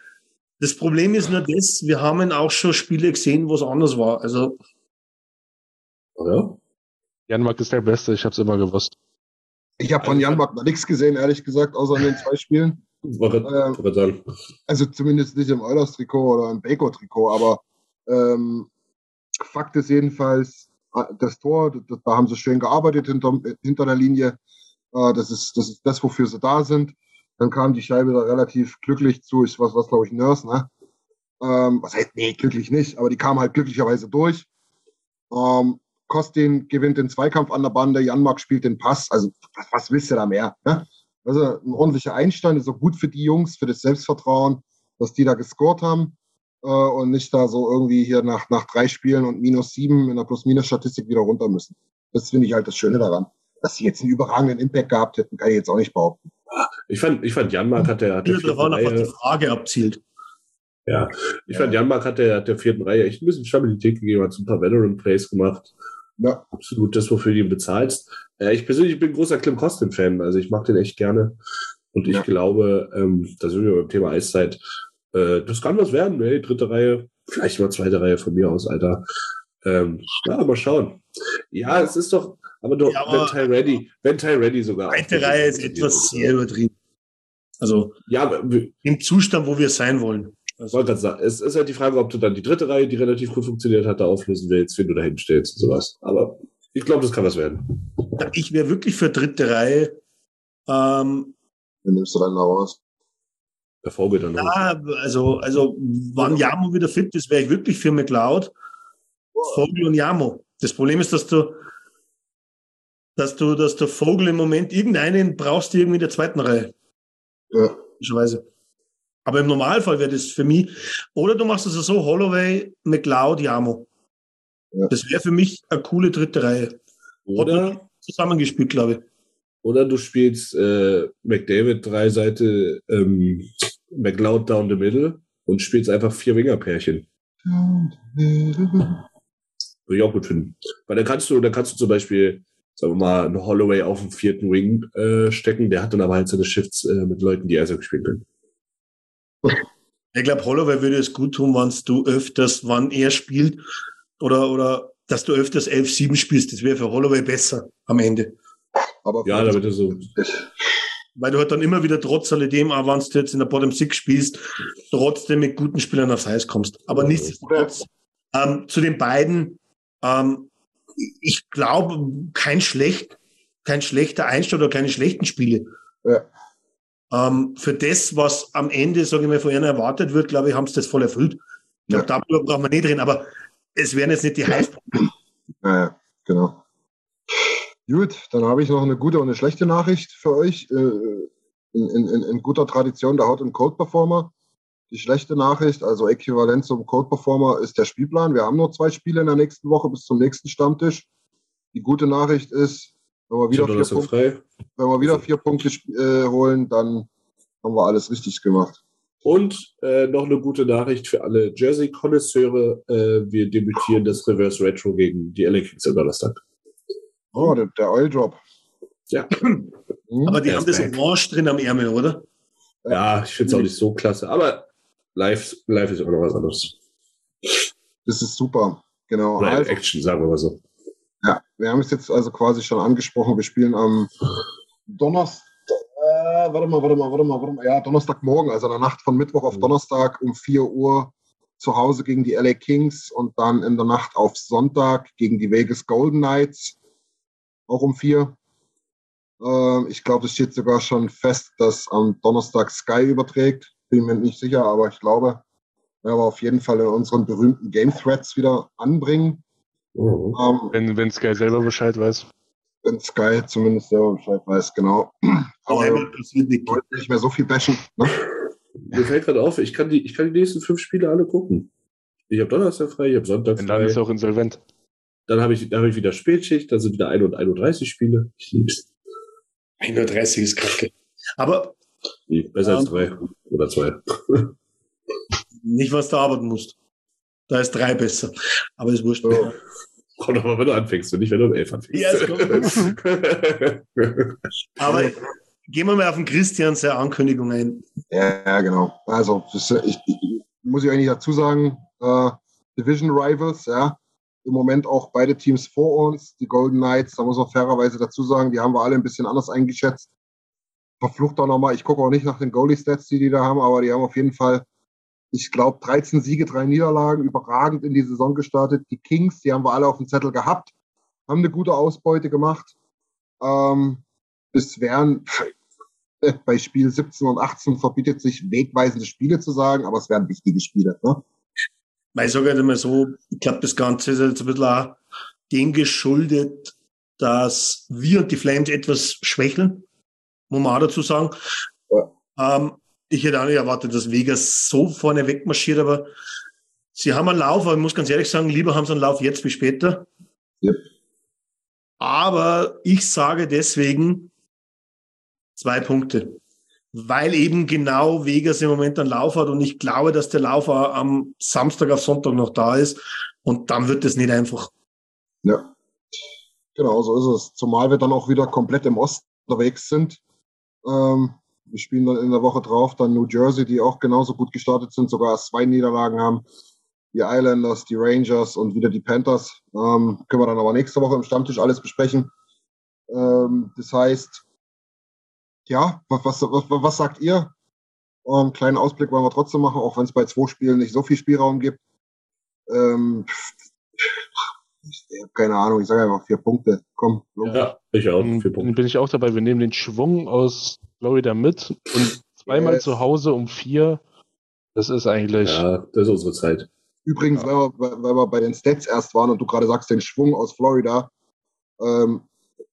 [SPEAKER 4] Das Problem ist nur das, wir haben auch schon Spiele gesehen, wo es anders war. Also
[SPEAKER 1] ja? Janmark ist der Beste, ich habe es immer gewusst.
[SPEAKER 3] Ich habe von Janmark noch nichts gesehen, ehrlich gesagt, außer in den zwei Spielen. Ähm, also zumindest nicht im Eulers-Trikot oder im Baker-Trikot, aber ähm, Fakt ist jedenfalls, äh, das Tor, da haben sie schön gearbeitet hinter, hinter der Linie. Äh, das, ist, das ist das, wofür sie da sind. Dann kam die Scheibe da relativ glücklich zu, ich was, was glaube ich, Nurse, ne? Ähm, was heißt, nee, glücklich nicht, aber die kam halt glücklicherweise durch. Ähm, Kostin gewinnt den Zweikampf an der Bande, Janmark spielt den Pass. Also, was, was willst du da mehr? Ne? Also, ein ordentlicher Einstand ist auch gut für die Jungs, für das Selbstvertrauen, dass die da gescored haben äh, und nicht da so irgendwie hier nach, nach drei Spielen und minus sieben in der Plus-Minus-Statistik wieder runter müssen. Das finde ich halt das Schöne daran. Dass sie jetzt einen überragenden Impact gehabt hätten, kann ich jetzt auch nicht behaupten.
[SPEAKER 2] Ich fand, ich fand Janmark hat der, hat der
[SPEAKER 4] vierten Reihe, die Frage abzielt.
[SPEAKER 2] Ja, ich ja. fand Janmark hat der, hat der vierten Reihe echt ein bisschen Stabilität gegeben, hat so ein paar Veteran Plays gemacht. Ja. Absolut das, wofür du ihn bezahlst. Äh, ich persönlich bin großer Clem Costin-Fan, also ich mag den echt gerne. Und ich ja. glaube, ähm, da sind wir beim Thema Eiszeit, äh, das kann was werden, ey, dritte Reihe, vielleicht mal zweite Reihe von mir aus, Alter. Ähm, ja, mal schauen. Ja, es ist doch, aber doch, ja, aber wenn Ty Ready, wenn Ty Ready sogar.
[SPEAKER 4] Zweite Reihe ist etwas sehr übertrieben. Also, ja, im Zustand, wo wir sein wollen.
[SPEAKER 2] Also, wollte sagen, es ist halt die Frage, ob du dann die dritte Reihe, die relativ gut funktioniert hat, da auflösen willst, wenn du da hinstellst und sowas. Aber ich glaube, das kann was werden.
[SPEAKER 4] Ich wäre wirklich für dritte Reihe. Ähm,
[SPEAKER 3] Dann nimmst du dann noch raus.
[SPEAKER 2] Der Vogel dann.
[SPEAKER 4] Ja, also, also, wann Jamo wieder fit ist, wäre ich wirklich für McLeod. Vogel und Jamo. Das Problem ist, dass du, dass du, dass der Vogel im Moment irgendeinen brauchst, du irgendwie in der zweiten Reihe. Ja. Aber im Normalfall wäre das für mich, oder du machst es so, Holloway, McLeod, Jamo. Ja. Das wäre für mich eine coole dritte Reihe. Oder zusammengespielt, glaube ich.
[SPEAKER 2] Oder du spielst äh, McDavid drei Seite ähm, McLeod down the middle und spielst einfach vier Winger-Pärchen. Würde ich auch gut finden. Weil dann kannst du, dann kannst du zum Beispiel, sagen wir mal, einen Holloway auf den vierten Wing äh, stecken, der hat dann aber halt seine Shifts äh, mit Leuten, die Eishockey spielen können.
[SPEAKER 4] Ich glaube, Holloway würde es gut tun, wenn du öfters, wann er spielt, oder, oder dass du öfters 11-7 spielst. Das wäre für Holloway besser am Ende.
[SPEAKER 2] Aber ja, da wird er so.
[SPEAKER 4] Weil du halt dann immer wieder trotz alledem, auch wenn du jetzt in der Bottom Six spielst, trotzdem mit guten Spielern aufs Eis kommst. Aber nichtsdestotrotz, ähm, zu den beiden, ähm, ich glaube, kein schlecht, kein schlechter Einstand oder keine schlechten Spiele. Ja. Ähm, für das, was am Ende, sage ich mal, von ihnen erwartet wird, glaube ich, haben sie das voll erfüllt. Ich glaube, ja. darüber brauchen wir nicht reden, aber es wären jetzt nicht die Heißpunkte.
[SPEAKER 3] Ja, genau. Gut, dann habe ich noch eine gute und eine schlechte Nachricht für euch. Äh, in, in, in guter Tradition der Hot und Code Performer. Die schlechte Nachricht, also äquivalent zum Code Performer, ist der Spielplan. Wir haben nur zwei Spiele in der nächsten Woche bis zum nächsten Stammtisch. Die gute Nachricht ist, wenn wir wieder, vier Punkte, wenn wir wieder vier Punkte äh, holen, dann haben wir alles richtig gemacht.
[SPEAKER 2] Und äh, noch eine gute Nachricht für alle Jersey-Konnoisseure. Äh, wir debütieren das Reverse Retro gegen die LA Kings am Donnerstag.
[SPEAKER 3] Oh, der, der Oil Drop.
[SPEAKER 2] Ja.
[SPEAKER 4] Hm? Aber die haben das Orange drin am Ärmel, oder?
[SPEAKER 2] Ja, ich finde es auch nicht so klasse. Aber live, live ist immer noch was anderes.
[SPEAKER 3] Das ist super. Genau.
[SPEAKER 2] Oder also, Action, sagen wir mal so.
[SPEAKER 3] Ja, wir haben es jetzt also quasi schon angesprochen. Wir spielen am Donnerstag. Äh, warte mal, warte mal, warte mal, warte mal. Ja, Donnerstagmorgen, also in der Nacht von Mittwoch auf mhm. Donnerstag um 4 Uhr zu Hause gegen die LA Kings und dann in der Nacht auf Sonntag gegen die Vegas Golden Knights, auch um vier. Äh, ich glaube, es steht sogar schon fest, dass am Donnerstag Sky überträgt. Bin mir nicht sicher, aber ich glaube, werden wir auf jeden Fall in unseren berühmten Game Threads wieder anbringen.
[SPEAKER 1] Mhm. Ähm, wenn, wenn Sky selber Bescheid weiß.
[SPEAKER 3] Wenn Sky zumindest selber Bescheid weiß, genau. Aber ich wollte nicht mehr so viel bashen. Ne?
[SPEAKER 2] Mir fällt gerade auf, ich kann, die, ich kann die nächsten fünf Spiele alle gucken. Ich habe Donnerstag frei, ich habe Sonntag frei. Und
[SPEAKER 1] dann ist auch insolvent.
[SPEAKER 2] Dann habe ich, hab ich wieder Spätschicht, dann sind wieder 1 und 31 Spiele. Ich lieb's.
[SPEAKER 4] 31 ist kacke. Aber.
[SPEAKER 2] Nee, besser ähm, als drei oder zwei.
[SPEAKER 4] nicht, was du arbeiten musst. Da ist drei besser. Aber ist wurscht. Oh.
[SPEAKER 2] Kommt aber, wenn du anfängst und nicht, wenn du um elf anfängst. Ja,
[SPEAKER 4] aber gehen wir mal auf den Christian seine Ankündigung ein.
[SPEAKER 3] Ja, ja genau. Also, ich, ich, muss ich eigentlich dazu sagen, äh, Division Rivals, ja. im Moment auch beide Teams vor uns, die Golden Knights, da muss man fairerweise dazu sagen, die haben wir alle ein bisschen anders eingeschätzt. Verflucht auch nochmal, ich gucke auch nicht nach den Goalie-Stats, die die da haben, aber die haben auf jeden Fall, ich glaube, 13 Siege, drei Niederlagen, überragend in die Saison gestartet. Die Kings, die haben wir alle auf dem Zettel gehabt, haben eine gute Ausbeute gemacht. Ähm, es wären bei Spiel 17 und 18 verbietet sich wegweisende Spiele zu sagen, aber es wären wichtige Spiele. Ne?
[SPEAKER 4] Ich sage halt immer so, ich glaube, das Ganze ist jetzt ein bisschen auch dem geschuldet, dass wir und die Flames etwas schwächeln, muss man auch dazu sagen. Ja. Ähm, ich hätte auch nicht erwartet, dass Vegas so vorne wegmarschiert, aber sie haben einen Lauf, aber ich muss ganz ehrlich sagen, lieber haben sie einen Lauf jetzt wie später. Ja. Aber ich sage deswegen zwei Punkte weil eben genau Vegas im Moment einen Lauf hat und ich glaube, dass der Lauf am Samstag auf Sonntag noch da ist und dann wird es nicht einfach.
[SPEAKER 3] Ja, genau, so ist es. Zumal wir dann auch wieder komplett im Osten unterwegs sind. Ähm, wir spielen dann in der Woche drauf dann New Jersey, die auch genauso gut gestartet sind, sogar zwei Niederlagen haben. Die Islanders, die Rangers und wieder die Panthers. Ähm, können wir dann aber nächste Woche im Stammtisch alles besprechen. Ähm, das heißt, ja, was, was, was, was sagt ihr? Einen kleinen Ausblick wollen wir trotzdem machen, auch wenn es bei zwei Spielen nicht so viel Spielraum gibt. Ähm, ich habe keine Ahnung, ich sage einfach vier Punkte. Komm,
[SPEAKER 1] los. Ja, ich auch. Vier Punkte. Bin ich auch dabei. Wir nehmen den Schwung aus Florida mit und zweimal yes. zu Hause um vier. Das ist eigentlich.
[SPEAKER 2] Ja, das ist unsere Zeit.
[SPEAKER 3] Übrigens, ja. weil, wir, weil wir bei den Stats erst waren und du gerade sagst, den Schwung aus Florida. Ähm,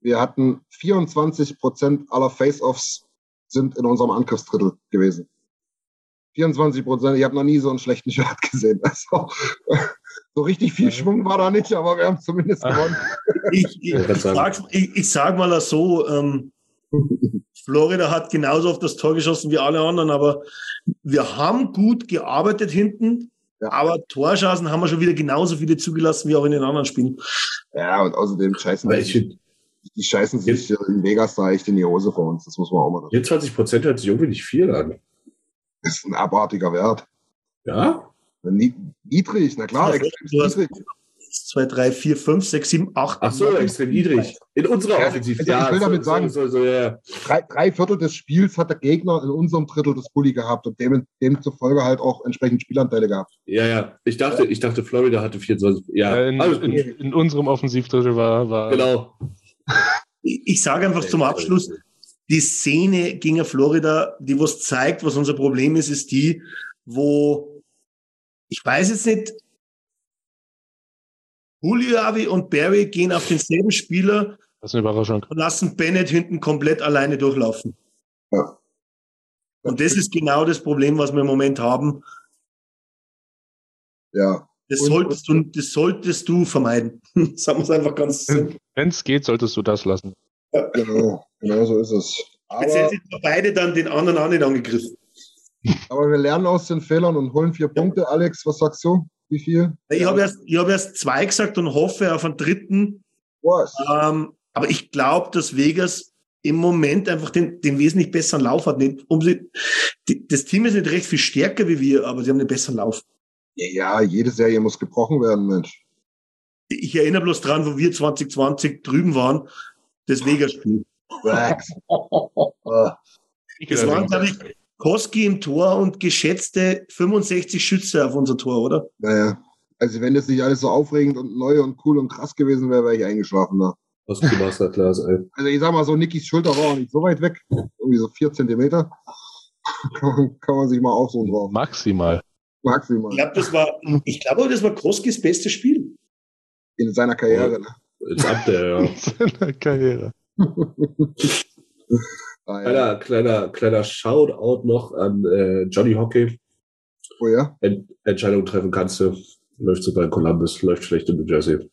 [SPEAKER 3] wir hatten 24 Prozent aller Face-Offs sind in unserem Angriffsdrittel gewesen. 24 Prozent. Ich habe noch nie so einen schlechten Shirt gesehen. Also, so richtig viel Schwung war da nicht, aber wir haben zumindest gewonnen.
[SPEAKER 4] ich, ich, ich, sag, ich, sag mal so, ähm, Florida hat genauso auf das Tor geschossen wie alle anderen, aber wir haben gut gearbeitet hinten. Ja. Aber Torschancen haben wir schon wieder genauso viele zugelassen wie auch in den anderen Spielen.
[SPEAKER 3] Ja, und außerdem scheißen wir die scheißen sich jetzt, in Vegas da echt in die Hose vor uns. Das muss man auch mal.
[SPEAKER 2] 24 Prozent hört sich irgendwie nicht viel an.
[SPEAKER 3] Das ist ein abartiger Wert.
[SPEAKER 2] Ja?
[SPEAKER 3] Niedrig, na klar, extrem
[SPEAKER 4] niedrig. 2, 3, 4, 5, 6, 7, 8.
[SPEAKER 2] Ach so, extrem niedrig. In unserer
[SPEAKER 3] ja, Offensiv. Also ja, ich will so, damit sagen, so, so, ja. drei, drei, Viertel des Spiels hat der Gegner in unserem Drittel des Bulli gehabt und dem, demzufolge halt auch entsprechend Spielanteile gehabt.
[SPEAKER 2] Ja, ja. Ich dachte, ich dachte Florida hatte 24. Ja,
[SPEAKER 1] in, in, in, unserem Offensivdrittel war, war.
[SPEAKER 2] Genau.
[SPEAKER 4] Ich sage einfach zum Abschluss, die Szene gegen Florida, die was zeigt, was unser Problem ist, ist die, wo ich weiß jetzt nicht, Julio und Barry gehen auf denselben Spieler
[SPEAKER 1] das ist eine Überraschung.
[SPEAKER 4] und lassen Bennett hinten komplett alleine durchlaufen. Ja. Und das ist genau das Problem, was wir im Moment haben.
[SPEAKER 3] Ja.
[SPEAKER 4] Das solltest, du, das solltest du vermeiden. Sagen wir es einfach ganz
[SPEAKER 1] simpel. Wenn es geht, solltest du das lassen.
[SPEAKER 3] Ja. Genau, genau so ist es.
[SPEAKER 4] Aber, Jetzt sind beide dann den anderen auch nicht angegriffen.
[SPEAKER 3] Aber wir lernen aus den Fehlern und holen vier Punkte. Alex, was sagst du? Wie viel?
[SPEAKER 4] Ich habe erst, hab erst zwei gesagt und hoffe auf einen dritten. Was? Ähm, aber ich glaube, dass Vegas im Moment einfach den, den wesentlich besseren Lauf hat. Nicht, um sie, die, das Team ist nicht recht viel stärker wie wir, aber sie haben einen besseren Lauf.
[SPEAKER 3] Ja, jede Serie muss gebrochen werden, Mensch.
[SPEAKER 4] Ich erinnere bloß dran, wo wir 2020 drüben waren, das Vegas-Spiel. das waren, glaube ich, Koski im Tor und geschätzte 65 Schütze auf unser Tor, oder?
[SPEAKER 3] Naja. Also wenn das nicht alles so aufregend und neu und cool und krass gewesen wäre, wäre ich eingeschlafen da.
[SPEAKER 2] Koski Masterclass, ey.
[SPEAKER 3] Also ich sag mal so, Nikis Schulter war auch nicht so weit weg. Irgendwie so vier Zentimeter. kann, man, kann man sich mal aufsuchen drauf.
[SPEAKER 1] Maximal.
[SPEAKER 3] Maximal.
[SPEAKER 4] Ich glaube, das war, ich glaube, das war Kroskis bestes Spiel.
[SPEAKER 3] In seiner Karriere, ne?
[SPEAKER 2] Jetzt ab der, ja. In
[SPEAKER 1] seiner Karriere.
[SPEAKER 2] ja. kleiner, kleiner, kleiner Shoutout noch an äh, Johnny Hockey.
[SPEAKER 3] Oh ja?
[SPEAKER 2] Ent Entscheidung treffen kannst du. Läuft so bei Columbus, läuft schlecht in New Jersey.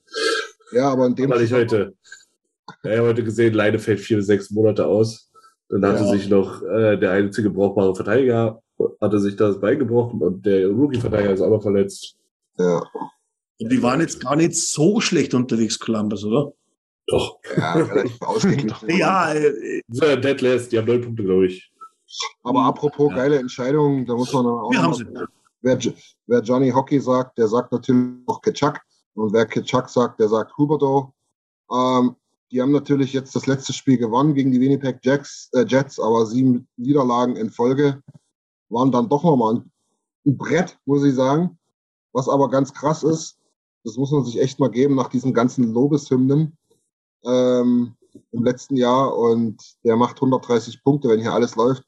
[SPEAKER 3] Ja, aber in dem
[SPEAKER 2] Fall. ich heute, ja, heute gesehen, Leine fällt vier bis sechs Monate aus. Dann hatte ja. sich noch äh, der einzige brauchbare Verteidiger hatte sich das beigebrochen und der Rookie-Verteidiger ist auch noch verletzt.
[SPEAKER 3] Ja.
[SPEAKER 4] Und die waren jetzt gar nicht so schlecht unterwegs, Columbus, oder?
[SPEAKER 2] Doch.
[SPEAKER 3] Ja, relativ ausgeglichen.
[SPEAKER 4] ja,
[SPEAKER 2] äh, so, Deadless, die haben neun Punkte, glaube ich.
[SPEAKER 3] Aber apropos ja. geile Entscheidungen, da muss man dann auch.
[SPEAKER 4] Wir haben sie.
[SPEAKER 3] Wer, wer, Johnny Hockey sagt, der sagt natürlich auch Ketchuk. Und wer Kitschak sagt, der sagt Huberto. Ähm, die haben natürlich jetzt das letzte Spiel gewonnen gegen die Winnipeg Jets, äh, Jets aber sieben Niederlagen in Folge waren dann doch nochmal ein, ein Brett, muss ich sagen. Was aber ganz krass ist, das muss man sich echt mal geben nach diesen ganzen Lobeshymnen ähm, im letzten Jahr und der macht 130 Punkte, wenn hier alles läuft.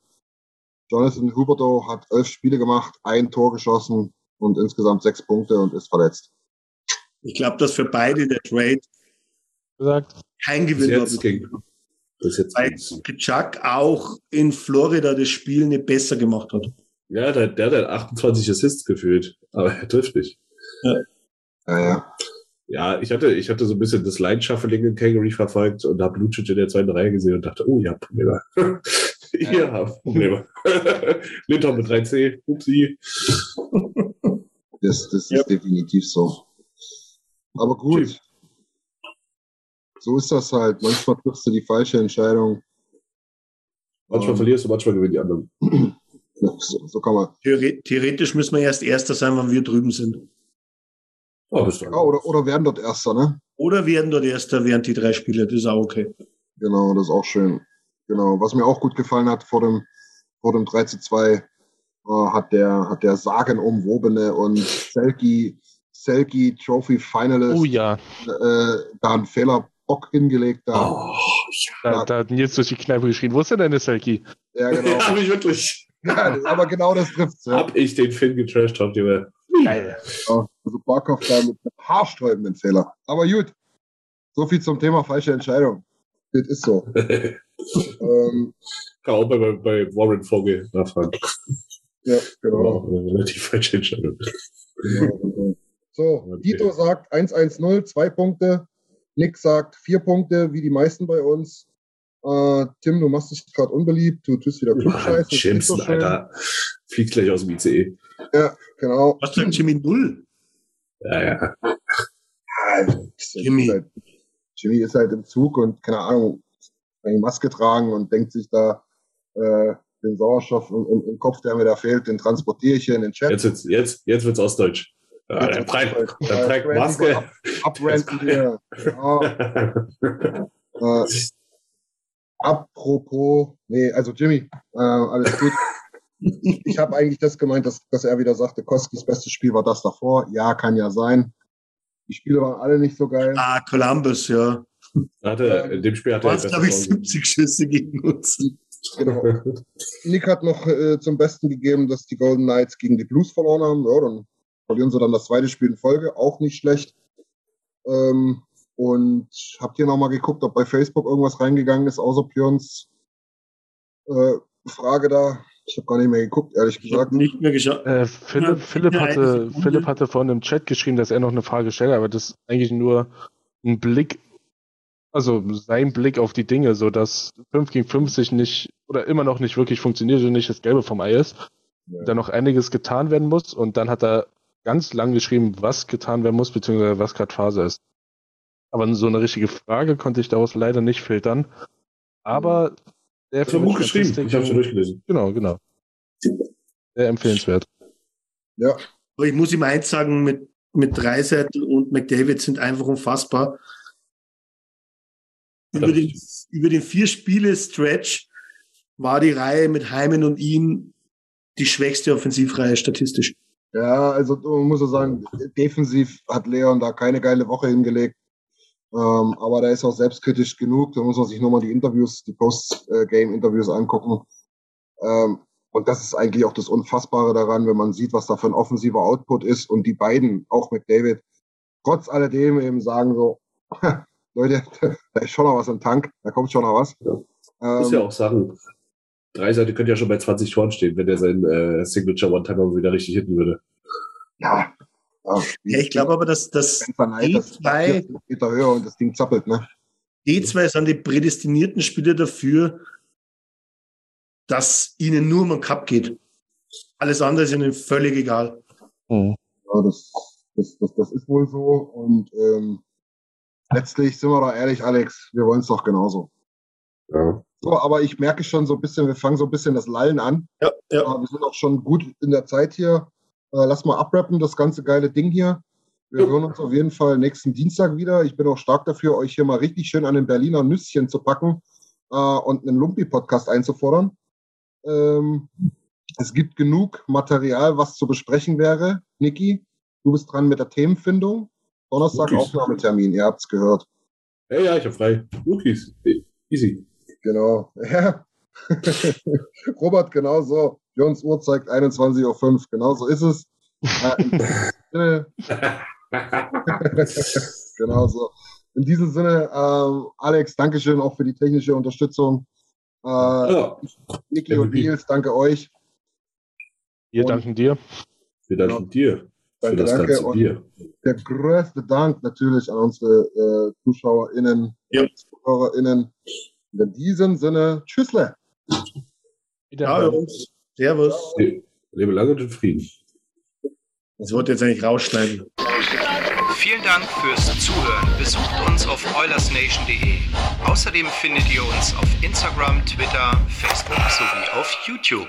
[SPEAKER 3] Jonathan Huberto hat elf Spiele gemacht, ein Tor geschossen und insgesamt sechs Punkte und ist verletzt.
[SPEAKER 4] Ich glaube, dass für beide der Trade
[SPEAKER 1] gesagt.
[SPEAKER 4] kein Gewinn war.
[SPEAKER 2] jetzt
[SPEAKER 4] Weil. Kitschak auch in Florida das Spiel nicht besser gemacht hat.
[SPEAKER 2] Ja, der, der hat 28 Assists gefühlt, aber er trifft nicht.
[SPEAKER 3] Ja, ja.
[SPEAKER 2] Ja, ich hatte, ich hatte so ein bisschen das Line-Shuffling in Calgary verfolgt und habe Lucic in der zweiten Reihe gesehen und dachte, oh ja, Probleme. ja, Probleme. Lindholm mit 3C, upsie.
[SPEAKER 3] Das, das
[SPEAKER 4] Ja.
[SPEAKER 3] ist definitiv so. Aber gut. So ist das halt. Manchmal triffst du die falsche Entscheidung.
[SPEAKER 2] Manchmal
[SPEAKER 3] Ähm,
[SPEAKER 2] verlierst du, manchmal gewinnen die anderen.
[SPEAKER 3] ja, so, so kann man.
[SPEAKER 4] Theore theoretisch müssen wir erst Erster sein, wenn wir drüben sind.
[SPEAKER 2] Oh, bist du
[SPEAKER 3] Ja, oder, oder werden dort Erster, ne?
[SPEAKER 4] Oder werden dort Erster während die drei Spiele. Das ist auch okay.
[SPEAKER 3] Genau, das ist auch schön. Genau. Was mir auch gut gefallen hat vor dem, vor dem 3 zu 2, äh, hat der, hat der sagenumwobene und Selkie, Selkie Trophy Finalist
[SPEAKER 1] Oh ja,
[SPEAKER 3] äh, da einen Fehler Bock hingelegt. Da.
[SPEAKER 2] Oh,
[SPEAKER 1] da, da hat Nils durch die Kneipe geschrien. Wo ist denn deine Selkie?
[SPEAKER 3] Ja, genau.
[SPEAKER 2] ja, hab ich wirklich.
[SPEAKER 3] ja, aber genau das trifft's. Ja.
[SPEAKER 2] Hab ich den Finn getrashed, habt ihr mal.
[SPEAKER 1] Geil.
[SPEAKER 3] Ja, also Barkov da mit einem haarsträubenden Fehler. Aber gut. So viel zum Thema falsche Entscheidung. Das ist so. ähm,
[SPEAKER 2] Kann auch bei, bei, bei Warren Vogel nachfragen.
[SPEAKER 3] ja, genau.
[SPEAKER 2] Relativ falsche Entscheidung.
[SPEAKER 3] genau, genau. So,
[SPEAKER 2] Okay.
[SPEAKER 3] Dito sagt 1-1-0, zwei Punkte. Nick sagt vier Punkte, wie die meisten bei uns. Äh, Tim, du machst dich gerade unbeliebt, du tust wieder Klugscheiß. das ist nicht so.
[SPEAKER 2] Alter. Fliegt gleich aus dem ICE.
[SPEAKER 3] Ja, genau.
[SPEAKER 4] Was denn Jimmy Null?
[SPEAKER 2] Ja, ja.
[SPEAKER 4] Jimmy.
[SPEAKER 3] Ist halt, Jimmy ist halt im Zug und keine Ahnung, eine Maske tragen und denkt sich da, äh, den Sauerstoff im, im, im Kopf, der mir da fehlt, den transportiere ich hier in den Chat.
[SPEAKER 2] Jetzt wird's, jetzt, jetzt wird's Ostdeutsch. Ja, der trägt, der trägt Maske.
[SPEAKER 3] Ab, abranten hier. Ja, äh, apropos, nee, also Jimmy, äh, alles gut. Ich habe eigentlich das gemeint, dass, dass er wieder sagte, Koskis bestes Spiel war das davor. Ja, kann ja sein. Die Spiele waren alle nicht so geil.
[SPEAKER 4] Ah, Columbus, ja.
[SPEAKER 2] Hatte, in dem Spiel hat er
[SPEAKER 4] glaube ich, 70 Schüsse gegen uns.
[SPEAKER 3] Genau. Nick hat noch äh, zum Besten gegeben, dass die Golden Knights gegen die Blues verloren haben. Ja, dann verlieren sie dann das zweite Spiel in Folge. Auch nicht schlecht. Ähm, und habt ihr noch mal geguckt, ob bei Facebook irgendwas reingegangen ist, außer Björns äh, Frage da? Ich habe gar nicht mehr geguckt, ehrlich gesagt.
[SPEAKER 4] nicht mehr geschaut.
[SPEAKER 1] Äh, Philipp,
[SPEAKER 4] Ja,
[SPEAKER 1] Philipp, hatte. Philipp hatte vorhin im Chat geschrieben, dass er noch eine Frage stellt, aber das ist eigentlich nur ein Blick, also sein Blick auf die Dinge, so dass 5 gegen 50 nicht oder immer noch nicht wirklich funktioniert und nicht das Gelbe vom Ei ist.
[SPEAKER 3] Ja.
[SPEAKER 1] Da noch einiges getan werden muss und dann hat er ganz lang geschrieben, was getan werden muss, beziehungsweise was gerade Phase ist. Aber so eine richtige Frage konnte ich daraus leider nicht filtern. Aber der
[SPEAKER 2] Ich habe ein Buch geschrieben. Ich habe schon durchgelesen.
[SPEAKER 1] Genau, genau. Sehr empfehlenswert.
[SPEAKER 3] Ja,
[SPEAKER 4] Aber ich muss ihm eins sagen, mit, mit Dreiseitel und McDavid sind einfach unfassbar. Über
[SPEAKER 2] Das
[SPEAKER 4] den, über den vier Spiele Stretch war die Reihe mit Heimen und ihm die schwächste Offensivreihe statistisch.
[SPEAKER 3] ja, also man muss so sagen, defensiv hat Leon da keine geile Woche hingelegt. Ähm, aber da ist auch selbstkritisch genug. Da muss man sich nur mal die Interviews, die Post-Game-Interviews angucken. Ähm, und das ist eigentlich auch das Unfassbare daran, wenn man sieht, was da für ein offensiver Output ist und die beiden, auch McDavid, trotz alledem eben sagen so, Leute, da ist schon noch was im Tank, da kommt schon noch was.
[SPEAKER 2] Ja.
[SPEAKER 3] Ähm,
[SPEAKER 2] Muss ja auch sagen, Dreiseitel könnte ja schon bei 20 Toren stehen, wenn der sein äh, Signature One-Timer wieder richtig hitten würde.
[SPEAKER 3] ja, ja,
[SPEAKER 4] Ja, ich glaube aber, dass das
[SPEAKER 3] Spencer Knight,
[SPEAKER 4] die
[SPEAKER 3] das ist
[SPEAKER 4] zwei,
[SPEAKER 3] 40 Meter höher und das Ding zappelt, ne?
[SPEAKER 4] die zwei sind die prädestinierten Spieler dafür, dass ihnen nur um den Cup geht. Alles andere ist ihnen völlig egal.
[SPEAKER 1] Mhm.
[SPEAKER 3] Ja, das, das, das, das ist wohl so. Und ähm, letztlich sind wir doch ehrlich, Alex, wir wollen es doch genauso.
[SPEAKER 2] Ja.
[SPEAKER 3] So, aber ich merke schon so ein bisschen, wir fangen so ein bisschen das Lallen an.
[SPEAKER 4] Ja, ja.
[SPEAKER 3] Äh, wir sind auch schon gut in der Zeit hier. Äh, lass mal abrappen, das ganze geile Ding hier. Wir hören uns auf jeden Fall nächsten Dienstag wieder. Ich bin auch stark dafür, euch hier mal richtig schön an den Berliner Nüsschen zu packen äh, und einen Lumpi-Podcast einzufordern. Ähm, es gibt genug Material, was zu besprechen wäre. Niki, du bist dran mit der Themenfindung. Donnerstag Cookies. Aufnahmetermin, ihr habt's gehört.
[SPEAKER 2] Ja, ja, ich habe frei. Cookies. Easy.
[SPEAKER 3] Genau. Ja. Robert, genau so. Jons Uhr zeigt 21.05 Uhr. Genau so ist es. genau so. In diesem Sinne, ähm, Alex, Dankeschön auch für die technische Unterstützung. Äh, ja. Niki und Nils, danke euch.
[SPEAKER 1] Wir danken dir.
[SPEAKER 2] Wir danken genau. dir.
[SPEAKER 3] Danke, für das danke. Ganze Bier. Der größte Dank natürlich an unsere äh, ZuschauerInnen, ja. ZuhörerInnen. In diesem Sinne, Tschüssle.
[SPEAKER 4] Ja, Jungs. Servus.
[SPEAKER 2] Lebe lange und in Frieden.
[SPEAKER 4] Das wird jetzt eigentlich rausschneiden.
[SPEAKER 5] Vielen Dank fürs Zuhören. Besucht uns auf oilersnation.de. Außerdem findet ihr uns auf Instagram, Twitter, Facebook sowie auf YouTube.